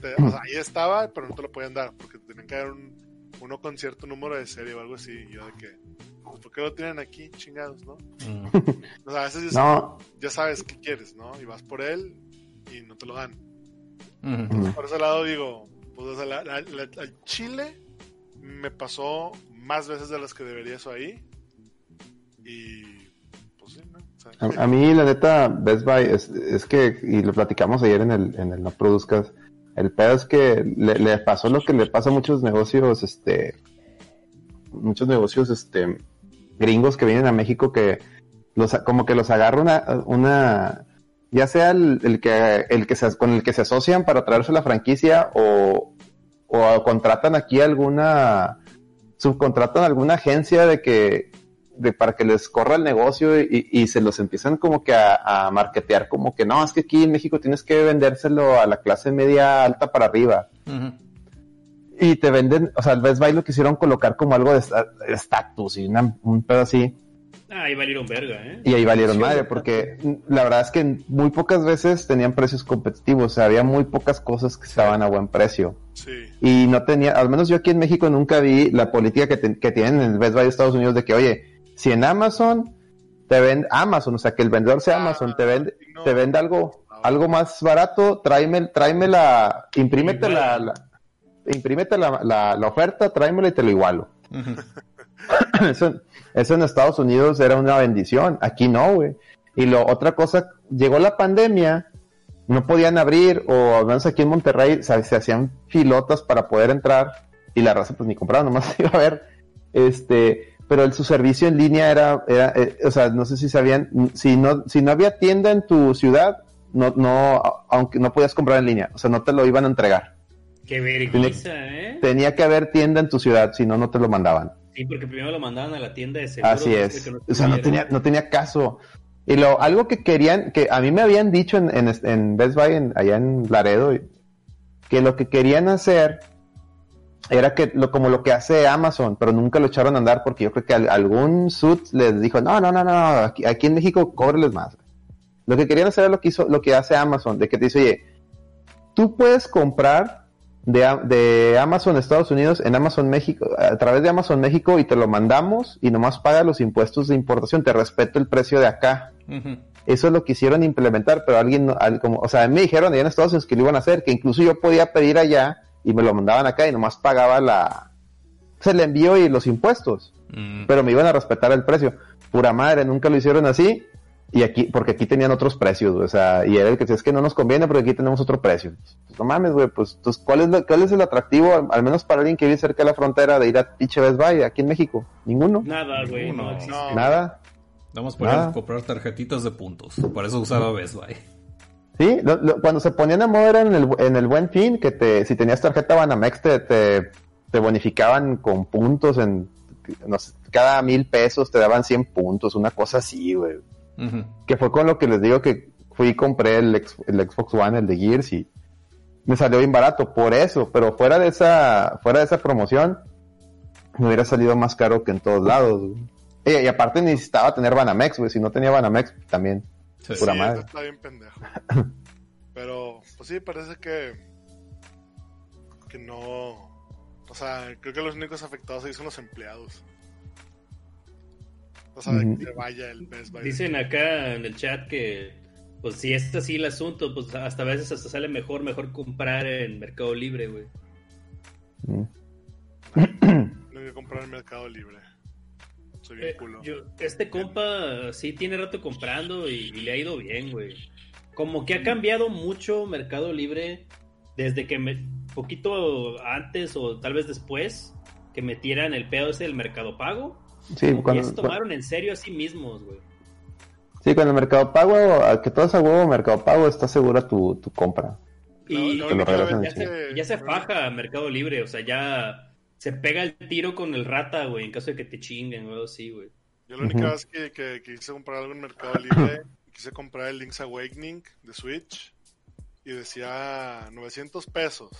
Speaker 2: te- o sea, ahí estaba, pero no te lo podían dar. Porque te tenían que dar un, uno con cierto número de serie o algo así. Y yo de que, pues, ¿por qué lo tienen aquí, chingados, no?
Speaker 3: Ujú.
Speaker 2: O sea, a veces ya,
Speaker 5: No,
Speaker 2: ya sabes qué quieres, ¿no? Y vas por él y no te lo dan.
Speaker 3: Ujú.
Speaker 2: Por ese lado digo, pues o sea, la- la- la- al Chile me pasó más veces de las que debería eso ahí. Y
Speaker 5: A, a mí, la neta, Best Buy es, es que, y lo platicamos ayer en el, en el No Produzcas, el pedo es que le, le pasó lo que le pasa a muchos negocios, este, muchos negocios, este, gringos que vienen a México que los, como que los agarra una, una, ya sea el, el que, el que se, con el que se asocian para traerse la franquicia o, o contratan aquí alguna, subcontratan alguna agencia de que de para que les corra el negocio y, y se los empiezan como que a, a marketear como que no, es que aquí en México tienes que vendérselo a la clase media alta para arriba. Y te venden, o sea, el Best Buy lo quisieron colocar como algo de esta- de estatus y una- un pedo así.
Speaker 1: Ah, ahí valieron verga, ¿eh?
Speaker 5: Y ahí valieron
Speaker 4: Sí,
Speaker 5: madre, porque la verdad es que muy pocas veces tenían precios competitivos, o sea, había muy pocas cosas que estaban a buen precio.
Speaker 2: Sí.
Speaker 5: Y no tenía, al menos yo aquí en México nunca vi la política que, te- que tienen en el Best Buy de Estados Unidos de que, oye, si en Amazon te vende, Amazon, o sea, que el vendedor sea
Speaker 2: Ah,
Speaker 5: Amazon, te vende,
Speaker 2: no.
Speaker 5: te vende algo, algo más barato, tráeme, tráeme la, imprímete la, la- imprímete la, la, la oferta, tráemela y te lo igualo. Eso en Estados Unidos era una bendición, aquí no, güey. Y lo otra cosa, llegó la pandemia, no podían abrir, o al menos aquí en Monterrey se, se hacían filotas para poder entrar, y la raza pues ni compraba, nomás iba a ver. Este, pero el, su servicio en línea era, era eh, o sea, no sé si sabían, si no, si no había tienda en tu ciudad, no, no, aunque no podías comprar en línea, o sea, no te lo iban a entregar.
Speaker 1: Qué vergüenza, ¿eh?
Speaker 5: Tenía que haber tienda en tu ciudad, si no, no te lo mandaban.
Speaker 1: Sí, porque primero lo mandaban a la tienda de seguros.
Speaker 5: Así es. O sea, no tenía, no tenía caso. Y lo, algo que querían, que a mí me habían dicho en, en, en Best Buy, en- allá en Laredo, que lo que querían hacer era que lo, como lo que hace Amazon, pero nunca lo echaron a andar porque yo creo que al- algún suit les dijo, no, no, no, no, aquí, aquí en México cóbreles más. Lo que querían hacer es lo que hizo, lo que hace Amazon, de que te dice, oye, tú puedes comprar de, de Amazon Estados Unidos en Amazon México, a través de Amazon México y te lo mandamos y nomás paga los impuestos de importación, te respeto el precio de acá. Eso es lo quisieron implementar, pero alguien, al- como, o sea, me dijeron allá en Estados Unidos que lo iban a hacer, que incluso yo podía pedir allá y me lo mandaban acá y nomás pagaba la, se le envío y los impuestos,
Speaker 3: Mm.
Speaker 5: pero me iban a respetar el precio. Pura madre, nunca lo hicieron así. Y aquí, porque aquí tenían otros precios, o sea, y era el que decía, es que no nos conviene porque aquí tenemos otro precio. Pues, no mames, güey, pues, entonces, ¿cuál es, lo- ¿cuál es el atractivo, al, al menos para alguien que vive cerca de la frontera, de ir a pinche Best Buy aquí en México? Ninguno.
Speaker 1: Nada, güey, no,
Speaker 3: No.
Speaker 5: Nada.
Speaker 3: Vamos para
Speaker 5: Nada.
Speaker 3: comprar tarjetitas de puntos. Por eso usaba Best Buy.
Speaker 5: Sí, lo- lo- cuando se ponían a moda era en el, en el buen fin, que te, si tenías tarjeta Banamex te, te, te bonificaban con puntos en, no sé, cada mil pesos te daban 100 puntos, una cosa así, güey. Que fue con lo que les digo que fui y compré el, ex- el Xbox One, el de Gears, y me salió bien barato por eso, pero fuera de esa, fuera de esa promoción, me hubiera salido más caro que en todos lados, güey. Y, y aparte necesitaba tener Banamex, güey, si no tenía Banamex, también.
Speaker 3: Sí.
Speaker 5: Pura
Speaker 2: sí,
Speaker 5: madre.
Speaker 2: eso está bien pendejo. Pero, pues sí, parece que. que no. O sea, creo que los únicos afectados ahí son los empleados. O sea, de
Speaker 5: Ujú.
Speaker 2: que vaya el Best Buy.
Speaker 1: Dicen acá en el chat que, pues si es así el asunto, pues hasta a veces hasta sale mejor, mejor comprar en Mercado Libre, güey.
Speaker 5: Mm.
Speaker 2: Tengo que comprar en Mercado Libre. Soy bien
Speaker 1: Eh,
Speaker 2: culo.
Speaker 1: yo- este compa sí tiene rato comprando y, y le ha ido bien, güey. Como que ha cambiado mucho Mercado Libre desde que me, poquito antes o tal vez después que metieran el pedo ese del Mercado Pago.
Speaker 5: Sí,
Speaker 1: Como que
Speaker 5: cuando,
Speaker 1: ya se tomaron en serio a sí mismos, güey.
Speaker 5: Sí, con el Mercado Pago, a que todo es a huevo Mercado Pago, está segura tu, tu compra.
Speaker 1: Y
Speaker 2: vez
Speaker 1: ya, se, ya se faja Mercado Libre, o sea, ya se pega el tiro con el rata, güey, en caso de que te chinguen, güey, así, güey.
Speaker 2: Yo la única vez que, que quise comprar algo en Mercado Libre, quise comprar el Link's Awakening de Switch y decía 900 pesos.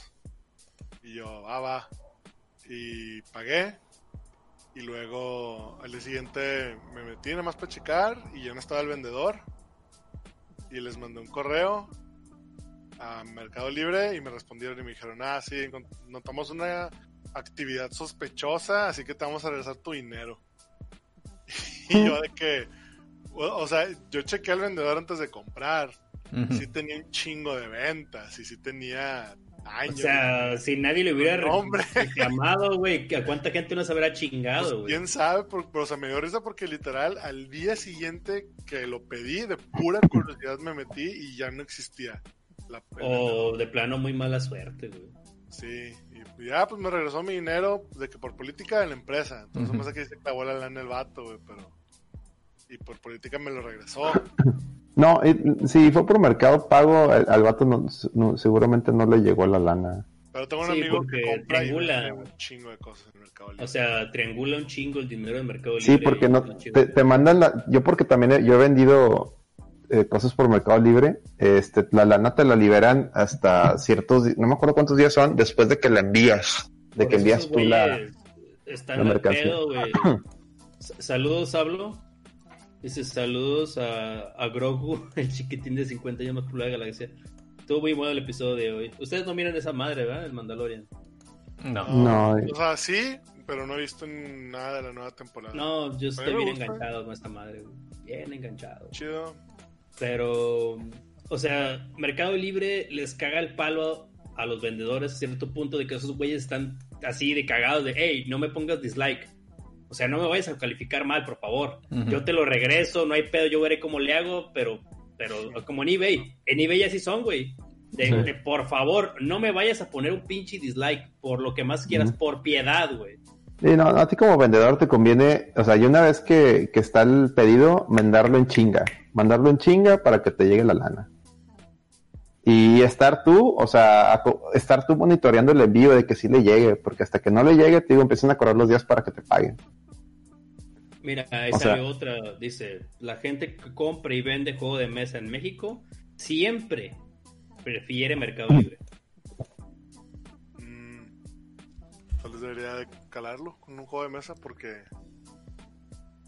Speaker 2: Y yo, ah, va. Y pagué. Y luego al día siguiente me metí nada más para checar y ya no estaba el vendedor. Y les mandé un correo a Mercado Libre y me respondieron y me dijeron, ah, sí, notamos una actividad sospechosa, así que te vamos a regresar tu dinero. Y yo de que, o, o sea, yo chequé al vendedor antes de comprar.
Speaker 3: Ujú.
Speaker 2: Sí tenía un chingo de ventas y sí tenía
Speaker 1: O
Speaker 2: años.
Speaker 1: sea, si nadie le hubiera reclamado, güey, ¿a cuánta gente no se habrá
Speaker 2: Pues,
Speaker 1: chingado, güey?
Speaker 2: quién sabe, por- pero o sea, me dio risa porque literal al día siguiente que lo pedí, de pura curiosidad me metí y ya no existía. La.
Speaker 1: O de plano muy mala suerte, güey.
Speaker 2: Sí, y ya pues me regresó mi dinero de que por política de la empresa. Entonces más que se clavó la lana el vato, güey, pero... Y por política me lo regresó.
Speaker 5: No, si fue por Mercado Pago, al, al vato no- no- seguramente no le llegó la lana.
Speaker 2: Pero tengo un
Speaker 1: Sí,
Speaker 2: amigo que compra y
Speaker 1: triangula.
Speaker 2: un chingo de cosas en el Mercado Libre.
Speaker 1: O sea, triangula un chingo el dinero del mercado libre.
Speaker 5: Sí, porque no te, te mandan la, yo porque también he- yo he vendido eh, cosas por Mercado Libre, este, la lana te la liberan hasta ciertos, no me acuerdo cuántos días son, después de que la envías, de
Speaker 1: Por
Speaker 5: que envías tú la,
Speaker 1: Están
Speaker 5: la
Speaker 1: al
Speaker 5: mercancía.
Speaker 1: pedo, güey. Saludos, Hablo. Dice saludos a, a Grogu, el chiquitín de 50 años más popular de la galaxia. Estuvo muy bueno el episodio de hoy. Ustedes no miran esa madre, ¿verdad? El Mandalorian.
Speaker 3: No.
Speaker 5: No,
Speaker 2: O sea, sí, pero no he visto nada de la nueva temporada.
Speaker 1: No, yo estoy bien
Speaker 2: gusta.
Speaker 1: enganchado con esta madre, güey. Bien enganchado.
Speaker 2: Chido.
Speaker 1: Pero, o sea, Mercado Libre les caga el palo a los vendedores a cierto punto de que esos güeyes están así de cagados de, hey, no me pongas dislike. O sea, no me vayas a calificar mal, por favor. Yo te lo regreso, no hay pedo, yo veré cómo le hago, pero, pero como en eBay. En eBay así son, güey. De, por favor, no me vayas a poner un pinche dislike por lo que más quieras, por piedad, güey.
Speaker 5: Sí, no, a ti como vendedor te conviene, o sea, y una vez que, que está el pedido, mandarlo en chinga, mandarlo en chinga para que te llegue la lana. Y estar tú, o sea, estar tú monitoreando el envío de que sí le llegue, porque hasta que no le llegue, te digo, empiezan a correr los días para que te paguen.
Speaker 1: Mira, ahí
Speaker 5: O sea-
Speaker 1: salió otra, dice, la gente que compra y vende juego de mesa en México siempre prefiere Mercado Libre.
Speaker 2: Mm, tal vez debería de calarlo con un juego de mesa porque...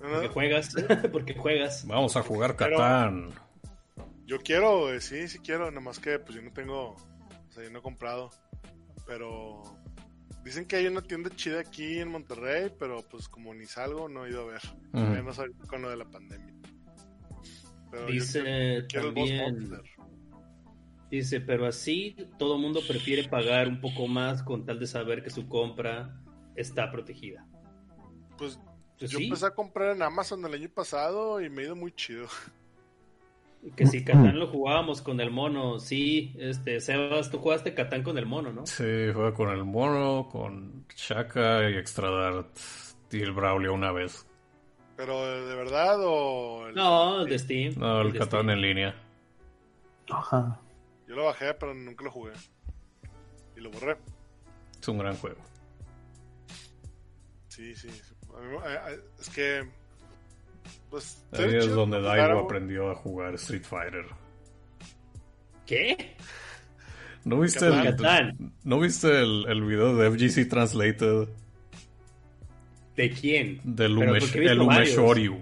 Speaker 1: Porque juegas, porque juegas.
Speaker 3: Vamos a jugar
Speaker 2: Pero-
Speaker 3: Catán.
Speaker 2: Yo quiero, güey, sí, sí quiero, nada más que pues yo no tengo, o sea, yo no he comprado, pero dicen que hay una tienda chida aquí en Monterrey, pero pues como ni salgo, no he ido a ver,
Speaker 3: Ujú.
Speaker 2: menos ahorita con lo de la pandemia. Pero
Speaker 1: Dice
Speaker 2: quiero-
Speaker 1: también,
Speaker 2: Monster.
Speaker 1: dice, pero así todo mundo prefiere pagar un poco más con tal de saber que su compra está protegida.
Speaker 2: Pues
Speaker 1: Pues
Speaker 2: yo
Speaker 1: sí,
Speaker 2: empecé a comprar en Amazon el año pasado y me ha ido muy chido.
Speaker 1: que si Catán lo jugábamos con el mono, sí, este, Sebas, tú jugaste Catán con el mono, ¿no?
Speaker 3: Sí, juega con el mono, con Shaka y Extradart y el Braulio una vez.
Speaker 2: Pero de verdad o... el-
Speaker 1: No, el de Steam.
Speaker 3: No, el Catán
Speaker 1: Steam.
Speaker 3: en línea.
Speaker 5: Ajá.
Speaker 2: Yo lo bajé, pero nunca lo jugué. Y lo borré.
Speaker 3: Es un gran juego.
Speaker 2: Sí, sí. A- a- es que... Pues...
Speaker 3: Ahí es donde Daigo aprendió a jugar Street Fighter.
Speaker 1: ¿Qué?
Speaker 3: ¿No viste el. ¿no viste el, el video de FGC Translated
Speaker 1: ¿De quién?
Speaker 3: del Umesh, el. Umeshoryu?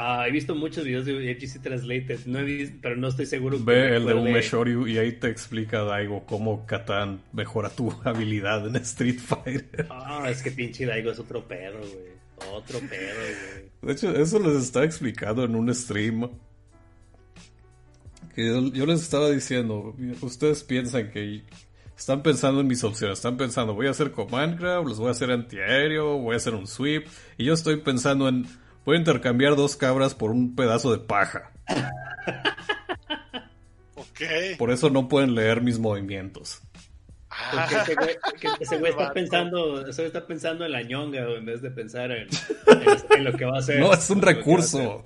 Speaker 1: Ah, he visto muchos videos de FGC Translated, no he visto, pero no estoy seguro. que
Speaker 3: Ve el de
Speaker 1: recuerde.
Speaker 3: Umeshoryu y ahí te explica Daigo cómo Catán mejora tu habilidad en Street Fighter.
Speaker 1: Ah, es que pinche Daigo es otro pedo, güey. Otro pedo, güey.
Speaker 3: De hecho, eso les estaba explicando en un stream. Que yo, yo les estaba diciendo, ustedes piensan que están pensando en mis opciones, están pensando, voy a hacer command grab, los voy a hacer antiaéreo, voy a hacer un sweep, y yo estoy pensando en, voy a intercambiar dos cabras por un pedazo de paja.
Speaker 2: Ok.
Speaker 3: Por eso no pueden leer mis movimientos.
Speaker 1: Porque
Speaker 2: Ah,
Speaker 1: ese güey, que ese güey está pensando, ese güey está pensando en la ñonga, güey, en vez de pensar en, en- en lo que va a hacer.
Speaker 3: No, es un recurso.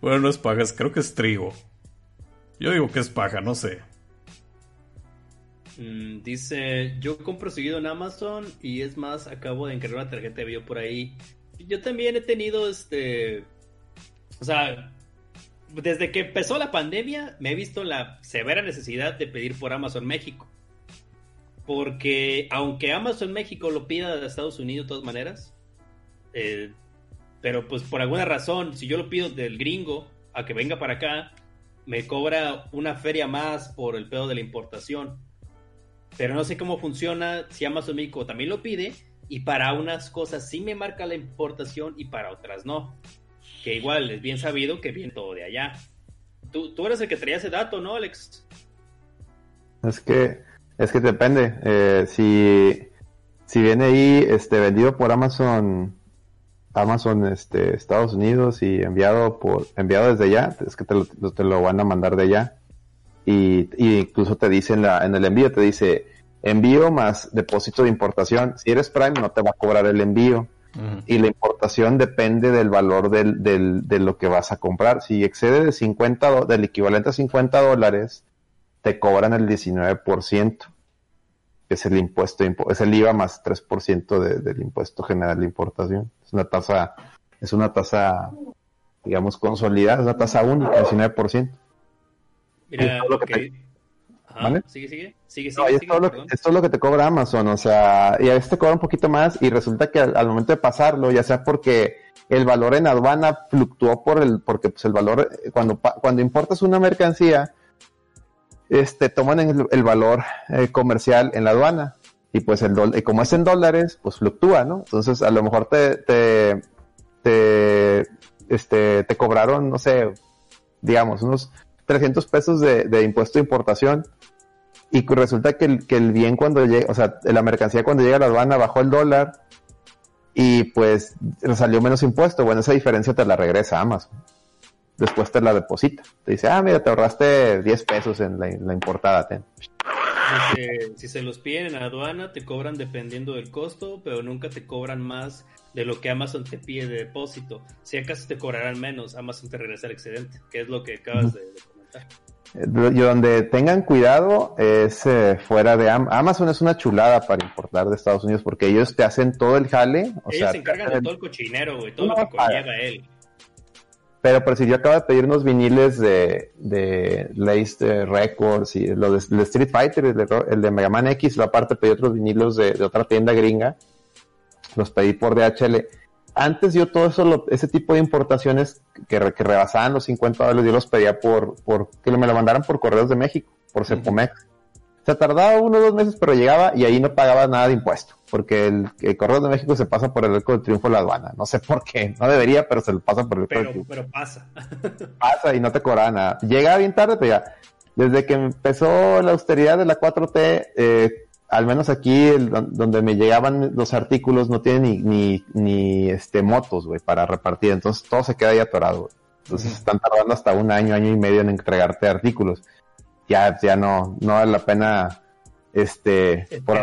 Speaker 3: Bueno, no es paja, creo que es trigo. Yo digo que es paja, no sé.
Speaker 1: Mm, dice, yo compro seguido en Amazon y es más, acabo de encargar una tarjeta de video por ahí. Yo también he tenido este... O sea, desde que empezó la pandemia me he visto la severa necesidad de pedir por Amazon México. Porque aunque Amazon México lo pida de Estados Unidos de todas maneras, eh, pero pues por alguna razón, si yo lo pido del gringo a que venga para acá, me cobra una feria más por el pedo de la importación. Pero no sé cómo funciona si Amazon México también lo pide y para unas cosas sí me marca la importación y para otras no. Que igual es bien sabido que viene todo de allá. Tú, tú eres el que traía ese dato, ¿no, Alex?
Speaker 5: Es que, es que depende. Eh, si, si viene ahí, este, vendido por Amazon, Amazon, este, Estados Unidos y enviado por, enviado desde allá, es que te lo, te lo van a mandar de allá. Y, y incluso te dice en en el envío, te dice envío más depósito de importación. Si eres Prime, no te va a cobrar el envío. Y la importación depende del valor del, del, de lo que vas a comprar. Si excede de 50, do- del equivalente a 50 dólares, te cobran el 19%. que es el impuesto, es el IVA más 3% de, del impuesto general de importación. Es una tasa, es una tasa, digamos, consolidada, es una tasa única, 19%.
Speaker 1: Mira,
Speaker 5: lo que
Speaker 1: que- Ajá,
Speaker 5: ¿Vale?
Speaker 1: Sigue, sigue. Sigue,
Speaker 5: No,
Speaker 1: sigue,
Speaker 5: todo lo- esto es lo que te cobra Amazon, o sea, y a veces te cobra un poquito más y resulta que al, al momento de pasarlo, ya sea porque el valor en aduana fluctuó por el, porque pues el valor, eh, cuando, cuando importas una mercancía, este, toman el, el valor eh, comercial en la aduana y pues el y como es en dólares, pues fluctúa, ¿no? Entonces a lo mejor te, te, te, este, te cobraron, no sé, digamos, unos 300 pesos de, de impuesto de importación y resulta que el, que el bien cuando llega, o sea, la mercancía cuando llega a la aduana bajó el dólar y pues salió menos impuesto. Bueno, esa diferencia te la regresa Amazon. Después te la deposita. Te dice, ah, mira, te ahorraste 10 pesos en la, en la importada. ten".
Speaker 1: Si se, si se los piden en aduana, te cobran dependiendo del costo, pero nunca te cobran más de lo que Amazon te pide de depósito. Si acaso te cobrarán menos, Amazon te regresa el excedente, que es lo que acabas de, de comentar.
Speaker 5: Eh, Y donde tengan cuidado es eh, fuera de Am- Amazon es una chulada para importar de Estados Unidos porque ellos te hacen todo el jale, o
Speaker 1: Ellos
Speaker 5: sea,
Speaker 1: se encargan de todo el cochinero, güey, todo
Speaker 5: No,
Speaker 1: lo que conlleva él.
Speaker 5: Pero, pero si yo acabo de pedir unos viniles de, de Lace de Records y lo de, Street Fighter, el de, el de Mega Man X, lo aparte pedí otros vinilos de, de otra tienda gringa, los pedí por DHL. Antes yo todo eso, lo- ese tipo de importaciones que, re- que rebasaban los 50 dólares, yo los pedía por, por que me lo mandaran por Correos de México, por Cepomex. Se tardaba uno o dos meses, pero llegaba y ahí no pagaba nada de impuesto, porque el, el Correos de México se pasa por el arco del triunfo de la aduana. No sé por qué, no debería, pero se lo pasa por el arco del triunfo
Speaker 1: pero pasa.
Speaker 5: pasa y no te cobraba nada. Llega bien tarde, pero ya. Desde que empezó la austeridad de la 4T, eh, al menos aquí el- don- donde me llegaban los artículos no tienen ni, ni, ni este motos, güey, para repartir. Entonces todo se queda ahí atorado, güey. Entonces están tardando hasta un año, año y medio en entregarte artículos. Ya, ya no, no vale la pena, este, por.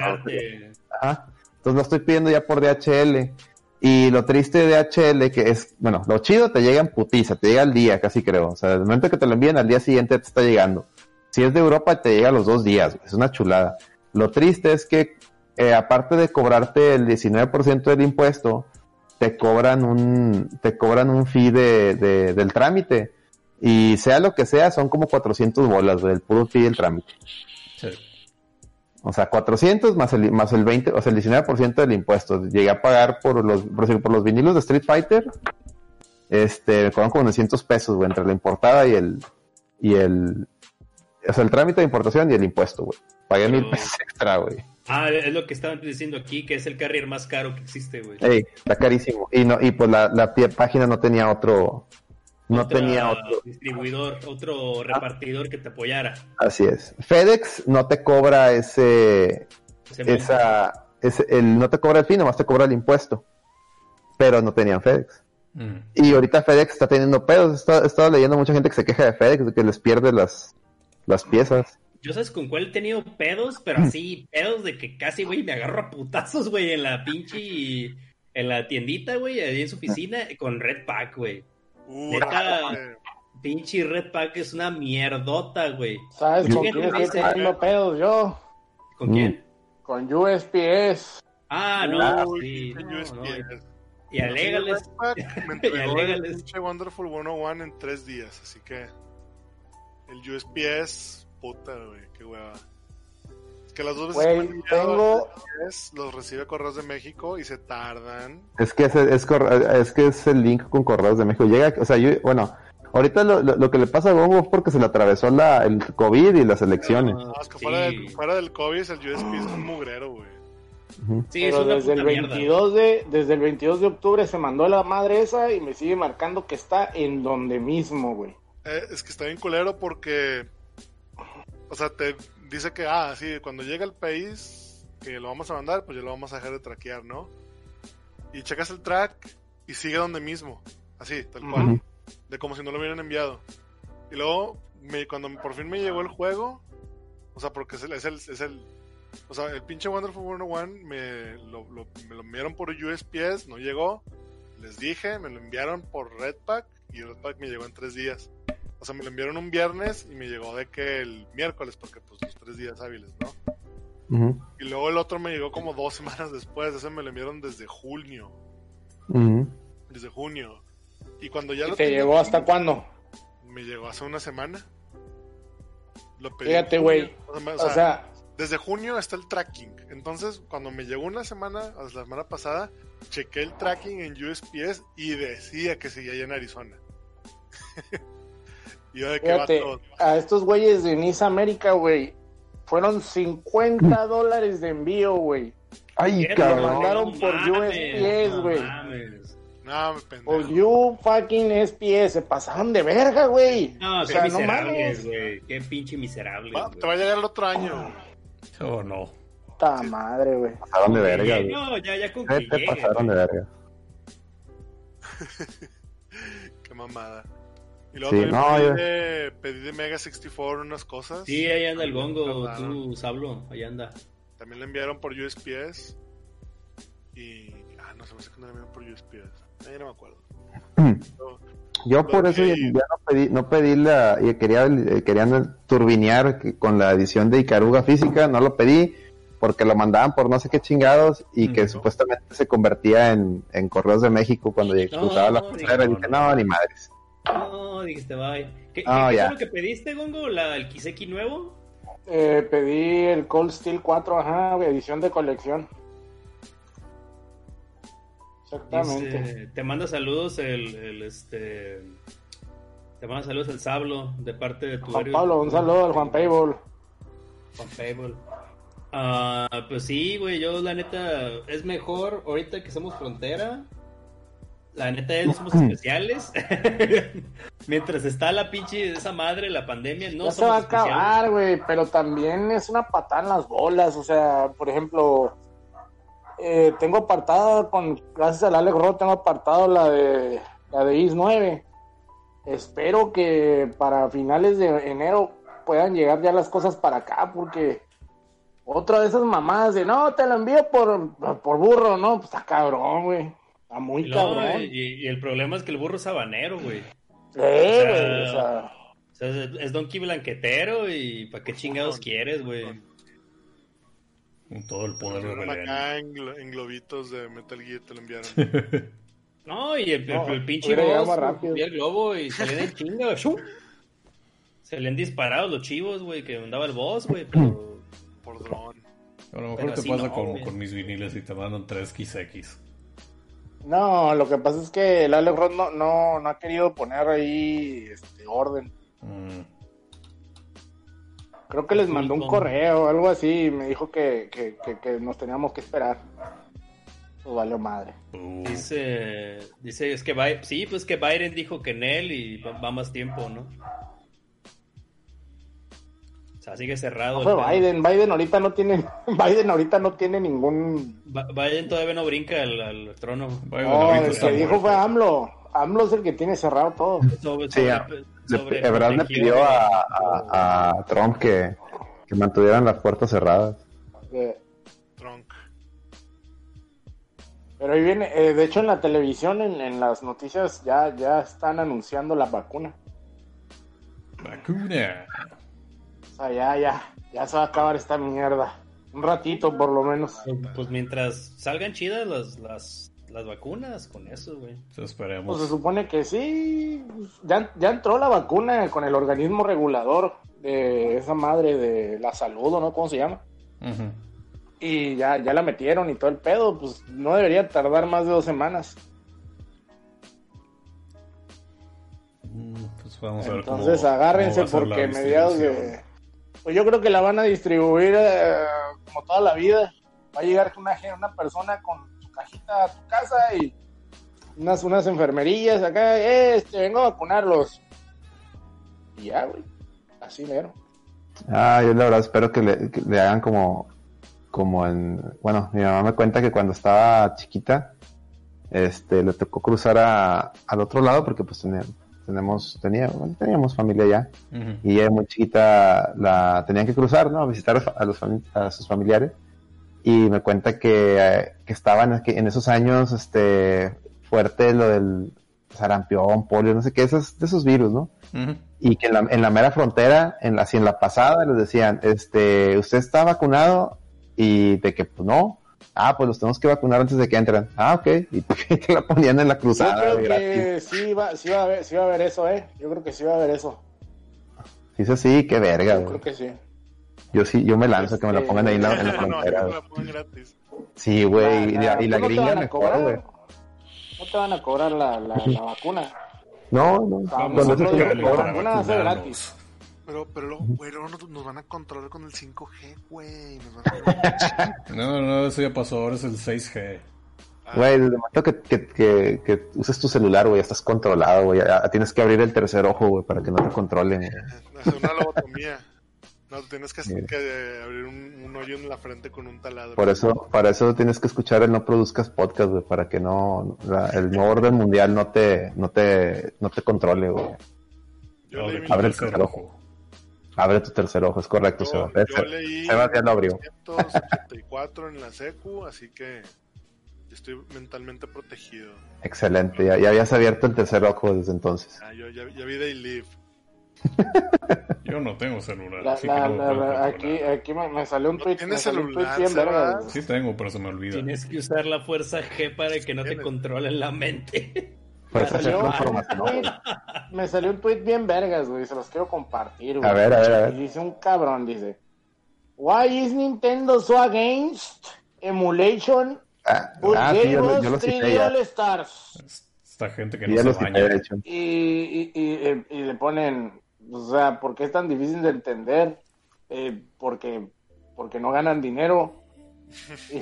Speaker 5: Ajá. Entonces lo estoy pidiendo ya por DHL. Y lo triste de DHL, que es, bueno, lo chido te llega en putiza, te llega al día, casi creo. O sea, el momento que te lo envían al día siguiente te está llegando. Si es de Europa, te llega a los dos días, güey. es una chulada. Lo triste es que, eh, aparte de cobrarte el 19% del impuesto, te cobran un, te cobran un fee de, de- del trámite. Y sea lo que sea, son como 400 bolas, güey, el puro fee del trámite.
Speaker 3: Sí.
Speaker 5: O sea, 400 más el, más el 20, o sea, el 19% del impuesto. Llegué a pagar por los, por, ejemplo, por los vinilos de Street Fighter. Este, me cobraron como 900 pesos, güey, entre la importada y el, y el, o sea, el trámite de importación y el impuesto, güey. Pagué
Speaker 1: Pero-
Speaker 5: mil pesos extra, güey.
Speaker 1: Ah, es lo que estaban diciendo aquí, que es el carrier más caro que existe, güey.
Speaker 5: Ey, está carísimo. Y no, y pues la, la página no tenía otro, no
Speaker 1: Otra
Speaker 5: tenía otro.
Speaker 1: distribuidor, otro repartidor que te apoyara.
Speaker 5: Así es. FedEx no te cobra ese, esa, ese, el, no te cobra el fin, nomás te cobra el impuesto. Pero no tenían FedEx.
Speaker 3: Mm.
Speaker 5: Y ahorita FedEx está teniendo pedos. He estado, leyendo mucha gente que se queja de FedEx, de que les pierde las, las piezas.
Speaker 1: Yo sabes con cuál he tenido pedos, pero así, pedos de que casi, güey, me agarro a putazos, güey, en la pinche, en la tiendita, güey, ahí en su oficina, con Red Pack, güey. Neta. Pinche Red Pack es una mierdota, güey.
Speaker 4: ¿Sabes con quién estoy teniendo pedos yo?
Speaker 1: ¿Con
Speaker 5: Mm.
Speaker 1: quién?
Speaker 4: Con USPS.
Speaker 1: Ah, no,
Speaker 2: uy,
Speaker 1: sí,
Speaker 2: pinche
Speaker 1: no,
Speaker 2: USPS.
Speaker 1: no. Y alégales.
Speaker 2: Me entregó el
Speaker 1: alégales.
Speaker 2: Wonderful 101 en tres días, así que el USPS, puta, güey, qué hueva. Es que las dos veces
Speaker 4: Güey,
Speaker 2: que
Speaker 4: tengo-
Speaker 2: los recibe Correos de México y se tardan.
Speaker 5: Es que es, es, que es el link con Correos de México. Llega, o sea, yo, bueno, ahorita lo, lo, lo que le pasa a Gongo es porque se le atravesó la, el COVID y las elecciones.
Speaker 2: No, es que
Speaker 1: Sí.
Speaker 2: fuera, del, fuera del COVID, el USPS es un mugrero, güey.
Speaker 1: Sí, es
Speaker 4: pero desde el,
Speaker 1: puta mierda.
Speaker 4: 22 de, desde el 22 de octubre se mandó la madre esa y me sigue marcando que está en donde mismo, güey.
Speaker 2: Eh, es que está bien culero porque, o sea, te dice que, ah, sí, cuando llega al país que lo vamos a mandar, pues ya lo vamos a dejar de traquear, ¿no? Y checas el track y sigue donde mismo, así, tal cual, de como si no lo hubieran enviado. Y luego, me, cuando por fin me llegó el juego, o sea, porque es el, es el, es el o sea, el pinche Wonderful 101 me lo, lo- me lo enviaron por USPS, no llegó, les dije, me lo enviaron por Redpack y Redpack me llegó en tres días. O sea, me lo enviaron un viernes y me llegó de que el miércoles, porque pues los tres días hábiles, ¿no? Y luego el otro me llegó como dos semanas después. Ese me lo enviaron desde junio. Desde junio. Y cuando ya
Speaker 4: ¿Y
Speaker 2: lo
Speaker 4: te
Speaker 2: tenía
Speaker 4: llegó hasta cuándo?
Speaker 2: Me llegó hace una semana. Lo pedí
Speaker 4: Fíjate, güey.
Speaker 2: O sea, O desde junio está el tracking. Entonces, cuando me llegó una semana, la semana pasada, chequé el tracking en USPS y decía que seguía allá en Arizona. yo de qué
Speaker 4: fíjate, a estos güeyes de Nice América, güey, fueron 50 dólares de envío, güey.
Speaker 5: Ay,
Speaker 1: Lo
Speaker 5: cabrón.
Speaker 4: mandaron por USPS, güey.
Speaker 2: No, me pendejo.
Speaker 4: Por you fucking SPS, se pasaron de verga, güey.
Speaker 1: No,
Speaker 4: o sea, no
Speaker 1: miserables,
Speaker 4: mames.
Speaker 1: güey. Qué pinche
Speaker 2: Va-
Speaker 1: güey.
Speaker 2: te va a llegar el otro año.
Speaker 3: Oh, no.
Speaker 4: Puta madre, güey.
Speaker 5: Pasaron de verga, güey.
Speaker 1: No, ya, ya con que
Speaker 5: Te
Speaker 1: llegue,
Speaker 5: pasaron de verga.
Speaker 2: Qué mamada. Y luego
Speaker 5: Sí,
Speaker 2: también
Speaker 5: no,
Speaker 2: pedí, de, pedí de Mega 64 unas cosas.
Speaker 1: Sí, ahí anda el gongo, tú, Sablo, ahí anda.
Speaker 2: También le enviaron por USPS. Y. Ah, no sé, no sé cuándo le enviaron por USPS. Ahí no me acuerdo.
Speaker 5: Yo por eso ya, no pedí, no pedí la, y quería, eh, querían turbinear que- con la edición de Icaruga física, no lo pedí porque lo mandaban por no sé qué chingados y que supuestamente se convertía en, en Correos de México cuando ya
Speaker 1: No,
Speaker 5: cruzaba la
Speaker 1: no,
Speaker 5: frontera. Y
Speaker 1: no,
Speaker 5: dije,
Speaker 1: no.
Speaker 5: no, ni madres.
Speaker 1: No, dijiste bye. ¿Qué,
Speaker 5: Ah,
Speaker 1: qué, fue lo que pediste, gongo? ¿La, ¿El Kiseki nuevo?
Speaker 4: Eh, pedí el Cold Steel 4, ajá, edición de colección. Exactamente.
Speaker 1: Dice, te manda saludos el, el, este... Te manda saludos el Sablo de parte de tu
Speaker 4: Juan. Pablo, un saludo al Juan Payball.
Speaker 1: Juan Pablo. Ah, pues sí, güey, yo la neta es mejor ahorita que somos frontera. La neta es, somos especiales. Mientras está la pinche esa madre, la pandemia, no
Speaker 4: ya se va a
Speaker 1: somos especiales.
Speaker 4: acabar, güey, pero también es una patada en las bolas. O sea, por ejemplo, eh, tengo apartada con, gracias al Alex Roth, tengo apartado la de la de IS 9. Espero que para finales de enero puedan llegar ya las cosas para acá, porque otra de esas mamadas de no, te la envío por, por burro, no, pues está cabrón, güey. Está muy
Speaker 1: Y, luego,
Speaker 4: cabrón.
Speaker 1: y- y el problema es que el burro es habanero, güey.
Speaker 4: Sí, güey, o
Speaker 1: o
Speaker 4: sea.
Speaker 1: O sea, es, Donkey Blanquetero y ¿para qué chingados quieres, güey?
Speaker 3: Con todo el poder de
Speaker 2: acá en, glo- en globitos de Metal Gear te lo enviaron.
Speaker 1: No, y el, el-
Speaker 4: No,
Speaker 1: el pinche boss el globo y salían en chinga. Se le han disparado los chivos, güey, que andaba el boss, güey, pero...
Speaker 2: por dron.
Speaker 3: A lo mejor
Speaker 1: Pero
Speaker 3: te pasa
Speaker 1: no,
Speaker 3: con, con mis viniles y te mandan 3XX.
Speaker 4: No, lo que pasa es que el Alex Roth no, no, no ha querido poner ahí este, orden.
Speaker 3: Mm,
Speaker 4: Creo que les mandó un correo o algo así y me dijo que, que, que, que nos teníamos que esperar. Pues valió madre.
Speaker 3: uh,
Speaker 1: Dice, dice, es que Bi- sí, pues que Biden dijo que en él y va, va más tiempo, ¿no? O sea, sigue cerrado.
Speaker 4: No. Biden, Biden ahorita no tiene, Biden ahorita no tiene ningún.
Speaker 1: Ba- Biden todavía no brinca al, al trono.
Speaker 3: Biden
Speaker 4: No, el que dijo fue AMLO. AMLO es el que tiene cerrado todo.
Speaker 1: Sobre,
Speaker 5: Sí,
Speaker 1: sobre- sobre
Speaker 5: Le- Ebrard le pidió a, a- a Trump que, que mantuvieran las puertas cerradas.
Speaker 4: Eh,
Speaker 2: Trunk.
Speaker 4: Pero ahí viene, eh, de hecho en la televisión, en, en las noticias ya, ya están anunciando la vacuna.
Speaker 3: Vacuna.
Speaker 4: Sea, ya, ya, ya se va a acabar esta mierda. Un ratito por lo menos.
Speaker 1: Pues, pues mientras salgan chidas las, las, las vacunas, con eso, güey.
Speaker 3: Pues
Speaker 4: Pues
Speaker 3: esperemos.
Speaker 4: se supone que sí. Ya, ya entró la vacuna con el organismo regulador de esa madre de la salud, ¿o no? ¿Cómo se llama? Y ya, ya la metieron y todo el pedo. Pues no debería tardar más de dos semanas.
Speaker 3: Mm, Pues vamos a ver cómo-
Speaker 4: Entonces agárrense
Speaker 3: cómo va a ser la
Speaker 4: porque mediados de... Pues yo creo que la van a distribuir eh, como toda la vida. Va a llegar una, una persona con su cajita a tu casa y unas, unas enfermerillas acá, "Eh, este, vengo a vacunarlos. Y ya, güey. Así mero.
Speaker 5: Ah, yo la verdad espero que le, le hagan como, como en, bueno, mi mamá me cuenta que cuando estaba chiquita, este, le tocó cruzar a, al otro lado porque pues tenía- tenemos, tenía, bueno, teníamos familia ya y ella muy chiquita la tenían que cruzar, ¿no? A visitar a, los, a sus familiares y me cuenta que, eh, que estaban aquí- en esos años, este, fuerte lo del sarampión, polio, no sé qué, esos, de esos virus, ¿no?
Speaker 3: Ujú.
Speaker 5: y que en la, en la mera frontera, en la, si en la pasada les decían, este, usted está vacunado, y de que, pues no, ah, pues los tenemos que vacunar antes de que entren. Ah, ok, y te la ponían en la
Speaker 4: Yo
Speaker 5: cruzada.
Speaker 4: creo que sí va, sí, va a haber, sí va a haber eso, ¿eh? Yo creo que sí va a haber eso.
Speaker 5: Dice así, qué verga,
Speaker 4: Yo
Speaker 5: güey.
Speaker 4: creo que sí.
Speaker 5: Yo sí, yo me lanzo que me la
Speaker 4: Este,
Speaker 5: pongan ahí en la, en la
Speaker 2: no, no,
Speaker 5: frontera.
Speaker 2: no
Speaker 5: güey.
Speaker 2: la pongan gratis.
Speaker 5: Sí, güey, y, la- y la
Speaker 4: ¿Tú no te
Speaker 5: gringa
Speaker 4: van a
Speaker 5: mejor,
Speaker 4: cobrar?
Speaker 5: güey.
Speaker 4: No te van a cobrar la, la, la vacuna.
Speaker 5: No, no,
Speaker 4: Vamos,
Speaker 5: con eso me
Speaker 4: la vacuna va a ser gratis.
Speaker 2: Pero, pero luego, güey, nos, nos van a controlar con el 5G, güey. Nos van a...
Speaker 3: No, no, eso ya pasó, ahora es el 6G.
Speaker 2: Ah,
Speaker 5: Güey, desde el momento que, que, que, que uses tu celular, güey, ya estás controlado, güey. ya Tienes que abrir el tercer ojo, güey, para que no te controlen. güey.
Speaker 2: hacer una lobotomía. No, tienes que, que abrir un, un hoyo en la frente con un taladro.
Speaker 5: Por eso, para eso tienes que escuchar el No Produzcas Podcast, güey, para que no, la- el nuevo orden mundial no te, no te, no te controle, güey. Abre el
Speaker 3: tercer
Speaker 5: tercer
Speaker 3: ojo.
Speaker 5: Abre tu tercer ojo, es correcto,
Speaker 2: yo,
Speaker 5: Seba.
Speaker 2: yo leí
Speaker 5: Sebas ya lo abrió.
Speaker 2: 1984 en la secu, así que estoy mentalmente protegido.
Speaker 5: Excelente, ya, ya habías abierto el tercer ojo desde entonces.
Speaker 2: Ah, yo ya, ya vi They Live.
Speaker 3: Yo no tengo celular,
Speaker 4: La-
Speaker 3: así
Speaker 4: la-
Speaker 3: que no
Speaker 4: la-
Speaker 3: puedo
Speaker 4: la- aquí, aquí me, me salió un
Speaker 2: ¿No
Speaker 4: tweet.
Speaker 2: tienes celular,
Speaker 4: tweet.
Speaker 3: Sí tengo, pero se me olvida.
Speaker 1: Tienes que usar la fuerza G para que no te
Speaker 2: Tienes.
Speaker 1: controlen la mente.
Speaker 5: Para
Speaker 4: Me salió, tweet, me salió un tweet bien vergas, güey. Se los quiero compartir, güey.
Speaker 5: A ver, a ver, a ver.
Speaker 4: Y dice un cabrón, dice. Why is Nintendo so against emulation
Speaker 5: Ah, ah, sí, yo, lo- yo lo
Speaker 4: 3D
Speaker 5: cité ya.
Speaker 4: All Stars?
Speaker 3: Esta gente que
Speaker 5: Sí,
Speaker 3: no se
Speaker 5: cité,
Speaker 3: baña.
Speaker 5: de hecho.
Speaker 4: Y, y, y, y le ponen, o sea, ¿por qué es tan difícil de entender? Eh, porque, porque no ganan dinero.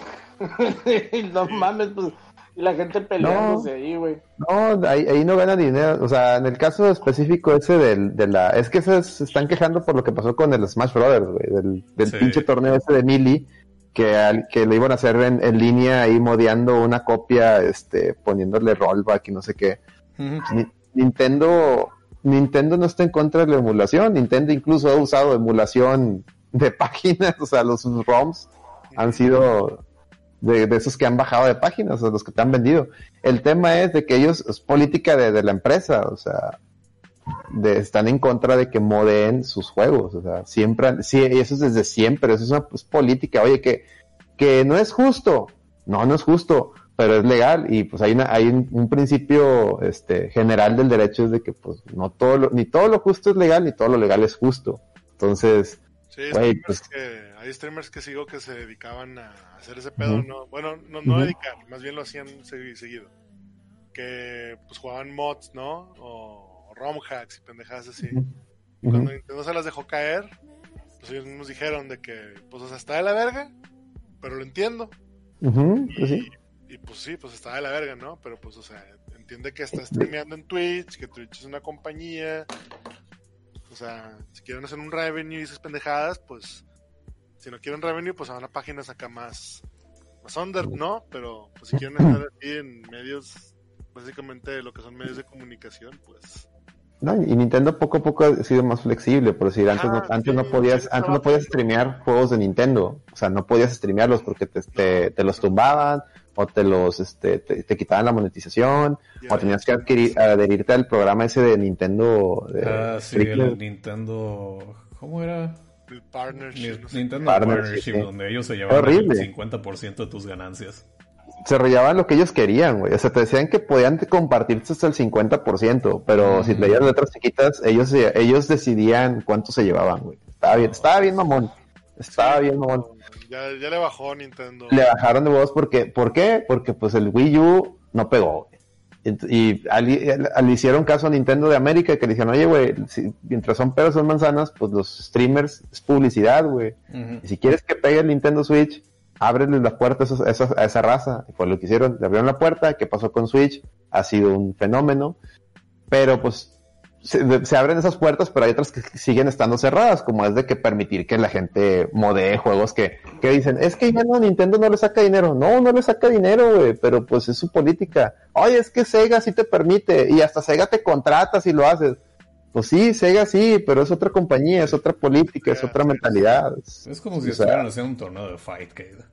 Speaker 4: Y, y no mames, pues, y la gente peleándose ahí, güey.
Speaker 5: No, ahí, ahí no gana dinero. O sea, en el caso específico ese del, de la... Es que se, se están quejando por lo que pasó con el Smash Brothers, güey. Del, del
Speaker 3: Sí.
Speaker 5: pinche torneo ese de Mili. Que, al- que le iban a hacer en, en línea ahí modeando una copia, este, poniéndole rollback y no sé qué. Ni- Nintendo... Nintendo no está en contra de la emulación. Nintendo incluso ha usado emulación de páginas. O sea, los ROMs han sido de, de esos que han bajado de páginas, o los que te han vendido. El tema es de que ellos, es política de, de la empresa, o sea, de, están en contra de que modeen sus juegos, o sea, siempre, han- sí, eso es desde siempre, eso es una pues, política, oye, que, que no es justo, no, no es justo, pero es legal y pues hay, una, hay un, un principio este, general del derecho es de que pues no todo lo, ni todo lo justo es legal, ni todo lo legal es justo. Entonces,
Speaker 2: Sí,
Speaker 5: pues-
Speaker 2: que, hay streamers que sigo que se dedicaban a hacer ese pedo. ¿no? Bueno, no, no dedicar, más bien lo hacían segui- seguido. Que pues jugaban mods, ¿no? O ROM hacks y pendejadas así.
Speaker 5: Ujú.
Speaker 2: Cuando Nintendo se las dejó caer, pues ellos mismos dijeron de que, pues, o sea, está de la verga, pero lo entiendo.
Speaker 5: ujú, pues sí.
Speaker 2: Y pues sí, pues está de la verga, ¿no? Pero pues, o sea, entiende que está streameando en Twitch, que Twitch es una compañía. O sea, si quieren hacer un revenue y esas pendejadas, pues si no quieren revenue, pues van a páginas acá más, más under, ¿no? Pero pues si quieren estar aquí en medios, básicamente lo que son medios de comunicación, pues.
Speaker 5: No, y Nintendo poco a poco ha sido más flexible, por decir, antes, no,
Speaker 2: Ah,
Speaker 5: antes
Speaker 2: sí,
Speaker 5: no podías, antes no. podías streamear juegos de Nintendo, o sea, no podías streamearlos porque te, te, te los tumbaban, o te los, este, te, te quitaban la monetización, o tenías que adquirir, adherirte al programa ese de Nintendo, de
Speaker 3: Ah, sí, el Nintendo... ¿Cómo era?
Speaker 2: El partnership, no sé.
Speaker 3: Nintendo
Speaker 5: Partnership,
Speaker 3: Partnership,
Speaker 5: sí.
Speaker 3: donde ellos se llevaban
Speaker 5: Horrible.
Speaker 3: el 50% de tus ganancias.
Speaker 5: se rollaban lo que ellos querían, güey, o sea, te decían que podían compartirse hasta el 50%, pero si
Speaker 3: Ujú.
Speaker 5: leías letras chiquitas, ellos, ellos decidían cuánto se llevaban, güey, estaba bien, estaba bien mamón, estaba bien mamón.
Speaker 2: Ya, ya le bajó Nintendo.
Speaker 5: le bajaron de voz porque, ¿por qué? Porque pues el Wii U no pegó. Y al, al- le hicieron caso a Nintendo de América que le dijeron, oye, güey, si- mientras son peras son manzanas, pues los streamers es publicidad, güey. Y si quieres que pegue el Nintendo Switch, ábreles la puerta a, esos- a esa raza. Y fue lo que hicieron, le abrieron la puerta, ¿qué pasó con Switch? Ha sido un fenómeno. Pero pues se, se abren esas puertas, pero hay otras que siguen estando cerradas, como es de que permitir que la gente modee juegos que, que dicen, es que ya no, Nintendo no le saca dinero. No, no le saca dinero, güey, pero pues es su política. Oye, es que Sega sí te permite, y hasta Sega te contrata si lo haces. Pues sí, Sega sí, pero es otra compañía, es otra política, es otra mentalidad. Es-
Speaker 3: como si
Speaker 5: o sea,
Speaker 3: estuvieran haciendo un torneo de Fightcade.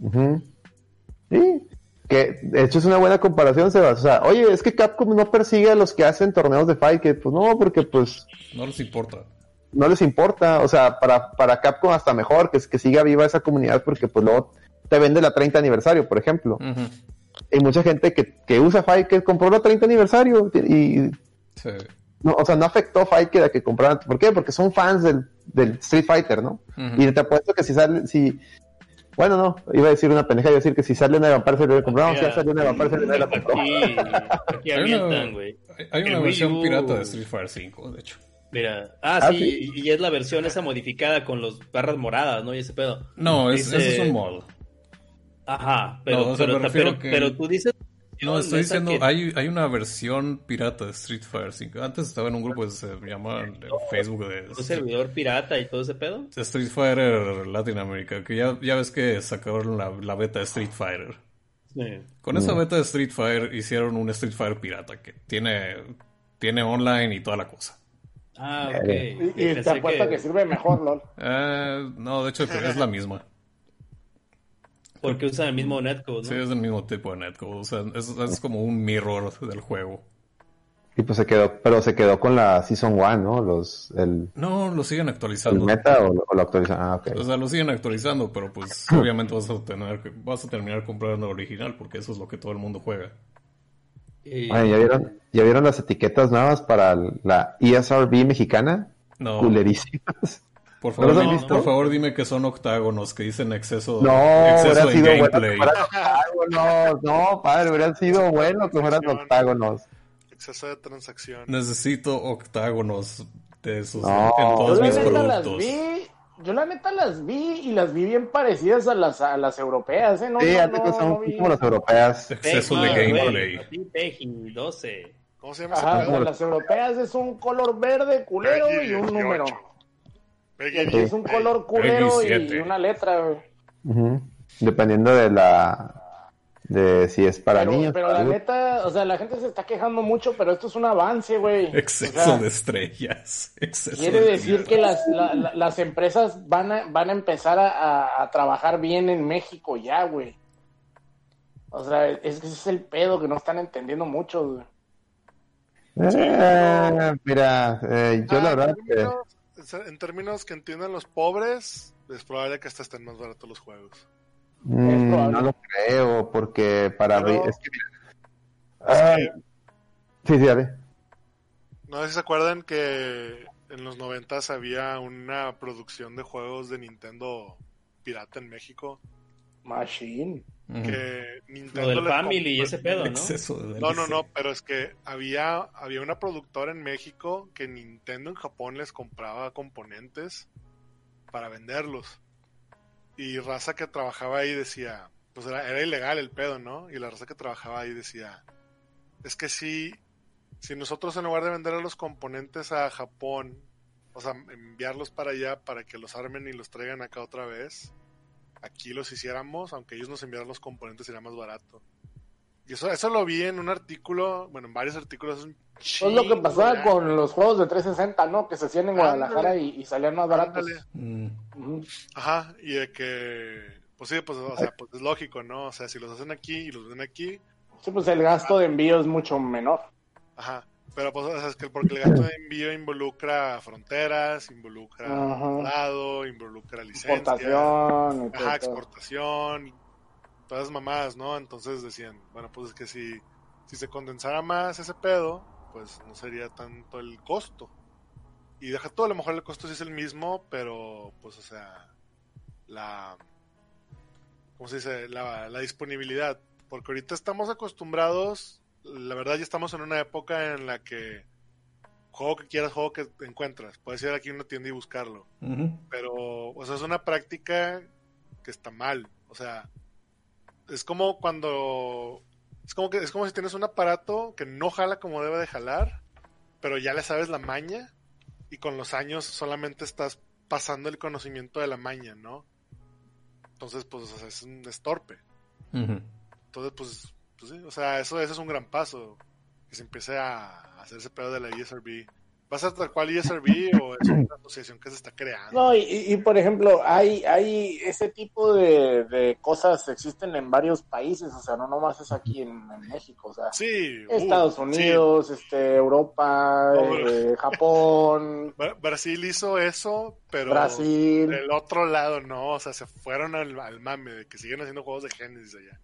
Speaker 5: Ujú. Sí, que de hecho es una buena comparación, Sebas. O sea, oye, es que Capcom no persigue a los que hacen torneos de fight, que pues no, porque pues
Speaker 3: No les importa.
Speaker 5: no les importa, o sea, para, para Capcom hasta mejor que, que siga viva esa comunidad porque pues luego te vende la 30 aniversario, por ejemplo.
Speaker 3: Ujú.
Speaker 5: Hay mucha gente que, que usa Fight que compró la 30 aniversario y,
Speaker 3: Sí.
Speaker 5: no, o sea, no afectó a Fight a que compraran. ¿Por qué? Porque son fans del, del Street Fighter, ¿no? Y te apuesto que si sale, si, bueno, no, iba a decir una pendeja, iba a decir que si sale una Vampire se le compró, no, si ya salió una Vampire se le la compró.
Speaker 1: Aquí, aquí
Speaker 3: Hay una-
Speaker 1: avientan, güey.
Speaker 3: Hay- Hay una versión
Speaker 1: U-
Speaker 3: pirata de Street Fighter 5, de hecho.
Speaker 1: Mira, ah,
Speaker 5: Ah,
Speaker 1: sí,
Speaker 5: sí.
Speaker 1: y es la versión esa modificada con los barras moradas, ¿no? Y ese pedo.
Speaker 3: No, es,
Speaker 1: Dice-
Speaker 3: ese es un mod.
Speaker 1: Ajá, pero,
Speaker 3: No, o sea,
Speaker 1: pero, pero,
Speaker 3: que-
Speaker 1: pero tú dices...
Speaker 3: No, estoy diciendo,
Speaker 1: que-
Speaker 3: hay, hay una versión pirata de Street Fighter 5. Antes estaba en un grupo que se llama en Facebook de
Speaker 1: un servidor pirata y todo ese pedo.
Speaker 3: Street Fighter Latinoamérica, que ya, ya ves que sacaron la, la beta de Street Fighter.
Speaker 1: Sí.
Speaker 3: Con esa beta de Street Fighter hicieron un Street Fighter pirata que tiene, tiene online y toda la cosa.
Speaker 1: Ah, ok.
Speaker 4: Y, te apuesto que... sirve mejor, LOL.
Speaker 3: Eh, no, de hecho es la misma.
Speaker 1: Porque usan el mismo netcode, ¿no?
Speaker 3: Sí, es el mismo tipo de netcode. O sea, es, es como un mirror del juego.
Speaker 5: Y pues se quedó, pero se quedó con la Season 1, ¿no? Los, el,
Speaker 3: No, lo siguen
Speaker 5: el
Speaker 3: actualizando.
Speaker 5: meta o, lo- o lo actualizan. Ah, ok.
Speaker 3: O sea, lo siguen actualizando, pero pues obviamente vas a tener que- vas a terminar comprando el original porque eso es lo que todo el mundo juega.
Speaker 1: Y-
Speaker 5: Oye, ¿ya vieron, ¿ya vieron las etiquetas nuevas para la ESRB mexicana?
Speaker 3: No,
Speaker 5: Culerísimas.
Speaker 3: Por
Speaker 5: ¿No las
Speaker 3: favor, dime- por favor dime que son octágonos que dicen exceso,
Speaker 5: No,
Speaker 3: exceso
Speaker 5: hubiera bueno que
Speaker 3: gameplay.
Speaker 5: octágonos. No, padre, hubieran sido bueno que fueran octágonos.
Speaker 2: Exceso de transacción.
Speaker 3: Necesito octágonos de esos
Speaker 5: No.
Speaker 3: en
Speaker 4: Yo
Speaker 3: todos
Speaker 4: la
Speaker 3: mis
Speaker 4: neta las
Speaker 3: productos.
Speaker 4: vi, yo la neta las vi y las vi bien parecidas a las, a las europeas, ¿eh? No,
Speaker 5: Sí,
Speaker 4: no,
Speaker 5: antes
Speaker 4: no,
Speaker 5: son
Speaker 4: no vi-
Speaker 5: como las europeas.
Speaker 3: Exceso de gameplay.
Speaker 1: así, Peggy, 12.
Speaker 2: ¿Cómo se llama
Speaker 4: Ajá, las europeas es un color verde culero
Speaker 2: Peggy
Speaker 4: y un
Speaker 2: 18.
Speaker 4: número.
Speaker 2: Peggy
Speaker 4: es un
Speaker 2: 16.
Speaker 4: color culero y, una letra, güey.
Speaker 5: Dependiendo de la. de si es para
Speaker 4: Pero,
Speaker 5: niños.
Speaker 4: pero la neta, o sea, la gente se está quejando mucho, pero esto es un avance, güey.
Speaker 3: Exceso
Speaker 4: O sea,
Speaker 3: de estrellas. Exceso
Speaker 4: Quiere
Speaker 3: de
Speaker 4: decir que las, la- la- las empresas van a, van a empezar a, a- a trabajar bien en México ya, güey. O sea, es que ese es el pedo que no están entendiendo mucho, güey.
Speaker 5: Eh, mira, eh, yo
Speaker 2: Ah,
Speaker 5: la verdad que.
Speaker 2: En términos que entiendan los pobres, es probable que hasta estén más baratos los juegos.
Speaker 5: mm, no lo creo, porque para.
Speaker 2: Pero-
Speaker 5: abrir- es que, mira,
Speaker 2: Es
Speaker 5: ah,
Speaker 2: que,
Speaker 5: sí, sí, dale.
Speaker 2: no sé si se acuerdan que en los noventas había una producción de juegos de Nintendo pirata en México.
Speaker 4: Machine.
Speaker 2: Que Nintendo
Speaker 1: Lo del
Speaker 2: le
Speaker 1: Family y ese pedo, ¿no?
Speaker 2: No, no, no, pero es que había, había una productora en México que Nintendo en Japón les compraba componentes para venderlos. Y raza que trabajaba ahí decía, pues era, era ilegal el pedo, ¿no? Y la raza que trabajaba ahí decía, es que si, si nosotros en lugar de vender los componentes a Japón, o sea, enviarlos para allá para que los armen y los traigan acá otra vez, aquí los hiciéramos, aunque ellos nos enviaran los componentes sería más barato. Y eso, eso lo vi en un artículo, bueno, en varios artículos. un
Speaker 4: Es lo que
Speaker 2: chingo
Speaker 4: pasaba con los juegos de 360, ¿no? Que se hacían en Guadalajara
Speaker 2: Ándale.
Speaker 4: y, y salían más baratos.
Speaker 3: Mm.
Speaker 2: Ajá, y de que, pues sí, pues, o sea, pues es lógico, ¿no? O sea, si los hacen aquí y los ven aquí,
Speaker 4: Sí, pues el gasto de envío es mucho menor.
Speaker 2: ajá. Pero pues, o sea, es que porque el gasto de envío involucra fronteras, involucra lado, involucra licencia,
Speaker 4: Exportación
Speaker 2: ajá, exportación, todas esas mamadas, ¿no? Entonces decían, bueno, pues es que si, si se condensara más ese pedo, pues no sería tanto el costo. Y deja todo, a lo mejor el costo sí es el mismo, pero pues, o sea, la. ¿Cómo se dice? La, la disponibilidad. Porque ahorita estamos acostumbrados, la verdad ya estamos en una época en la que juego que quieras, juego que encuentras. Puedes ir aquí a una tienda y buscarlo. Pero, o sea, es una práctica que está mal. O sea, es como cuando. Es como que es como si tienes un aparato que no jala como debe de jalar, pero ya le sabes la maña, y con los años solamente estás pasando el conocimiento de la maña, ¿no? Entonces, pues, o sea, es un es torpe.
Speaker 3: Ujú.
Speaker 2: Entonces, pues, pues sí, o sea, eso, eso es un gran paso. Que se empiece a hacer ese pedo de la ESRB. ¿Va a ser tal cual ESRB o es una asociación que se está creando?
Speaker 4: No, y, y, por ejemplo, hay, hay ese tipo de, de, cosas existen en varios países, o sea, no nomás es aquí en, en México, o sea,
Speaker 2: sí,
Speaker 4: Estados
Speaker 2: uh,
Speaker 4: Unidos,
Speaker 2: sí.
Speaker 4: este, Europa, eh, Japón.
Speaker 2: Brasil hizo eso, pero
Speaker 4: Brasil.
Speaker 2: del otro lado no, o sea, se fueron al, al mame de que siguen haciendo juegos de Genesis allá.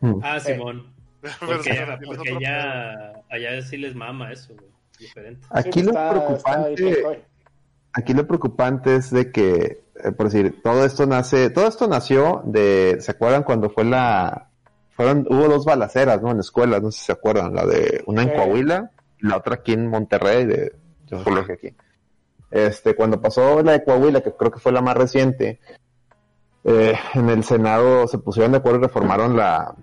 Speaker 5: Mm.
Speaker 1: Ah, Simón.
Speaker 2: Pero
Speaker 1: Porque, allá, allá sí les mama eso, güey. Diferente.
Speaker 5: Aquí lo
Speaker 4: está-
Speaker 5: preocupante,
Speaker 4: está
Speaker 5: aquí lo preocupante es de que, eh, por decir, todo esto nace, todo esto nació de, ¿se acuerdan cuando fue la, fueron, hubo dos balaceras, ¿no? En escuelas, no sé si se acuerdan, la de una en
Speaker 4: Sí.
Speaker 5: Coahuila y la otra aquí en Monterrey, de, un colegio aquí. Este, cuando pasó la de Coahuila, que creo que fue la más reciente, eh, en el Senado se pusieron de acuerdo y reformaron la,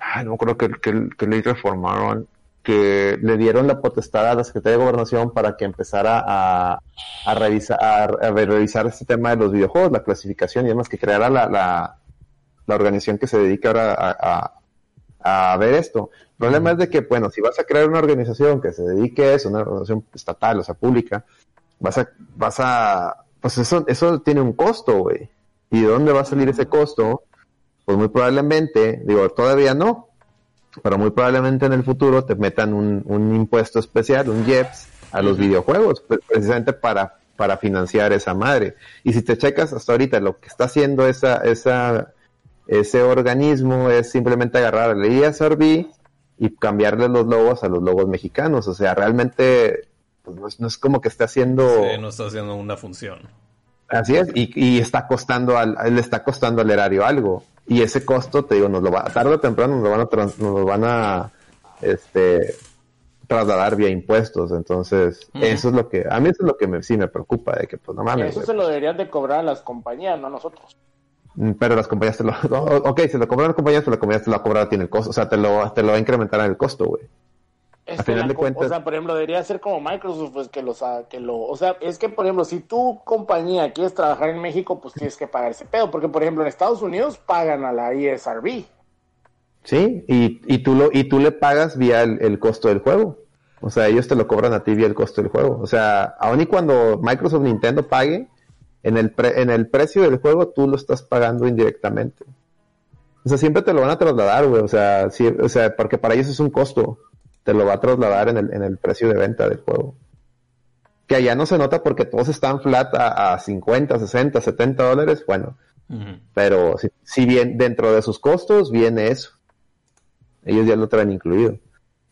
Speaker 5: ay, no creo que, que, que ley reformaron, que le dieron la potestad a la Secretaría de Gobernación para que empezara a, a revisar, a, a revisar este tema de los videojuegos, la clasificación y demás, que creara la, la, la organización que se dedica ahora a, a, a ver esto. El problema es de que, bueno, si vas a crear una organización que se dedique a eso, una organización estatal, o sea, pública, vas a, vas a, pues eso, eso tiene un costo, güey. ¿Y de dónde va a salir ese costo? Pues muy probablemente, digo, todavía no, pero muy probablemente en el futuro te metan un, un impuesto especial, un IEPS, a los videojuegos, pre- precisamente para, para financiar esa madre. Y si te checas hasta ahorita, lo que está haciendo esa, esa, ese organismo es simplemente agarrar el ISRB y cambiarle los logos a los logos mexicanos. O sea, realmente pues, no, es, no es como que esté haciendo...
Speaker 3: Sí, no está haciendo una función.
Speaker 5: Así es, y, y está costando al, le está costando al erario algo. Y ese costo, te digo, nos lo va, tarde o temprano nos lo van a, trans- nos lo van a, este, trasladar vía impuestos. Entonces,
Speaker 3: Ujú.
Speaker 5: eso es lo que, a mí eso es lo que me, sí me preocupa, de que pues no mames,
Speaker 4: Eso
Speaker 5: güey,
Speaker 4: se lo deberían de cobrar a las compañías, no a nosotros.
Speaker 5: Mm, pero las compañías te lo, o- ok, se lo cobran las compañías, pero la compañía te lo va a cobrar a ti en el costo, o sea, te lo, te lo va a incrementar en el costo, güey.
Speaker 4: Es
Speaker 5: A
Speaker 4: que
Speaker 5: final de cuentas-
Speaker 4: O sea, por ejemplo, debería ser como Microsoft, pues que, los, que lo... O sea, es que, por ejemplo, si tu compañía quieres trabajar en México, pues tienes que pagar ese pedo. Porque, por ejemplo, en Estados Unidos pagan a la E ISRB.
Speaker 5: Sí, y, y tú lo, y tú le pagas vía el, el costo del juego. O sea, ellos te lo cobran a ti vía el costo del juego. O sea, aun y cuando Microsoft Nintendo pague, en el, pre- en el precio del juego tú lo estás pagando indirectamente. O sea, siempre te lo van a trasladar, güey. O sea, sí, o sea, porque para ellos es un costo. Te lo va a trasladar en el, en el precio de venta del juego. Que allá no se nota porque todos están flat a, a 50, 60, 70 dólares. Bueno, pero si, si bien dentro de sus costos viene eso. Ellos ya lo traen incluido.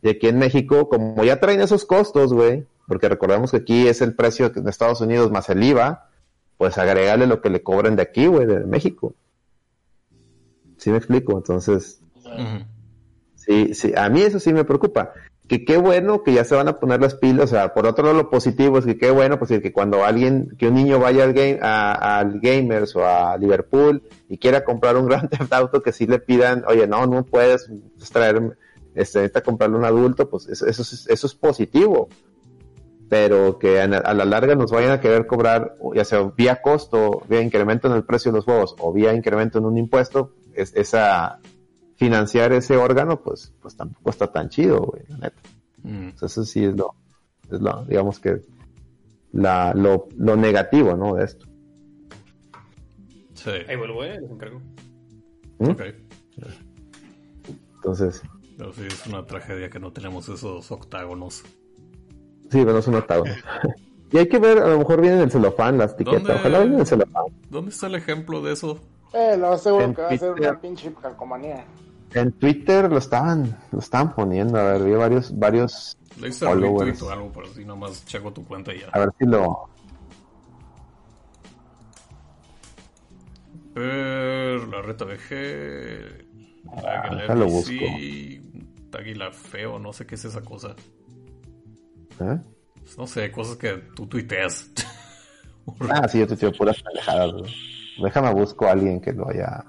Speaker 5: Y aquí en México, como ya traen esos costos, güey, porque recordemos que aquí es el precio de Estados Unidos más el IVA, pues agregarle lo que le cobren de aquí, güey, de México. ¿Sí me explico? Entonces. Sí, sí, a mí eso sí me preocupa. Que qué bueno que ya se van a poner las pilas, o sea, por otro lado lo positivo es que qué bueno, pues que cuando alguien, que un niño vaya al game, a- Gamers o a Liverpool y quiera comprar un Grand Theft Auto que sí le pidan, oye, no, no puedes traer, este, necesita comprarle un adulto, pues eso, eso, es, eso es positivo. Pero que a, a la larga nos vayan a querer cobrar, ya sea vía costo, vía incremento en el precio de los juegos o vía incremento en un impuesto, es, esa, financiar ese órgano, pues, pues tampoco está tan chido, güey, la neta.
Speaker 3: Ujú.
Speaker 5: Entonces, eso sí es lo, es lo digamos que, la, lo, lo negativo, ¿no? De esto.
Speaker 3: Sí.
Speaker 1: Ahí vuelvo, eh, les encargo.
Speaker 5: ¿Mm?
Speaker 3: Ok.
Speaker 5: Entonces,
Speaker 3: Pero sí, es una tragedia que no tenemos esos octágonos.
Speaker 5: sí, pero no es un octágono. y hay que ver, a lo mejor viene en el celofán las etiquetas. Ojalá venga en el celofán.
Speaker 3: ¿Dónde está el ejemplo de eso?
Speaker 4: Eh, lo aseguro
Speaker 5: En
Speaker 4: que va a ser una pinche calcomanía.
Speaker 5: En Twitter lo estaban, lo estaban poniendo, a ver, vi varios, varios,
Speaker 3: Le hice
Speaker 5: Followers.
Speaker 3: o algo, pero así nomás checo tu cuenta y ya.
Speaker 5: a ver si lo,
Speaker 3: Ver, la reta VG. La
Speaker 5: Ah, déjalo
Speaker 3: LBC, Águila feo, no sé qué es esa cosa.
Speaker 5: ¿eh?
Speaker 3: No sé, cosas que tú tuiteas.
Speaker 5: Ah, sí, yo te tiro puras pendejadas, güey. Déjame busco a alguien que lo haya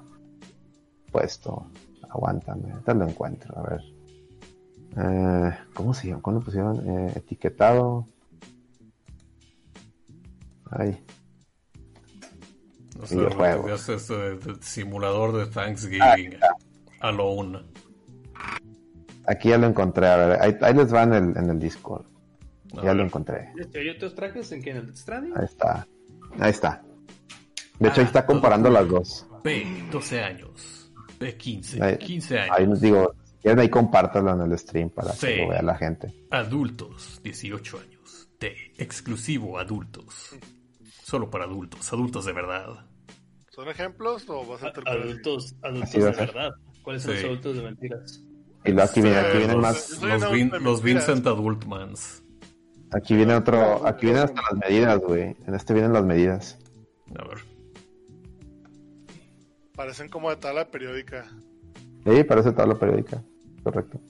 Speaker 5: puesto. Aguántame, ahorita lo encuentro, a ver. Eh, ¿Cómo se llama? ¿Cómo lo pusieron? Eh, etiquetado. Ay,
Speaker 3: No sé,
Speaker 5: Videojuegos.
Speaker 3: este simulador de Thanksgiving
Speaker 5: Ah,
Speaker 3: a lo una.
Speaker 5: aquí ya lo encontré, a ver, ahí, ahí les va en el, en el Discord.
Speaker 3: A
Speaker 5: Ya
Speaker 3: ver.
Speaker 5: lo encontré.
Speaker 1: ¿Hay otros trajes en que en el Stranding?
Speaker 5: Ahí está. Ahí está. De hecho, ahí
Speaker 3: Ah,
Speaker 5: está comparando las dos.
Speaker 3: B, 12 años. B, 15.
Speaker 5: Ahí-
Speaker 3: 15 años.
Speaker 5: Ahí nos digo, si quieren ahí compártalo en el stream para
Speaker 3: Sí.
Speaker 5: que lo vea la gente.
Speaker 3: Adultos, 18 años. D, exclusivo adultos. Solo para adultos, adultos de verdad.
Speaker 2: ¿Son ejemplos o vas a interpretar?
Speaker 1: Adultos, adultos de verdad. ¿Cuáles son
Speaker 3: Sí.
Speaker 1: los adultos de mentiras?
Speaker 5: Y aquí, viene, aquí vienen
Speaker 2: los-
Speaker 5: más,
Speaker 3: Los, Vin-
Speaker 2: de
Speaker 3: los. Vincent Adultmans.
Speaker 5: aquí viene otro, aquí vienen hasta las medidas, güey. En este vienen las medidas.
Speaker 3: A ver.
Speaker 2: Parecen como de tabla periódica.
Speaker 5: Sí, parece tabla periódica. Correcto.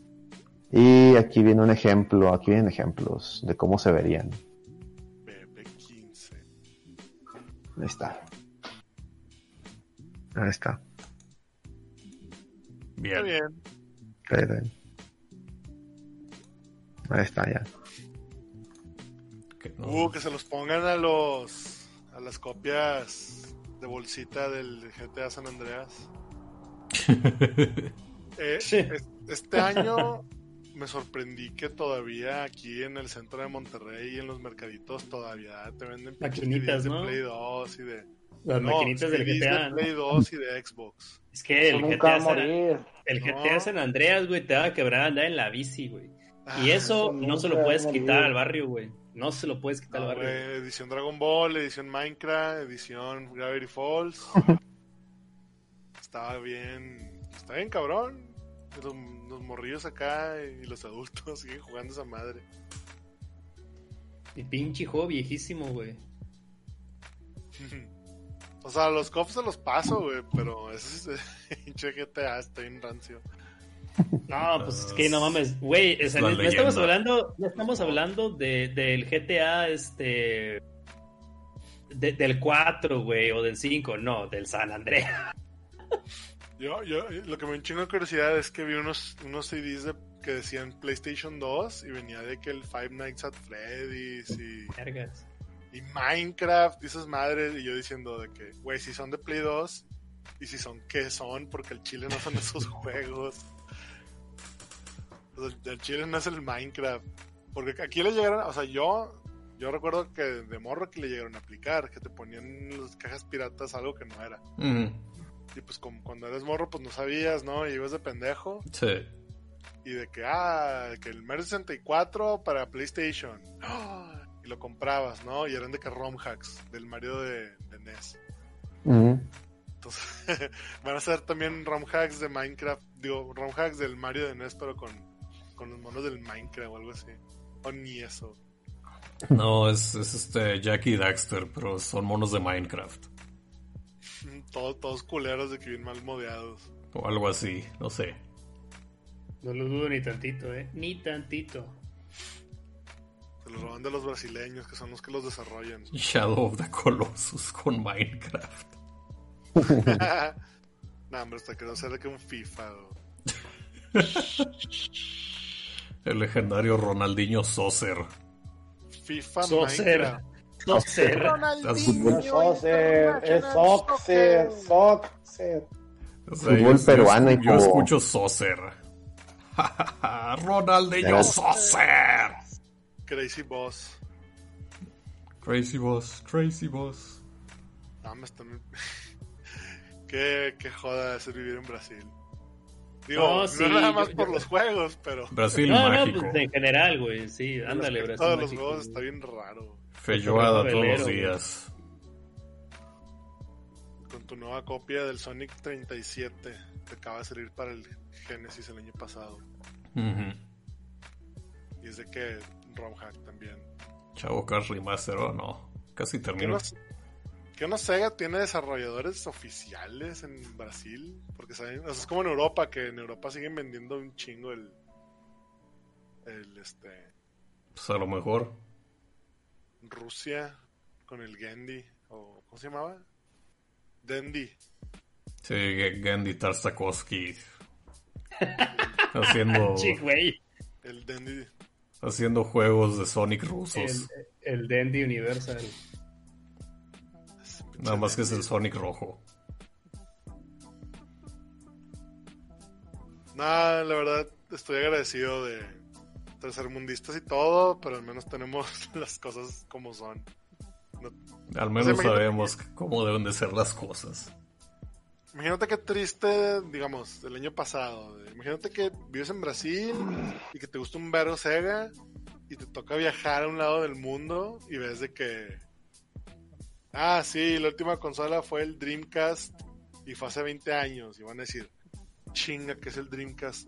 Speaker 5: Y aquí viene un ejemplo, aquí vienen ejemplos de cómo se verían.
Speaker 2: BB15.
Speaker 5: Ahí está. Ahí está.
Speaker 3: Bien.
Speaker 2: Bien.
Speaker 5: Ahí está. Ahí está ya.
Speaker 2: Uh, que se los pongan a los. a las copias de bolsita del GTA San Andreas. Eh,
Speaker 1: Sí.
Speaker 2: es- este año me sorprendí que todavía aquí en el centro de Monterrey y en los mercaditos todavía te venden
Speaker 1: Maquinitas,
Speaker 2: de. Play 2 y de.
Speaker 1: Las
Speaker 2: no,
Speaker 1: maquinitas del GTA.
Speaker 2: de. Play 2 y de Xbox.
Speaker 1: Es que el
Speaker 6: Eso nunca va
Speaker 1: GTA, San, el
Speaker 2: No.
Speaker 1: GTA San Andreas, güey, te va a quebrar andar en la bici, güey. Y
Speaker 2: Ah,
Speaker 1: eso
Speaker 6: eso
Speaker 1: no se lo puedes quitar al barrio, güey. No se lo puedes quitar
Speaker 2: no,
Speaker 1: al barrio.
Speaker 2: edición Dragon Ball, edición Minecraft, edición Gravity Falls. Estaba bien. Está bien cabrón. Los, los morrillos acá y los adultos siguen jugando esa madre.
Speaker 1: Y pinche juego viejísimo, güey.
Speaker 2: O sea, los cops se los paso, güey, pero ese es pinche GTA está bien rancio.
Speaker 1: No, pues es que no mames, güey, o sea,
Speaker 3: La
Speaker 1: no estamos hablando, no estamos hablando de, del GTA, este, de- del 4, güey, o del 5, no, del San Andreas.
Speaker 2: Yo, yo, lo que me enchingo de curiosidad es que vi unos, unos CDs de- que decían PlayStation 2 y venía de que el Five Nights at Freddy's y,
Speaker 1: Vergas.
Speaker 2: y Minecraft y esas madres. Y yo diciendo de que, güey, si son de Play 2 y si son, ¿qué son? Porque el chile no son esos juegos. O sea, el chile no es el Minecraft. Porque aquí le llegaron, o sea, yo, yo recuerdo que de morro que le llegaron a aplicar, que te ponían en las cajas piratas algo que no era. Y pues como cuando eres morro, pues no sabías, ¿no? Y ibas de pendejo.
Speaker 3: Sí.
Speaker 2: Y de que, ah, que el Mario 64 para PlayStation. Y lo comprabas, ¿no? Y eran de que ROM hacks del Mario de, de NES. Entonces, van a ser también ROM hacks de Minecraft. Digo, ROM hacks del Mario de NES, pero con, con los monos del Minecraft o algo así. O ni eso.
Speaker 3: No, es, es este Jackie Daxter, pero son monos de Minecraft.
Speaker 2: Todos, todos culeros de que bien mal modeados.
Speaker 3: O algo así, no sé.
Speaker 1: No lo dudo ni tantito, eh, ni tantito.
Speaker 2: Se los roban de los brasileños, que son los que los desarrollan.
Speaker 3: Shadow of the Colossus con Minecraft.
Speaker 2: nah, hombre, hasta que no sea de que un FIFA.
Speaker 3: El legendario Ronaldinho Saucer.
Speaker 2: FIFA. Minecraft.
Speaker 1: Socer.
Speaker 3: Fútbol-
Speaker 6: Socer, es Soxer, Soxer.
Speaker 3: O sea,
Speaker 5: Fútbol
Speaker 3: yo-
Speaker 5: peruano y
Speaker 3: Yo,
Speaker 5: como-
Speaker 3: escucho Saucer. Ronaldinho Saucer.
Speaker 2: Crazy Boss.
Speaker 3: Crazy Boss, Crazy Boss.
Speaker 2: No, me están... qué, qué joda es vivir en Brasil. Digo,
Speaker 1: No,
Speaker 2: no,
Speaker 1: sí,
Speaker 2: nada más
Speaker 1: yo-
Speaker 2: por
Speaker 1: yo-
Speaker 2: los juegos, pero
Speaker 3: Brasil
Speaker 1: No, no,
Speaker 3: mágico.
Speaker 1: pues en general, güey, sí, ándale,
Speaker 2: el
Speaker 1: Brasil.
Speaker 2: de los juegos está bien raro.
Speaker 3: Feijoada todos los días.
Speaker 2: Con tu nueva copia del Sonic 37 que acaba de salir para el Genesis el año pasado.
Speaker 3: Ujú.
Speaker 2: Y es de que ROM hack también.
Speaker 3: Chavo Cars Remaster, oh no. Casi
Speaker 2: ¿Qué
Speaker 3: termino.
Speaker 2: no, ¿Qué no Sega tiene desarrolladores oficiales en Brasil? Porque saben, o sea, es como en Europa, que en Europa siguen vendiendo un chingo el. El este.
Speaker 3: Pues a lo mejor.
Speaker 2: Rusia con el Gendy. O, ¿Cómo se llamaba? Dendy.
Speaker 3: Sí, Gandhi Tartakovsky. haciendo,
Speaker 1: güey.
Speaker 2: El Dendy.
Speaker 3: haciendo juegos de Sonic
Speaker 1: El,
Speaker 3: rusos.
Speaker 1: el Dandy Universal.
Speaker 3: Nada más que es el. Sonic rojo.
Speaker 2: Nah, la verdad, estoy agradecido de, tercermundistas y todo, pero al menos tenemos las cosas como son. No-
Speaker 3: Al menos sabemos cómo deben de ser las cosas.
Speaker 2: Imagínate qué triste, digamos, el año pasado. Imagínate que vives en Brasil y que te gusta un vergo Sega y te toca viajar a un lado del mundo y ves de que... Ah, sí, la última consola fue el Dreamcast y fue hace 20 años. Y van a decir, chinga, que es el Dreamcast?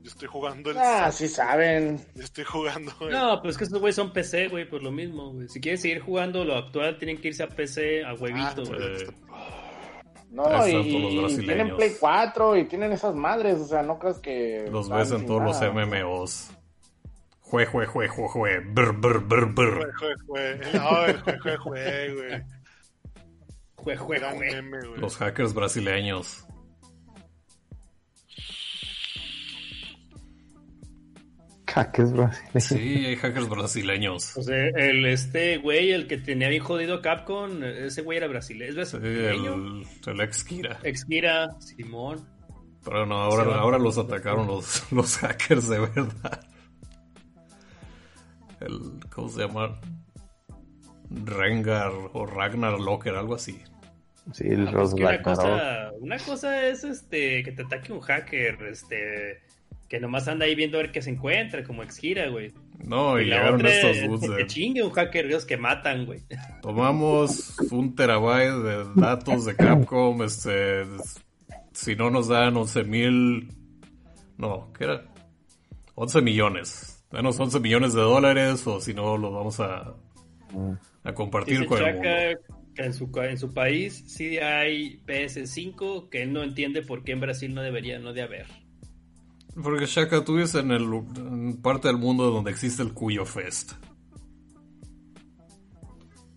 Speaker 2: Yo estoy jugando el...
Speaker 6: Ah, sí saben.
Speaker 2: Yo estoy jugando el...
Speaker 1: No, pues que estos güeyes son PC, güey, por lo mismo, güey. Si quieren seguir jugando lo actual, tienen que irse a PC, a huevito,
Speaker 2: Ah,
Speaker 1: güey.
Speaker 3: Eh,
Speaker 6: No, y, y- tienen Play 4 y tienen esas madres, o sea, no crees que...
Speaker 3: los ves en todos los. MMOs. Jue, jue, jue, jue, jue. Brr, brr, brr, brr.
Speaker 2: Jue, jue, jue. No, el jue, jue, jue, güey.
Speaker 1: Jue, jue, jue.
Speaker 2: meme, güey.
Speaker 3: Los hackers brasileños.
Speaker 5: Caques brasileños.
Speaker 3: Sí, hay hackers brasileños.
Speaker 1: O sea, el este güey, el que tenía bien jodido a Capcom, ese güey era brasileño. ¿Es
Speaker 3: Sí,
Speaker 1: brasileño?
Speaker 3: el, el ex Kira.
Speaker 1: Exkira, Simón.
Speaker 3: Pero no, ahora, ahora los atacaron los, los hackers de verdad. El, ¿cómo se llama? Rengar o Ragnar Locker, algo así.
Speaker 5: Sí, el
Speaker 1: Ah, pues una cosa, una cosa es este que te ataque un hacker, este que nomás anda ahí viendo a ver qué se encuentra, como Exkira, güey.
Speaker 3: No, y,
Speaker 1: Y la otra
Speaker 3: estos
Speaker 1: que
Speaker 3: de...
Speaker 1: chingue un hacker, Dios, que matan, güey.
Speaker 3: Tomamos un terabyte de datos de Capcom, este... Si no nos dan 11 mil... No, ¿qué era? 11 millones. Danos 11 millones de dólares o si no los vamos a, a compartir
Speaker 1: Dice
Speaker 3: con el mundo.
Speaker 1: que en su, en su país sí hay PS5, que él no entiende por qué en Brasil no debería, no de haber.
Speaker 3: Porque Shaka, tú vives en, el, en parte del mundo donde existe el Cuyo Fest.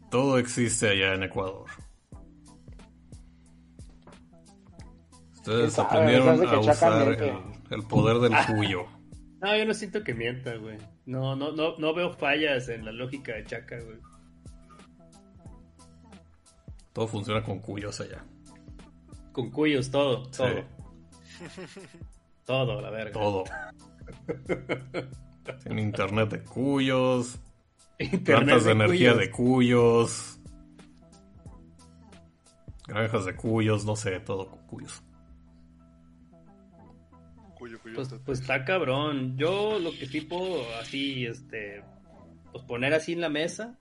Speaker 3: Todo existe allá en Ecuador. Ustedes aprendieron a usar el poder del Cuyo.
Speaker 1: No, yo no siento que mienta, güey. No, no, no, no veo fallas en la lógica de Chaka, güey.
Speaker 3: Todo funciona con Cuyos allá.
Speaker 1: Con cuyos, todo,
Speaker 3: Sí,
Speaker 1: todo. Todo, la verga.
Speaker 3: todo. Internet de Cuyos,
Speaker 1: Internet
Speaker 3: plantas de energía
Speaker 1: cuyos.
Speaker 3: de Cuyos, granjas de Cuyos, no sé, todo con Cuyos.
Speaker 2: Cuyo, cuyo,
Speaker 1: Pues, pues está cabrón. Yo lo que tipo así, este, pues poner así en la mesa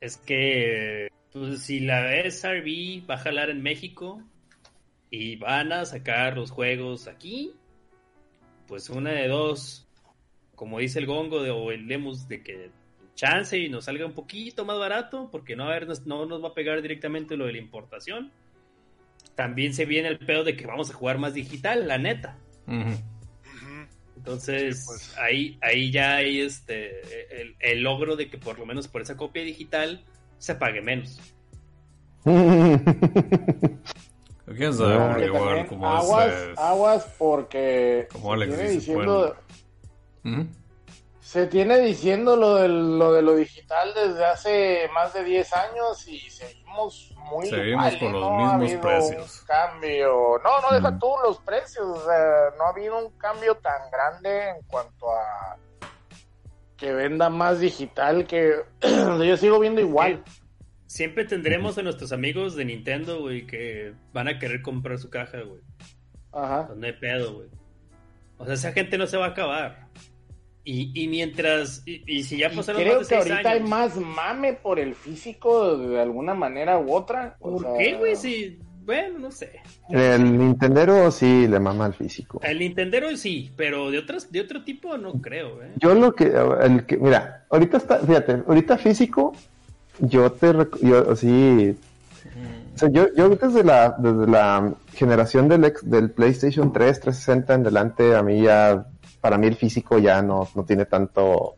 Speaker 1: es que pues, si la SRB va a jalar en México y van a sacar los juegos aquí, pues una de dos, como dice el Gongo de, o el Lemus, de que chance y nos salga un poquito más barato, porque no, a ver, no nos va a pegar directamente lo de la importación. También se viene el pedo de que vamos a jugar más digital, la neta. Entonces,
Speaker 2: Sí, pues.
Speaker 1: ahí, ahí ya hay este el, el logro de que por lo menos por esa copia digital se pague menos.
Speaker 3: ¿Quién sabe?
Speaker 5: No,
Speaker 3: porque igual, como
Speaker 6: aguas,
Speaker 3: es,
Speaker 6: aguas porque
Speaker 3: como
Speaker 6: se
Speaker 3: Alex
Speaker 6: tiene
Speaker 3: dice,
Speaker 6: diciendo,
Speaker 3: ¿Mm?
Speaker 6: Se tiene diciendo lo, del, lo de lo digital desde hace más de 10 años y seguimos muy
Speaker 3: Seguimos
Speaker 6: igual,
Speaker 3: con
Speaker 6: ¿eh?
Speaker 3: los
Speaker 6: No ha
Speaker 3: mismos
Speaker 6: habido
Speaker 3: precios.
Speaker 6: un cambio. No, no deja
Speaker 3: Mm.
Speaker 6: tú los precios, o sea, no ha habido un cambio tan grande en cuanto a que venda más digital que yo sigo viendo igual.
Speaker 1: Siempre tendremos a nuestros amigos de Nintendo, güey, que van a querer comprar su caja, güey.
Speaker 6: Ajá.
Speaker 1: No hay pedo, güey. O sea, esa gente no se va a acabar. Y, y mientras, y, y si ya
Speaker 6: Y
Speaker 1: pasaron
Speaker 6: creo
Speaker 1: más
Speaker 6: que
Speaker 1: seis
Speaker 6: ahorita hay
Speaker 1: años,
Speaker 6: más mame por el físico de alguna manera u otra. o
Speaker 1: ¿por
Speaker 6: sea,
Speaker 1: qué, güey? Si, bueno, no sé.
Speaker 5: El Nintendero sí le mama al físico.
Speaker 1: El Nintendero sí, pero de otras, de otro tipo no creo, ¿eh?
Speaker 5: Yo lo que, el que, mira, ahorita está, fíjate, ahorita físico, yo te, yo sí, o sea, yo, yo desde la, desde la generación del, ex- del PlayStation 3, 360 en delante, a mí ya, para mí el físico ya no, no tiene tanto,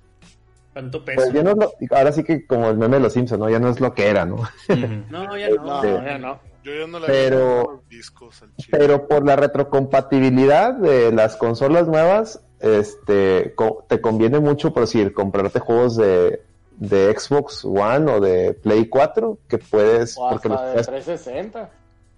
Speaker 1: Tanto
Speaker 5: pues
Speaker 1: peso.
Speaker 5: ya no es lo- ahora sí que como el meme de los Simpsons, ¿no? Ya no es lo que era, ¿no?
Speaker 1: No, ya no.
Speaker 6: No,
Speaker 5: Sí.
Speaker 6: ya no.
Speaker 2: Yo ya no le
Speaker 5: Pero-
Speaker 2: discos al chile.
Speaker 5: Pero por la retrocompatibilidad de las consolas nuevas, este, co- te conviene mucho, por decir, comprarte juegos de, de Xbox One o de Play 4, que puedes,
Speaker 6: O
Speaker 5: porque los
Speaker 6: hasta de
Speaker 5: puedes,
Speaker 6: 360.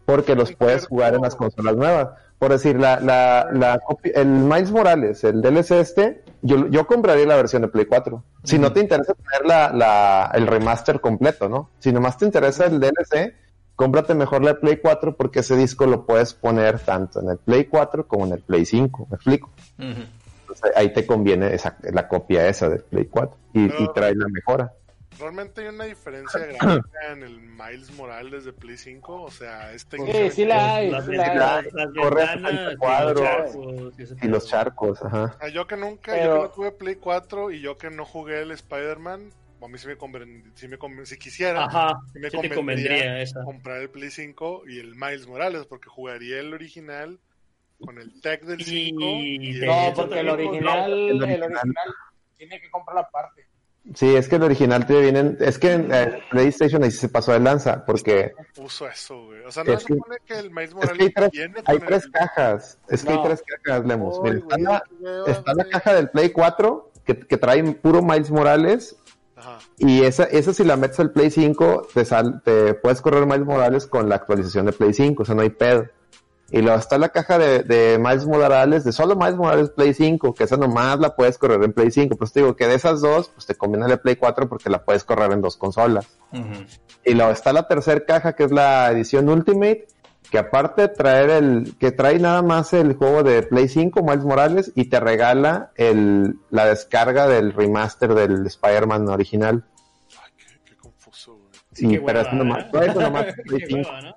Speaker 5: porque los puedes jugar en las consolas nuevas. Por decir, la, la, la copia- el Miles Morales, el DLC este, yo, yo compraría la versión de Play 4. Si no te interesa tener la, la, el remaster completo, ¿no? Si nomás te interesa el DLC, cómprate mejor la de Play 4 porque ese disco lo puedes poner tanto en el Play 4 como en el Play 5, ¿me explico? Entonces, ahí te conviene esa, la copia esa del Play 4 y, y trae la mejora.
Speaker 2: Realmente hay una diferencia gráfica en el Miles Morales de Play 5. O sea, este
Speaker 6: Sí, sí la hay,
Speaker 1: Las,
Speaker 6: sí la hay.
Speaker 1: las, ventanas,
Speaker 5: el
Speaker 1: y
Speaker 5: cuadro.
Speaker 1: los charcos, y
Speaker 5: Y los charcos, ajá.
Speaker 2: O sea, yo que nunca,
Speaker 6: Pero-
Speaker 2: yo que no tuve Play 4 y yo que no jugué el Spider-Man, a mí sí me conven, sí me conven- si quisiera,
Speaker 1: Ajá,
Speaker 2: sí me convendría
Speaker 1: convendría esa.
Speaker 2: comprar el Play 5 y el Miles Morales, porque jugaría el original con el tech del
Speaker 1: Y
Speaker 2: 5. Y,
Speaker 1: de
Speaker 6: No,
Speaker 1: hecho,
Speaker 6: porque el
Speaker 1: también-
Speaker 6: original,
Speaker 5: el
Speaker 6: el
Speaker 5: original.
Speaker 6: original tiene que comprar la parte.
Speaker 5: Sí, es que el original te vienen, es que en eh, PlayStation ahí se pasó de lanza, porque
Speaker 2: puso eso, güey. O sea, no
Speaker 5: Es
Speaker 2: se
Speaker 5: que-
Speaker 2: supone que el Miles
Speaker 5: es
Speaker 2: Morales
Speaker 5: que hay tres,
Speaker 2: viene
Speaker 5: hay tres
Speaker 2: el...
Speaker 5: cajas, es que hay tres cajas, Lemos. Mira, está, la, está la caja del Play 4 que, que trae puro Miles Morales
Speaker 2: Ajá.
Speaker 5: y esa, esa si la metes al Play 5 te, sal, te puedes correr Miles Morales con la actualización de Play 5, o sea, no hay pedo. Y luego está la caja de, de Miles Morales, de solo Miles Morales Play 5, que esa nomás la puedes correr en Play 5. Pues te digo que de esas dos, pues te conviene la Play 4 porque la puedes correr en dos consolas. Y luego está la tercera caja que es la edición Ultimate, que aparte de traer el, que trae nada más el juego de Play 5, Miles Morales, y te regala el, la descarga del remaster del Spider-Man original.
Speaker 2: Ay, qué, qué confuso, güey.
Speaker 5: Sí,
Speaker 1: Qué
Speaker 5: pero
Speaker 1: hueva,
Speaker 5: es nomás,
Speaker 1: ¿eh?
Speaker 5: eso nomás Play
Speaker 1: Qué
Speaker 5: 5.
Speaker 1: hueva, ¿no?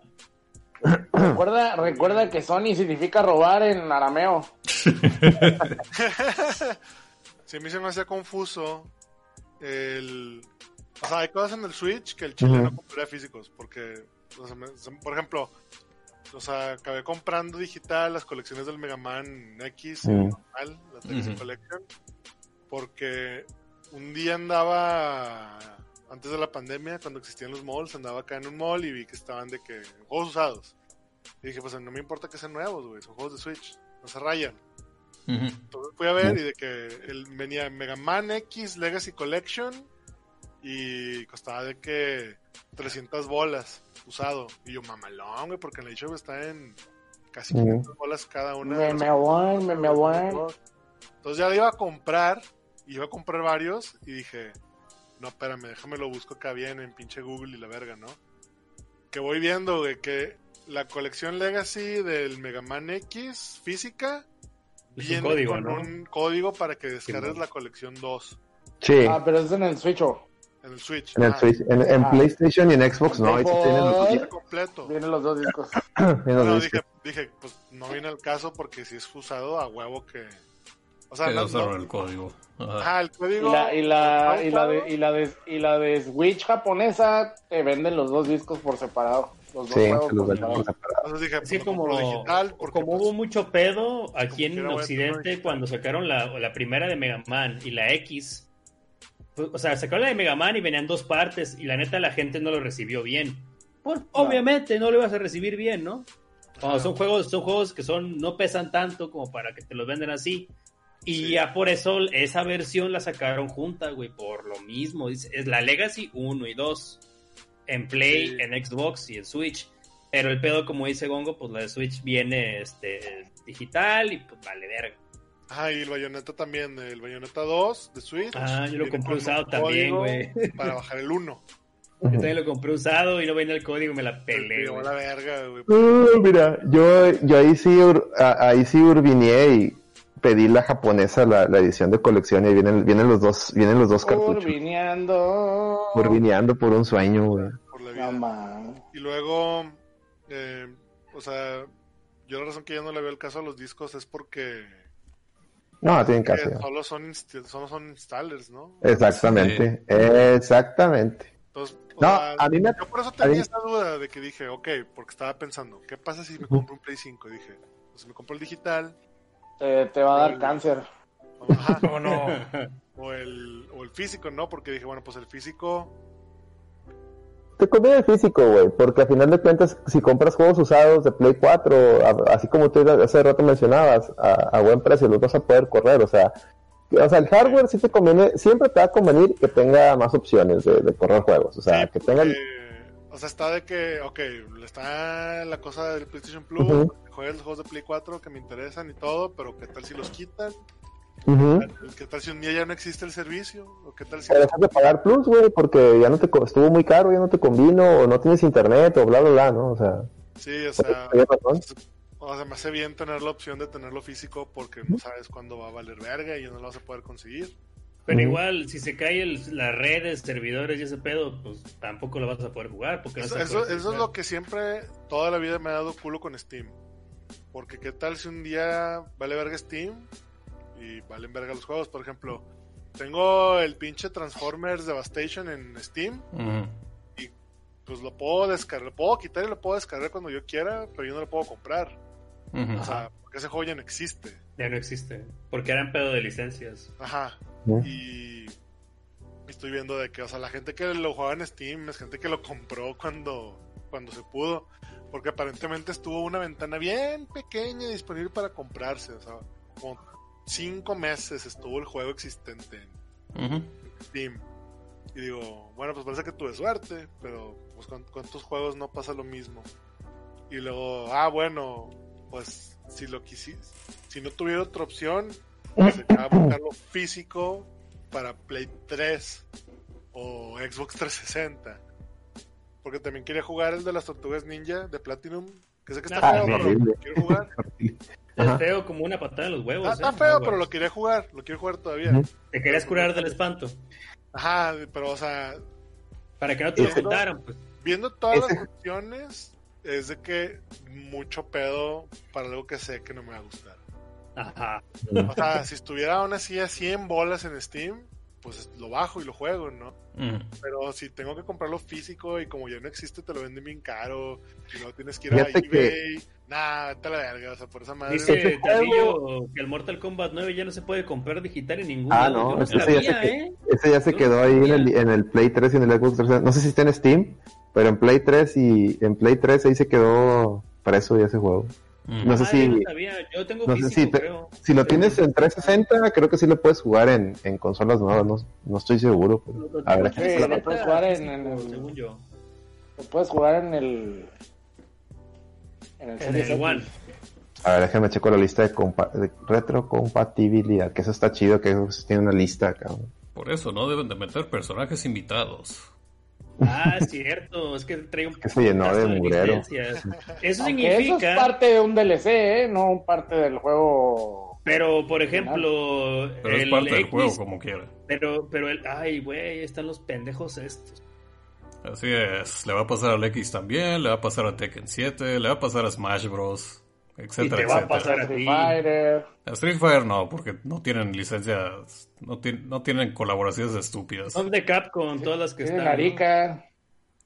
Speaker 6: Recuerda, recuerda que Sony significa robar en arameo.
Speaker 2: Sí, a mí se me hacía confuso el... O sea, hay cosas en el Switch que el chile
Speaker 5: Ujú.
Speaker 2: no compraría físicos, porque, o sea, me- se- por ejemplo, o sea, acabé comprando digital las colecciones del Mega Man X, normal, la X
Speaker 3: Ujú.
Speaker 2: Collection, porque un día andaba, antes de la pandemia, cuando existían los malls, andaba acá en un mall y vi que estaban de que, juegos usados. Y dije, pues no me importa que sean nuevos, güey, son juegos de Switch, no se rayan. Entonces fui a ver y de que el, venía Mega Man X Legacy Collection y costaba de que 300 bolas usado. Y yo, mamalón, güey, porque en la eShop está en casi
Speaker 5: Ujú.
Speaker 2: 500 bolas cada una.
Speaker 6: Me, me aguan, me, me aguan.
Speaker 2: Entonces ya la iba a comprar, y iba a comprar varios y dije, no, espérame, déjame lo busco acá bien en pinche Google y la verga, ¿no? Que voy viendo, güey, que la colección Legacy del Mega Man X física
Speaker 1: Es un
Speaker 2: viene
Speaker 1: código,
Speaker 2: con
Speaker 1: ¿no?
Speaker 2: un código para que descargues la colección 2
Speaker 5: Sí,
Speaker 6: Ah, pero es en el Switch. oh.
Speaker 2: en el Switch.
Speaker 5: en el
Speaker 2: Ah,
Speaker 5: Switch, en, en
Speaker 6: Ah.
Speaker 5: PlayStation y en Xbox no, ahí sí tienen los,
Speaker 2: completo.
Speaker 6: Vienen los dos discos.
Speaker 5: los
Speaker 2: dije, dije, pues no viene al caso porque si es usado a huevo que... O sea, no, no-
Speaker 3: el código. Ajá.
Speaker 6: Y la, y la,
Speaker 2: ¿está
Speaker 6: y la, de, y la de, y la de Switch japonesa te venden los dos discos por separado. Los dos
Speaker 5: Sí,
Speaker 6: juegos
Speaker 5: los
Speaker 6: por separado.
Speaker 5: por.
Speaker 2: Entonces dije, pues, no
Speaker 1: como,
Speaker 2: compro digital porque
Speaker 1: como
Speaker 2: pues,
Speaker 1: hubo mucho pedo aquí en Occidente cuando sacaron la, la primera de Mega Man y la X, pues, o sea, sacaron la de Mega Man y venían dos partes y la neta la gente no lo recibió bien. Pues obviamente no lo ibas a recibir bien, ¿no? Cuando son juegos, son juegos que son, no pesan tanto como para que te los venden así. Y
Speaker 2: Sí.
Speaker 1: ya por eso esa versión la sacaron junta, güey, por lo mismo. Es, es la Legacy 1 y 2 en Play,
Speaker 2: Sí.
Speaker 1: en Xbox y en Switch. Pero el pedo, como dice Gongo, pues la de Switch viene este digital y pues vale verga.
Speaker 2: Ajá, y el Bayonetta también, el Bayonetta 2 de Switch.
Speaker 1: Ah, yo lo compré usado también, güey.
Speaker 2: Para bajar el 1.
Speaker 1: Yo también lo compré usado y no venía el código, me la
Speaker 2: Me
Speaker 1: pelé,
Speaker 2: la verga, güey.
Speaker 5: Uh, mira, yo, yo ahí sí, ahí sí urbineé y pedí la japonesa, la, la edición de colección y vienen, vienen los dos, vienen los dos cartuchos.
Speaker 6: Urbineando.
Speaker 5: Urbineando por un sueño, güey.
Speaker 2: Por la
Speaker 6: No,
Speaker 2: vida. Y luego, eh, o sea, yo la razón que ya no le veo el caso a los discos es porque
Speaker 5: No, tienen
Speaker 2: que
Speaker 5: caso. ya.
Speaker 2: solo son, solo son installers, ¿no?
Speaker 5: Exactamente, exactamente.
Speaker 2: Entonces,
Speaker 5: No,
Speaker 2: sea,
Speaker 5: a mí me-
Speaker 2: yo por eso tenía
Speaker 5: mí-
Speaker 2: esa duda de que dije, ok, porque estaba pensando, ¿qué pasa si me compro un Play 5? Y dije, pues me compro el digital,
Speaker 6: Te, te va a dar cáncer.
Speaker 2: o, ajá,
Speaker 3: ¿Cómo no?
Speaker 2: o el, o el físico, ¿no? Porque dije, bueno, pues el físico,
Speaker 5: Te conviene el físico, güey, porque a final de cuentas, si compras juegos usados de Play 4, a- así como tú hace rato mencionabas, a, a buen precio, los vas a poder correr, o sea, o sea, el hardware sí te conviene, siempre te va a convenir que tenga más opciones de, de correr juegos, o sea,
Speaker 2: sí,
Speaker 5: que tengan...
Speaker 2: porque O sea, está de que, ok, está la cosa del PlayStation Plus, juegas los juegos de Play 4 que me interesan y todo, pero ¿qué tal si los quitan? ¿Qué tal si un día ya no existe el servicio? ¿O qué tal si...
Speaker 5: Dejas de pagar Plus, güey, porque ya no te estuvo muy caro, ya no te convino, o no tienes internet, o bla, bla, bla, ¿no? O sea,
Speaker 2: Sí, o sea,
Speaker 5: tienes razón.
Speaker 2: o sea, me hace bien tener la opción de tenerlo físico porque no sabes cuándo va a valer verga y ya no lo vas a poder conseguir.
Speaker 1: Pero igual, si se cae el, las redes, servidores y ese pedo, pues tampoco lo vas a poder jugar. Porque no
Speaker 2: Eso,
Speaker 1: se
Speaker 2: eso,
Speaker 1: puede
Speaker 2: eso es lo que siempre, toda la vida me ha dado culo con Steam. Porque qué tal si un día vale verga Steam y valen verga los juegos. Por ejemplo, tengo el pinche Transformers Devastation en Steam.
Speaker 3: Ujú.
Speaker 2: Pues lo puedo descargar, lo puedo quitar y lo puedo descargar cuando yo quiera, pero yo no lo puedo comprar. O sea, porque ese juego ya no existe.
Speaker 1: Ya no existe. Porque eran pedo de licencias.
Speaker 2: Ajá. Y estoy viendo de que, o sea, la gente que lo jugaba en Steam es gente que lo compró cuando, cuando se pudo. Porque aparentemente estuvo una ventana bien pequeña disponible para comprarse. O sea, como cinco meses estuvo el juego existente en. Steam. Y digo, bueno, pues parece que tuve suerte, pero pues con cuántos juegos no pasa lo mismo. Y luego, ah, bueno, pues si lo quisiste, si no tuviera otra opción, pues sería buscarlo físico para Play 3 o Xbox 360. Porque también quería jugar el de las tortugas ninja de Platinum, que sé que está
Speaker 1: Ah,
Speaker 2: feo, pero lo quiero jugar.
Speaker 5: Ajá.
Speaker 1: Es feo como una patada en los huevos.
Speaker 2: Está,
Speaker 1: ¿eh?
Speaker 2: está feo,
Speaker 1: Ah,
Speaker 2: pero lo quería jugar, lo quiero jugar todavía.
Speaker 1: Te querías curar del espanto.
Speaker 2: Ajá, pero o sea,
Speaker 1: Para que no te lo contaran, pues.
Speaker 2: viendo todas
Speaker 5: Ese-
Speaker 2: las opciones, es de que mucho pedo para algo que sé que no me va a gustar.
Speaker 1: Ajá.
Speaker 2: O sea, si estuviera aún así a 100 bolas en Steam, pues lo bajo y lo juego, ¿no?
Speaker 3: Ujú.
Speaker 2: Pero si tengo que comprarlo físico y como ya no existe, te lo venden bien caro y no tienes que ir a
Speaker 5: Fíjate
Speaker 2: eBay. Nah, vete a la verga, o sea, por esa madre.
Speaker 1: Dice
Speaker 5: Ese
Speaker 1: Davillo que el Mortal Kombat 9 ya no se puede comprar digital en ningún
Speaker 5: Ah, no,
Speaker 1: no
Speaker 5: ese ya se que-
Speaker 1: ¿eh?
Speaker 5: Ese ya se quedó ahí en el, en el Play 3 y en el Xbox 360. No sé si está en Steam, pero en Play 3 y en Play 3 ahí se quedó preso ya ese juego. No sé
Speaker 1: Ah,
Speaker 5: si-
Speaker 1: yo no sabía. Yo tengo
Speaker 5: no sé si te-
Speaker 1: creo.
Speaker 5: Si lo tienes en 360, creo que sí lo puedes jugar en, en consolas nuevas, no, no estoy seguro. pero-
Speaker 1: Lo- lo
Speaker 5: a ver,
Speaker 6: sí, lo puedes jugar en- el-
Speaker 1: Según yo.
Speaker 6: Lo puedes jugar en el. En el,
Speaker 1: En. One.
Speaker 5: A ver, déjame checo la lista de, compa- de retrocompatibilidad, que eso está chido, que eso tiene una lista, cabrón.
Speaker 3: Por eso no deben de meter personajes invitados.
Speaker 1: Ah, es cierto. Es que trae un
Speaker 5: Que se llenó de mugrero.
Speaker 1: Eso
Speaker 6: Aunque eso
Speaker 1: significa.
Speaker 6: es parte de un DLC, ¿eh? No parte del juego.
Speaker 1: Pero, por ejemplo,
Speaker 3: Pero es
Speaker 1: el
Speaker 3: parte del
Speaker 1: X,
Speaker 3: juego como quiera.
Speaker 1: Pero, pero el. Ay, güey, están los pendejos estos.
Speaker 3: Así es, le va a pasar al X también, le va a pasar a Tekken 7, le va a pasar a Smash Bros, etcétera,
Speaker 1: Y te va a pasar a
Speaker 6: Street. Fighter.
Speaker 3: A Street Fighter no, porque no tienen licencias, no, tien- no tienen colaboraciones estúpidas.
Speaker 1: Son de Capcom, todas las que están. ¿no?
Speaker 6: Arica.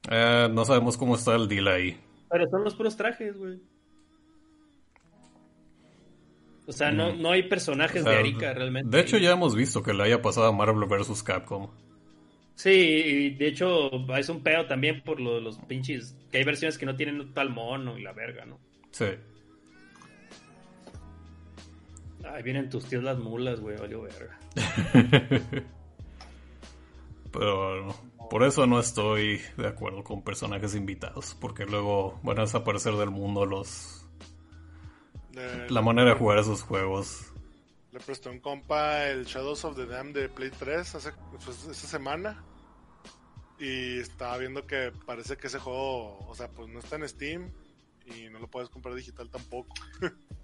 Speaker 3: Eh, no sabemos cómo está el deal ahí.
Speaker 1: Pero son los puros trajes, güey. O sea, no, no hay personajes
Speaker 3: O sea,
Speaker 1: de Arica realmente.
Speaker 3: De hecho, ya hemos visto que le haya pasado a Marvel vs. Capcom.
Speaker 1: Sí, y de hecho es un pedo también por lo- los pinches. Que hay versiones que no tienen tal mono y la verga, ¿no?
Speaker 3: Sí.
Speaker 1: Ay, vienen tus tíos las mulas, güey, valió verga.
Speaker 3: Pero por eso no estoy de acuerdo con personajes invitados, porque luego van a desaparecer del mundo los
Speaker 2: Eh,
Speaker 3: la manera de jugar esos juegos.
Speaker 2: Le presté a un compa el Shadows of the Dam de Play 3 hace, pues, esta semana. Y estaba viendo que parece que ese juego, o sea, pues no está en Steam y no lo puedes comprar digital tampoco.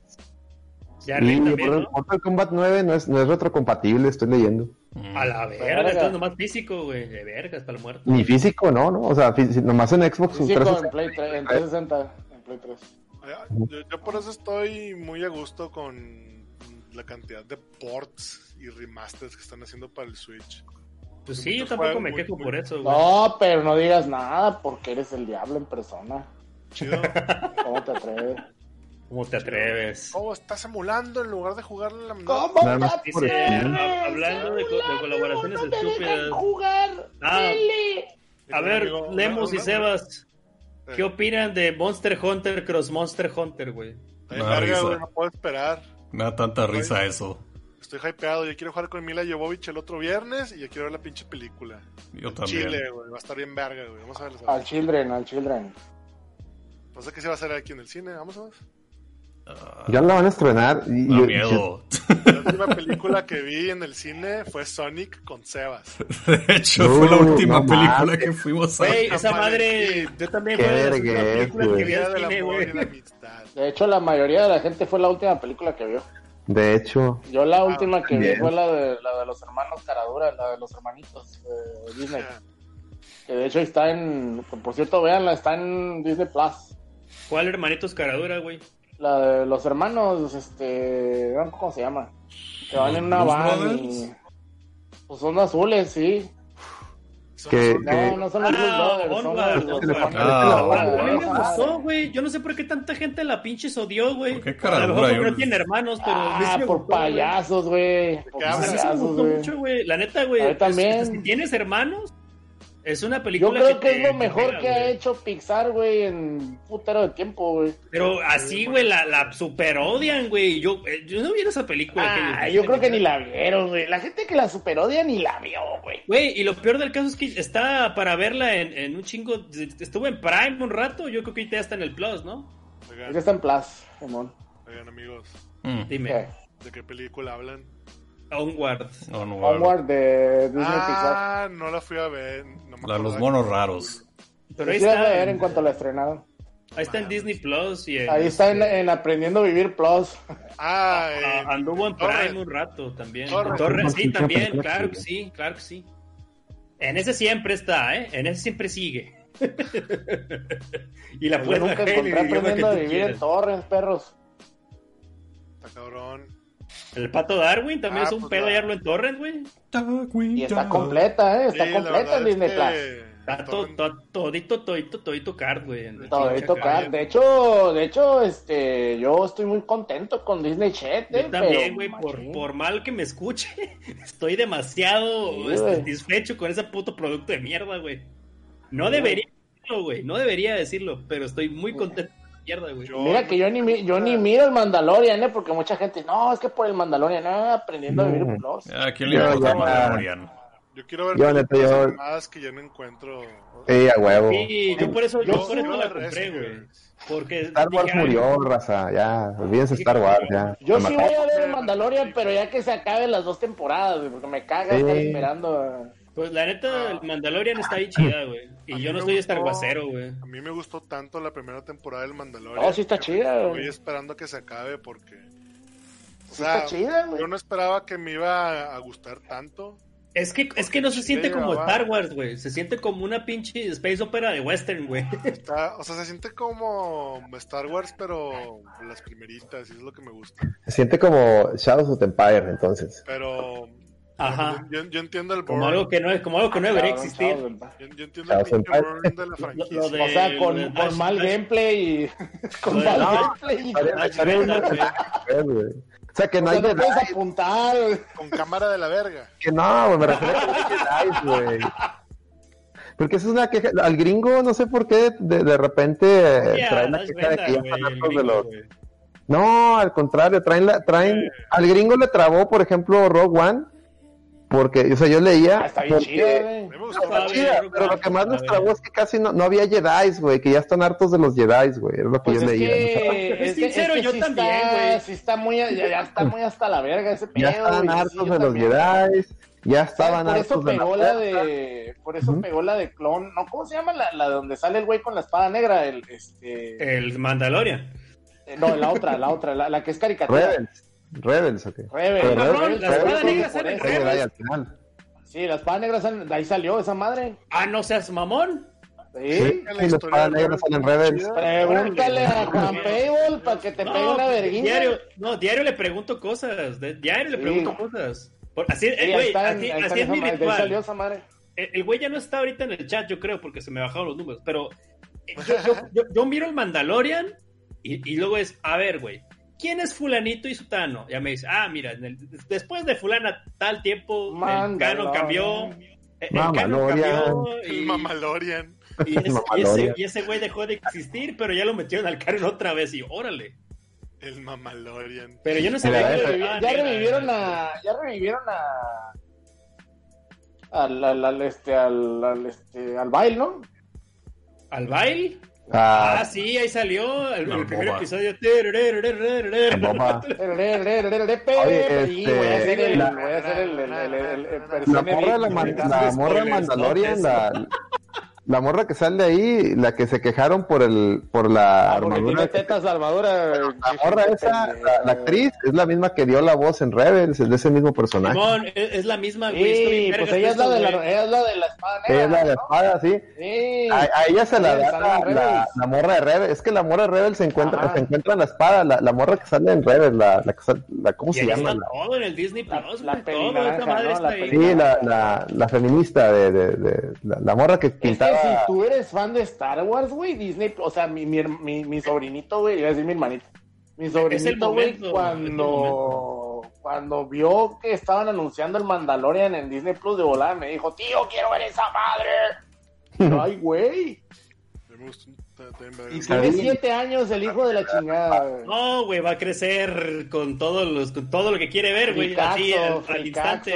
Speaker 1: Ya
Speaker 5: Y
Speaker 1: también,
Speaker 5: Mortal
Speaker 1: ¿no?
Speaker 5: Mortal Kombat 9 no es, no es retrocompatible, estoy leyendo.
Speaker 3: Mm.
Speaker 1: A la verga,
Speaker 6: Verga.
Speaker 1: entonces nomás físico, güey. De verga, hasta el muerto.
Speaker 5: Ni físico, no, no, o sea, nomás en Xbox
Speaker 6: Físico
Speaker 5: 360.
Speaker 6: en Play 3, en 360. En Play 3.
Speaker 2: Eh, Yo, yo por eso estoy muy a gusto con la cantidad de ports y remasters que están haciendo para el Switch.
Speaker 1: Pues sí, yo tampoco me
Speaker 2: muy-
Speaker 1: quejo
Speaker 2: muy-
Speaker 1: por eso, güey.
Speaker 6: No, pero no digas nada porque eres el diablo en persona.
Speaker 2: Chido.
Speaker 6: ¿Cómo te atreves?
Speaker 1: ¿Cómo te atreves?
Speaker 2: ¿Cómo estás emulando en lugar de jugarle la
Speaker 6: ¿Cómo te
Speaker 1: Dice, hab- hablando de, co- de colaboraciones
Speaker 6: No te
Speaker 1: estúpidas.
Speaker 6: jugar.
Speaker 1: Ah. A ver,
Speaker 2: Amigo,
Speaker 1: Lemus y Sebas,
Speaker 2: Eh,
Speaker 1: ¿qué opinan de Monster Hunter Cross Monster Hunter, güey?
Speaker 2: güey, no puedo esperar.
Speaker 3: Me da tanta risa eso.
Speaker 2: estoy hypeado. Yo quiero jugar con Mila Jovovich el otro viernes y yo quiero ver la pinche película.
Speaker 3: Yo también.
Speaker 2: Chile, güey. Va a estar bien verga, güey. Vamos a verla.
Speaker 4: Al Children, al Children.
Speaker 2: No sé qué se va a hacer aquí en el cine. Vamos a ver.
Speaker 3: Ah,
Speaker 5: Ya la van a estrenar. y yo-
Speaker 3: miedo.
Speaker 2: La última película que vi en el cine fue Sonic con Sebas.
Speaker 3: De hecho, fue la última
Speaker 5: no
Speaker 3: película que fuimos a ver.
Speaker 1: esa madre. Yo también fue de las películas que vi al cine, güey.
Speaker 4: hecho, la mayoría de la gente fue la última película que vio.
Speaker 5: De hecho,
Speaker 4: Yo la última que vi fue la de, la de los hermanos Caradura, la de los hermanitos de Disney. Que de hecho está en, por cierto, véanla, está en Disney Plus.
Speaker 1: ¿Cuál hermanitos caradura, güey?
Speaker 4: La de los hermanos, este, ¿cómo se llama? Que van en una
Speaker 3: ¿Blues
Speaker 4: van
Speaker 3: Brothers?
Speaker 4: y... Pues son azules, sí.
Speaker 5: que,
Speaker 4: No,
Speaker 5: que-
Speaker 4: no son los Blues
Speaker 1: Ah,
Speaker 4: Brothers, son los-.
Speaker 3: Ah,
Speaker 1: A mí me
Speaker 4: madre.
Speaker 1: gustó, güey. Yo no sé por qué tanta gente la pinches odió, güey.
Speaker 3: ¿Por qué
Speaker 1: A lo
Speaker 3: caradura?
Speaker 1: mejor no tiene hermanos, pero
Speaker 4: Ah, por
Speaker 1: gustó,
Speaker 4: payasos, güey. Por
Speaker 2: ¿Qué
Speaker 1: A mí sí me
Speaker 4: payasos,
Speaker 1: gustó
Speaker 4: güey.
Speaker 1: mucho, güey. La neta, güey.
Speaker 4: A mí
Speaker 1: es-
Speaker 4: también.
Speaker 1: Si tienes hermanos, es una
Speaker 4: Yo
Speaker 1: película
Speaker 4: creo que es lo mejor que ha hecho Pixar, güey, en putero de tiempo, güey.
Speaker 1: Pero así, güey, la, la super odian, güey. Yo, eh, yo no vi esa película.
Speaker 4: Ah,
Speaker 1: que-
Speaker 4: yo creo que ni la vieron, güey. La gente que la superodia ni la vio, güey.
Speaker 1: Güey, y lo peor del caso es que está para verla en, en un chingo. Estuvo en Prime un rato. Yo creo que ahorita ya está en el Plus, ¿no?
Speaker 4: Ya
Speaker 2: Oigan,
Speaker 4: está en Plus, Simón.
Speaker 2: oigan, amigos,
Speaker 3: Mm,
Speaker 1: Dime.
Speaker 2: ¿de qué película hablan?
Speaker 1: Onward.
Speaker 3: bueno.
Speaker 4: Onward de Disney Pixar.
Speaker 2: Ah, no la fui a ver. No me
Speaker 3: La los monos raros.
Speaker 1: Pero ahí está.
Speaker 4: ver en cuanto la estrenaron.
Speaker 1: Ahí está en Disney Plus. Y en-
Speaker 4: Ahí está en, en Aprendiendo a Vivir Plus.
Speaker 2: Ah, en-
Speaker 1: anduvo en. Prime un rato también.
Speaker 2: Torrent.
Speaker 1: Torrent, sí, también, claro que sí, claro que sí. En ese siempre está, ¿eh? En ese siempre sigue. y la puedes
Speaker 4: nunca encontré Aprendiendo a Vivir en torres, perros.
Speaker 2: Está cabrón.
Speaker 1: El pato Darwin también
Speaker 2: Ah,
Speaker 1: es un
Speaker 2: pues
Speaker 1: pedo
Speaker 2: la-
Speaker 1: hallarlo en Torrent, güey.
Speaker 4: Y está completa, ¿eh? Está
Speaker 2: Sí,
Speaker 4: completa
Speaker 2: que
Speaker 4: Plus.
Speaker 1: Está to- to- todito, todito, todito card, güey.
Speaker 4: tocar.
Speaker 1: calle.
Speaker 4: De hecho, de hecho, este, yo estoy muy contento con Disney Chat, ¿eh?
Speaker 1: Yo también, güey, por, mal que me escuche, estoy demasiado
Speaker 4: Sí,
Speaker 1: este, satisfecho con ese puto producto de mierda, güey. No
Speaker 4: Sí,
Speaker 1: debería decirlo, güey, no debería decirlo, pero estoy muy contento güey.
Speaker 2: Yo-
Speaker 4: Mira que yo ni, mi- yo ni miro el Mandalorian, ¿eh? Porque mucha gente, no, es que por el Mandalorian, no, aprendiendo a vivir
Speaker 5: No.
Speaker 4: Plus.
Speaker 3: ¿A quién le
Speaker 5: Yo
Speaker 3: importa
Speaker 5: ya-
Speaker 3: Mandalorian?
Speaker 2: Yo quiero ver
Speaker 5: Yo, neta, yo-
Speaker 2: animadas que ya no encuentro.
Speaker 5: Sí, a huevo.
Speaker 1: Sí, yo por eso, yo
Speaker 2: Yo
Speaker 1: por eso la compré, güey. Porque
Speaker 5: Star Wars
Speaker 1: dije,
Speaker 5: murió, raza. Ya, olvídense Star Wars, ya.
Speaker 4: Yo
Speaker 5: Me
Speaker 4: sí
Speaker 5: mataron.
Speaker 4: voy a ver el Mandalorian, pero ya que se acaben las dos temporadas, güey, porque me caga
Speaker 5: Sí.
Speaker 4: estar esperando. a-
Speaker 1: Pues la neta, el Mandalorian está ahí chida, güey. Y yo no soy
Speaker 2: gustó-
Speaker 1: Starguacero, güey.
Speaker 2: A mí me gustó tanto la primera temporada del Mandalorian.
Speaker 4: Oh, sí está chida,
Speaker 2: Estoy
Speaker 4: güey.
Speaker 2: esperando que se acabe porque. O
Speaker 4: Sí
Speaker 2: sea,
Speaker 4: está chida, güey.
Speaker 2: yo no esperaba que me iba a gustar tanto.
Speaker 1: Es que, es que no se siente como
Speaker 2: llevaba-
Speaker 1: Star Wars, güey. Se siente como una pinche space opera de western, güey.
Speaker 2: Está, o sea, se siente como Star Wars, pero las primeritas, y es lo que me gusta.
Speaker 5: Se siente como Shadows of the Empire, entonces.
Speaker 2: Pero
Speaker 1: Ajá.
Speaker 2: yo, yo entiendo el
Speaker 1: Como
Speaker 2: burn.
Speaker 1: algo que no, como algo que no debería existir.
Speaker 2: Yo, yo entiendo el burn de la
Speaker 1: Lo-
Speaker 2: franquicia.
Speaker 1: lo de-
Speaker 4: O sea, con,
Speaker 1: el-
Speaker 4: con mal
Speaker 1: Dash-
Speaker 4: gameplay y con
Speaker 1: de-
Speaker 4: mal
Speaker 1: no,
Speaker 4: gameplay.
Speaker 5: O sea, que
Speaker 4: O
Speaker 5: no
Speaker 4: sea,
Speaker 5: hay
Speaker 4: no puedes apuntar.
Speaker 2: Con cámara de la verga.
Speaker 5: Que no, güey, me refiero a que güey. Porque eso es una queja. Al gringo, no sé por qué, de, de repente eh,
Speaker 1: Ya,
Speaker 5: traen la queja de que ya están de
Speaker 1: gringo,
Speaker 5: los. No, al contrario, traen la, traen, al gringo le trabó, por ejemplo, Rogue One, porque, o sea, yo leía,
Speaker 4: Ah, está bien
Speaker 5: porque-
Speaker 4: chido,
Speaker 2: A
Speaker 4: güey.
Speaker 2: mí me
Speaker 1: Está padre,
Speaker 5: chida,
Speaker 1: Rogue
Speaker 5: pero lo que más nos
Speaker 1: bien.
Speaker 5: trabó es que casi no, no había Jedi, güey, que ya están hartos de los Jedi, güey, es lo que
Speaker 4: Pues
Speaker 5: yo
Speaker 4: es
Speaker 5: leía.
Speaker 4: que,
Speaker 1: Es
Speaker 4: es
Speaker 1: sincero,
Speaker 4: es que
Speaker 1: yo
Speaker 4: sí
Speaker 1: también, güey.
Speaker 4: Sí está muy, ya, ya está muy hasta la verga ese pedo,
Speaker 5: Ya
Speaker 4: sí,
Speaker 5: hartos
Speaker 4: yo
Speaker 5: de los
Speaker 4: también.
Speaker 5: Jedi, ya estaban
Speaker 4: Por eso
Speaker 5: hartos de
Speaker 4: pegó
Speaker 5: la
Speaker 4: la de, por eso
Speaker 5: Ujú.
Speaker 4: pegó la de clon, no, ¿cómo se llama la, la de donde sale el güey con la espada negra? El, este,
Speaker 1: El Mandalorian.
Speaker 4: eh, no, la otra, la otra, la, la que es caricatura.
Speaker 5: Rebels, Rebels, ok.
Speaker 4: Rebels,
Speaker 5: Pero
Speaker 1: cabrón,
Speaker 4: Rebels,
Speaker 1: la
Speaker 4: Rebels,
Speaker 1: espada negra sale en Rebels.
Speaker 5: Jedi al final.
Speaker 4: Sí, la espada negra, sale- de ahí salió esa madre.
Speaker 1: Ah, no seas mamón.
Speaker 4: Sí.
Speaker 5: Sí,
Speaker 2: la
Speaker 5: espada negra sale en Rebels.
Speaker 4: Pregúntale a Juan Payable para que te pegue
Speaker 1: No,
Speaker 4: una
Speaker 1: pues,
Speaker 4: verguilla.
Speaker 1: diario, no, diario le pregunto cosas. de- diario le
Speaker 4: Sí.
Speaker 1: pregunto cosas. Por- así,
Speaker 4: Sí,
Speaker 1: eh, güey,
Speaker 4: está
Speaker 1: así, es mi ritual.
Speaker 4: salió esa madre.
Speaker 1: El el güey ya no está ahorita en el chat, yo creo, porque se me bajaron los números. Pero yo, yo, yo, yo miro el Mandalorian y, y luego es, a ver, güey, ¿quién es fulanito y sutano? Ya me dice, ah, mira, el- después de fulana tal tiempo, el canon cambió. El canon
Speaker 5: Mamalorian.
Speaker 1: cambió
Speaker 2: El
Speaker 1: y,
Speaker 2: Mamalorian.
Speaker 1: y ese- y ese,
Speaker 5: Mamalorian.
Speaker 1: y ese güey dejó de existir, pero ya lo metieron al canon otra vez y órale.
Speaker 2: El Mamalorian.
Speaker 1: Pero yo no sabía que
Speaker 4: Ya, ya revivieron a. Ya revivieron a. Al, al, al, este, al, al, este, al baile, ¿no?
Speaker 1: ¿Al baile? Ah,
Speaker 5: Ah,
Speaker 1: sí, ahí salió el, el primer episodio.
Speaker 4: Oye,
Speaker 5: este,
Speaker 4: voy a hacer el.
Speaker 5: la- morra, de la,
Speaker 4: de-
Speaker 5: man-
Speaker 4: de-
Speaker 5: la morra de
Speaker 1: spoilers,
Speaker 5: Mandalorian, la, la morra que sale ahí, la que se quejaron por el, por la
Speaker 4: Ah,
Speaker 5: armadura.
Speaker 4: tetas armadura.
Speaker 5: La morra esa, la, la actriz, es la misma que dio la voz en Rebels, es de ese mismo personaje.
Speaker 1: Simón, es, es la misma, güey.
Speaker 4: Sí, pues ella es la de la, ella es la de la espada
Speaker 5: Ella
Speaker 4: negra.
Speaker 5: es la de la
Speaker 4: ¿no?
Speaker 5: espada, sí.
Speaker 4: Sí.
Speaker 5: A, a ella se la
Speaker 4: Sí,
Speaker 5: da la,
Speaker 4: en
Speaker 5: la, la morra de Rebels. Es que la morra de Rebels se encuentra,
Speaker 4: Ajá.
Speaker 5: se encuentra en la espada, la, la morra que sale en Rebels, la, la, que sale- la ¿cómo
Speaker 1: Y
Speaker 5: se llama?
Speaker 1: está
Speaker 5: La-
Speaker 1: todo en el Disney
Speaker 4: La-
Speaker 1: Plus,
Speaker 4: la
Speaker 1: todo, madre
Speaker 4: ¿no?
Speaker 1: está
Speaker 4: La
Speaker 1: ahí.
Speaker 5: Sí, la, la, la feminista de, de, de- la, la morra que pintaba.
Speaker 4: Si tú eres fan de Star Wars, güey, Disney, o sea, mi, mi, mi, mi sobrinito, güey, iba a decir mi hermanito. Mi sobrinito, güey, cuando, cuando vio que estaban anunciando el Mandalorian en Disney Plus de volada, me dijo, tío, quiero ver esa madre. Ay, güey. Tiene siete años el hijo de la chingada, güey.
Speaker 1: No, güey, va a crecer con todos los, con todo lo que quiere ver, güey, así al, instante.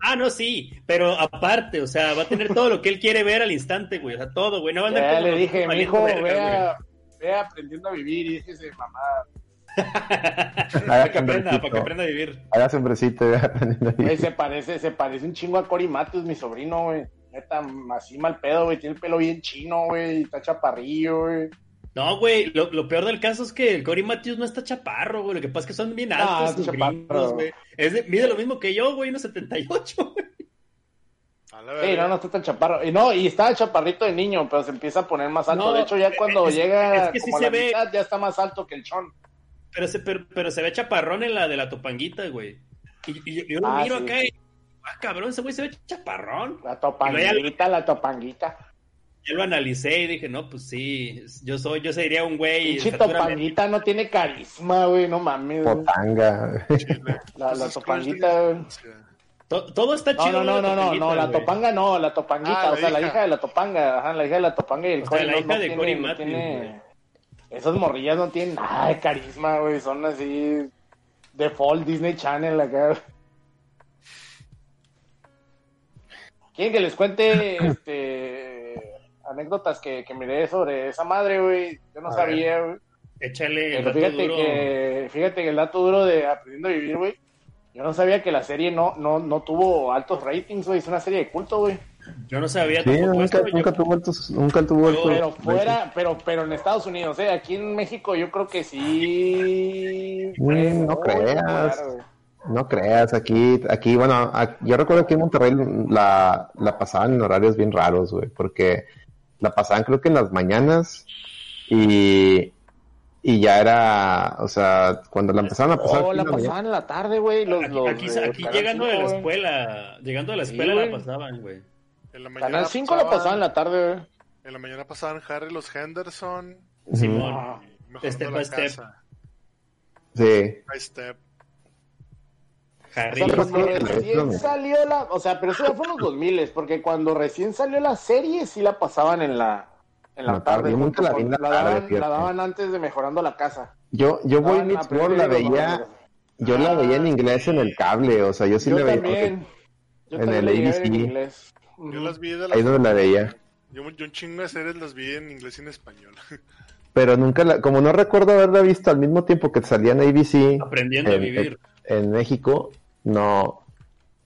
Speaker 1: Ah, no, sí, pero aparte, o sea, va a tener todo lo que él quiere ver al instante, güey, o sea, todo, güey, no va a andar
Speaker 4: Ya le dije, mi hijo,
Speaker 1: verga,
Speaker 4: vea, vea aprendiendo a vivir. Y mamá,
Speaker 1: güey. Para que aprenda, para que aprenda a vivir.
Speaker 5: Haga hombrecito.
Speaker 4: Güey, se parece, se parece un chingo a Cory Matthews, mi sobrino, güey. Neta, así mal pedo, güey. Tiene el pelo bien chino, güey. Está chaparrillo, güey.
Speaker 1: No, güey, lo, lo peor del caso es que el Cory Matthews no está chaparro, güey. Lo que pasa es que son bien
Speaker 4: Ah,
Speaker 1: altos,
Speaker 4: está
Speaker 1: sus
Speaker 4: chaparro.
Speaker 1: gringos, güey. Es de- mide lo mismo que yo, güey, unos 78, güey.
Speaker 4: Sí, no, no está tan chaparro. Y no, y estaba chaparrito de niño, pero se empieza a poner más alto.
Speaker 1: No,
Speaker 4: de hecho, ya cuando
Speaker 1: es-
Speaker 4: llega
Speaker 1: es que sí
Speaker 4: a
Speaker 1: se
Speaker 4: la
Speaker 1: ve-
Speaker 4: mitad, ya está más alto que el chon.
Speaker 1: Pero se, pero, pero se ve chaparrón en la de la topanguita, güey. Y, y yo, yo lo
Speaker 4: Ah,
Speaker 1: miro
Speaker 4: sí.
Speaker 1: acá y. Ah, cabrón, ese güey se ve chaparrón.
Speaker 4: La topanguita, la topanguita.
Speaker 1: Yo lo analicé y dije, no, pues sí, yo soy, yo sería un güey.
Speaker 4: Pinche topanguita no tiene carisma, güey. No mames.
Speaker 2: Chile.
Speaker 4: La, la topanguita, güey.
Speaker 1: To- todo está
Speaker 4: No,
Speaker 1: chido.
Speaker 4: no, no, no, no, no, la topanga no, la topanguita,
Speaker 2: Ah, la
Speaker 4: o sea, la
Speaker 2: hija.
Speaker 4: de la topanga, ajá, la hija de la topanga y el
Speaker 1: O sea, la
Speaker 4: no-
Speaker 1: hija
Speaker 4: no
Speaker 1: de
Speaker 4: tiene-
Speaker 1: Matthews.
Speaker 4: Esas morrillas no tienen nada de carisma, güey, son así default Disney Channel acá. ¿Quieren que les cuente este anécdotas que, que miré sobre esa madre, güey? Yo no
Speaker 1: A
Speaker 4: sabía, güey.
Speaker 1: Échale el
Speaker 4: Pero
Speaker 1: dato
Speaker 4: fíjate
Speaker 1: duro.
Speaker 4: que, fíjate que el dato duro de Aprendiendo a Vivir, güey. Yo no sabía que la serie no, no, no tuvo altos ratings, güey. Es una serie de culto, güey.
Speaker 1: Yo no sabía
Speaker 5: Sí,
Speaker 1: tampoco
Speaker 5: nunca,
Speaker 1: esto. yo-
Speaker 5: tuvo altos, nunca tuvo altos-
Speaker 4: Pero fuera, pero, pero en Estados Unidos, ¿eh? Aquí en México yo creo que sí.
Speaker 5: Mm, no
Speaker 4: muy
Speaker 5: creas.
Speaker 4: güey.
Speaker 5: No creas, aquí, aquí, bueno, yo recuerdo que en Monterrey la, la pasaban en horarios bien raros, güey, porque la pasaban creo que en las mañanas y, y ya era, o sea, cuando la empezaron a pasar
Speaker 4: Oh,
Speaker 5: aquí
Speaker 4: la
Speaker 5: mañana-
Speaker 4: pasaban en la tarde, güey. Los,
Speaker 1: Aquí,
Speaker 4: los
Speaker 1: aquí, aquí llegando de la
Speaker 4: 5, güey.
Speaker 1: escuela, llegando de la
Speaker 4: Sí,
Speaker 1: escuela la pasaban, güey.
Speaker 2: En la mañana
Speaker 4: Canal 5 la pasaban en la tarde, güey.
Speaker 2: En la mañana pasaban Harry los Henderson.
Speaker 1: Simón.
Speaker 4: Ah,
Speaker 2: Mejorando
Speaker 1: Step
Speaker 2: la
Speaker 1: by step.
Speaker 2: casa.
Speaker 5: Sí,
Speaker 2: By step.
Speaker 4: O sea, recién salió la, o sea, pero eso ya fue en los 2000 porque cuando recién salió la serie sí la pasaban en la en la
Speaker 5: La tarde,
Speaker 4: tarde.
Speaker 5: yo nunca la vi en la
Speaker 4: daban, la daban antes de mejorando la casa.
Speaker 5: yo, yo voy Meets World la veía, yo la veía en inglés en el cable, o sea, yo sí
Speaker 4: Yo
Speaker 5: la veía,
Speaker 4: también. Yo
Speaker 5: en el ABC.
Speaker 4: en inglés.
Speaker 2: Yo las vi de
Speaker 5: ahí donde la veía.
Speaker 2: Yo, yo un chingo de series las vi en inglés y en español.
Speaker 5: Pero nunca la, como no recuerdo haberla visto al mismo tiempo que salía en ABC
Speaker 1: Aprendiendo a
Speaker 5: en,
Speaker 1: vivir.
Speaker 5: en México, no,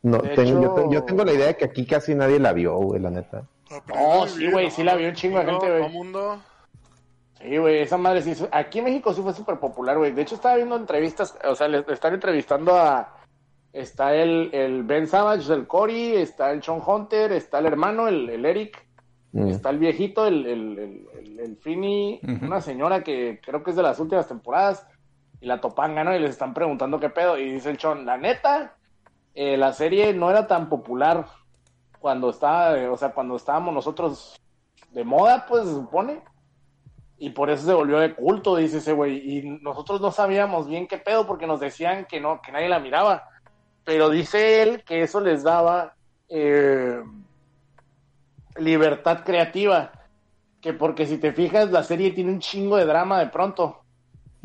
Speaker 5: no, tengo, yo,
Speaker 4: hecho-
Speaker 5: te- yo tengo la idea de que aquí casi nadie la vio, güey, la neta.
Speaker 4: No, sí, güey, sí la vio un chingo de gente, güey.
Speaker 2: todo mundo.
Speaker 4: Sí, güey, esa madre sí. Aquí en México sí fue súper popular, güey. De hecho, estaba viendo entrevistas, o sea, le están entrevistando a. Está el, el Ben Savage, el Cory, está el Sean Hunter, está el hermano, el, el Eric,
Speaker 5: Mm.
Speaker 4: está el viejito, el, el, el, el, una señora que creo que es de las últimas temporadas, y la topanga, ¿no? Y les están preguntando qué pedo. Y dice el Sean, la neta, eh, la serie no era tan popular cuando estaba, eh, o sea, cuando estábamos nosotros de moda, pues se supone. Y por eso se volvió de culto, dice ese güey. Y nosotros no sabíamos bien qué pedo porque nos decían que no, que nadie la miraba. Pero dice él que eso les daba eh, libertad creativa. Que porque si te fijas, la serie tiene un chingo de drama de pronto.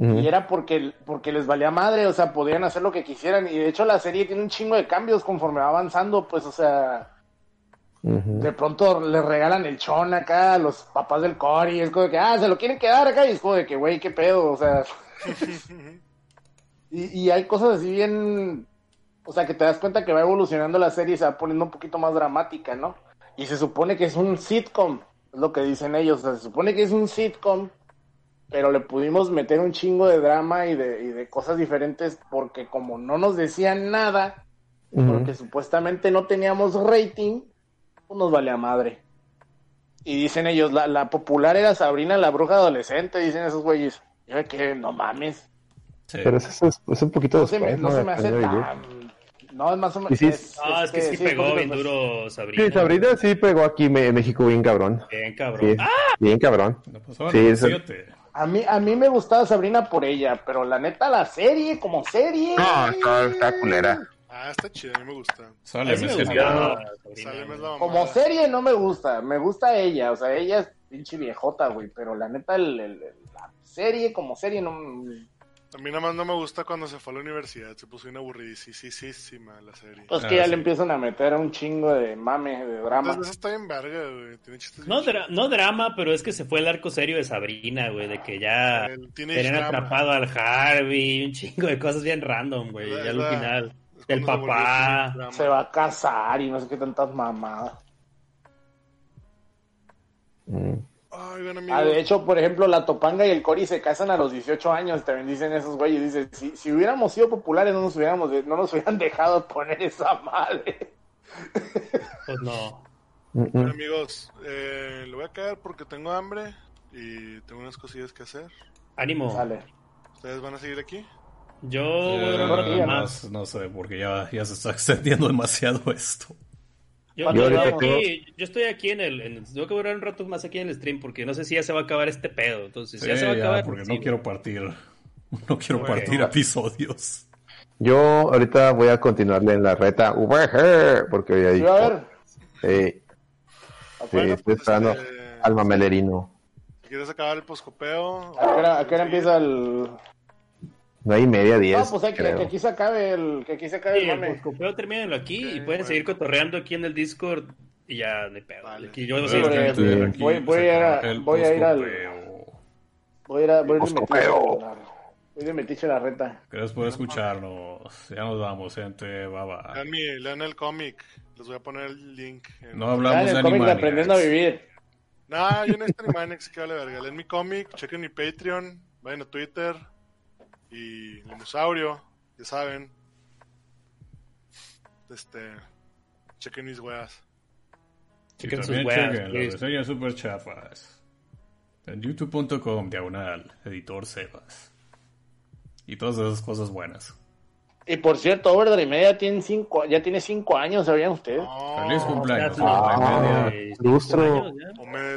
Speaker 4: Y era porque, porque les valía madre, o sea, podían hacer lo que quisieran. Y de hecho la serie tiene un chingo de cambios conforme va avanzando, pues, o sea, de pronto le regalan el chon acá a los papás del Cory. Es como de que, ah, se lo quieren quedar acá. Y es como de que, güey, qué pedo, o sea. y, y hay cosas así bien. O sea, que te das cuenta que va evolucionando la serie y se va poniendo un poquito más dramática, ¿no? Y se supone que es un sitcom, es lo que dicen ellos. O sea, se supone que es un sitcom, pero le pudimos meter un chingo de drama y de, y de cosas diferentes porque como no nos decían nada, porque supuestamente no teníamos rating, pues nos valía madre. Y dicen ellos, la, la popular era Sabrina la bruja adolescente, dicen esos güeyes. Yo que no mames.
Speaker 3: Sí.
Speaker 5: Pero eso es, es un poquito
Speaker 4: No se no
Speaker 5: ¿no?
Speaker 4: se me hace tan... No, es más o menos...
Speaker 5: Y sí es-
Speaker 1: Ah, es que sí pegó bien
Speaker 4: pues,
Speaker 1: duro Sabrina.
Speaker 5: Sí, Sabrina sí pegó aquí en México bien cabrón.
Speaker 1: Bien, cabrón.
Speaker 5: Sí,
Speaker 1: ¡Ah!
Speaker 5: bien cabrón.
Speaker 3: No pasó
Speaker 5: Sí, eso-.
Speaker 4: A mí, a mí me gustaba Sabrina por ella, pero la neta, la serie, como serie...
Speaker 5: No, está, está culera.
Speaker 2: Ah, está chido, a mí me gusta.
Speaker 3: Sale,
Speaker 1: sí me güey.
Speaker 2: es la.
Speaker 4: Como serie no me gusta, me gusta ella, o sea, ella es pinche viejota, güey, pero la neta, el- el- el- la serie como serie no...
Speaker 2: A mí nada más no me gusta cuando se fue a la universidad. Se puso bien aburridísima la serie.
Speaker 4: Pues
Speaker 3: Ah,
Speaker 4: que ya
Speaker 3: sí.
Speaker 4: le empiezan a meter un chingo de mame, de drama.
Speaker 2: Entonces está bien verga, güey. Tiene chistes
Speaker 1: No, dra- no drama, pero es que se fue el arco serio de Sabrina, güey, de que ya tenían
Speaker 2: drama.
Speaker 1: atrapado al Harvey, un chingo de cosas bien random, güey, ya al final. El
Speaker 2: se
Speaker 1: papá.
Speaker 4: Se va a casar y no sé qué tantas mamadas.
Speaker 5: Mm.
Speaker 2: Ay.
Speaker 4: Ah, de hecho, por ejemplo, la Topanga y el Cori se casan a los 18 años, también dicen esos güeyes. Dicen, si, si hubiéramos sido populares, no nos hubiéramos, no nos hubieran dejado poner esa madre.
Speaker 1: Pues no.
Speaker 2: Bueno, amigos, eh, le voy a caer porque tengo hambre y tengo unas cosillas que hacer.
Speaker 1: Ánimo.
Speaker 4: Sale.
Speaker 2: ¿Ustedes van a seguir aquí?
Speaker 1: Yo
Speaker 3: Eh, no, no sé, porque ya, ya se está extendiendo demasiado esto.
Speaker 1: Yo,
Speaker 4: Yo
Speaker 1: aquí, yo estoy aquí en el, en- Tengo que durar un rato más aquí en el stream porque no sé si ya se va a acabar este pedo. Entonces,
Speaker 3: Sí,
Speaker 1: ya se va a
Speaker 3: ya,
Speaker 1: acabar.
Speaker 3: porque
Speaker 1: sí,
Speaker 3: no quiero partir. No quiero
Speaker 2: Bueno.
Speaker 3: partir episodios.
Speaker 5: Yo ahorita voy a continuarle en la reta VG, porque hoy hay...
Speaker 4: Sí, a ver.
Speaker 5: Sí, sí,
Speaker 2: Bueno,
Speaker 5: estoy
Speaker 2: pues,
Speaker 5: esperando
Speaker 2: este,
Speaker 5: al mamelerino.
Speaker 2: Quieres acabar el poscopeo.
Speaker 4: ¿A qué hora, a qué hora empieza el.?
Speaker 5: No hay media, diez,
Speaker 4: No, pues hay que, que aquí se acabe el. Que aquí se acabe
Speaker 1: Sí,
Speaker 4: el mame.
Speaker 1: poscopeo termínenlo aquí y
Speaker 2: Ok,
Speaker 1: pueden
Speaker 2: bueno.
Speaker 1: seguir cotorreando aquí en el Discord y ya no hay pedo.
Speaker 2: Vale.
Speaker 1: Aquí yo voy a
Speaker 3: Sí, gente,
Speaker 1: escribiendo.
Speaker 3: aquí
Speaker 4: voy- voy a ir a- voy a ir al-. Voy a ir a. Voy a ir de metiche. Voy de metiche a la reta.
Speaker 3: Gracias por escucharnos. Ya nos vamos, gente. Bye bye.
Speaker 2: Lean, mi- lean el cómic. Les voy a poner el link. en-
Speaker 3: No
Speaker 4: Ah,
Speaker 3: hablamos
Speaker 4: en
Speaker 3: de
Speaker 4: el cómic de aprendiendo a vivir.
Speaker 2: Nah, yo no estoy Animaniacs, que vale verga. Leen mi cómic, chequen mi Patreon, vayan a Twitter y Lemusaurio, ya saben. Este, chequen mis weas.
Speaker 3: Y
Speaker 1: Chequen sus weas,
Speaker 3: chequen las reseñas super chafas. En youtube.com, diagonal, editor Sebas. Y todas esas cosas buenas.
Speaker 4: Y por cierto, Overdrive Media tiene cinco, ya tiene cinco años, ¿sabían ustedes?
Speaker 3: Feliz cumpleaños.
Speaker 1: Ya, ya.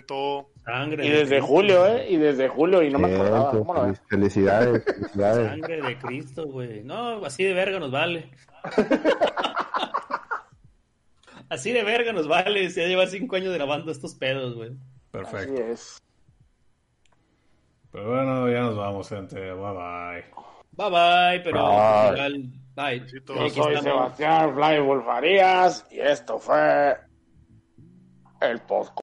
Speaker 2: todo.
Speaker 1: Sangre
Speaker 4: Y
Speaker 1: de
Speaker 4: desde
Speaker 1: Cristo.
Speaker 4: julio, ¿eh? Y desde julio, y no me
Speaker 5: Bien,
Speaker 4: acordaba. ¿Cómo lo
Speaker 5: fel- Felicidades, felicidades.
Speaker 1: Sangre de Cristo, güey. No, así de verga nos vale. así de verga nos vale. Se ya lleva cinco años grabando estos pedos, güey.
Speaker 4: Así
Speaker 3: Perfecto.
Speaker 4: es.
Speaker 3: Pero bueno, ya nos vamos, gente. Bye bye.
Speaker 1: Bye bye, pero
Speaker 5: Bye.
Speaker 1: igual, bye.
Speaker 4: Yo soy. Sebastián Fly Wolfarías y esto fue el post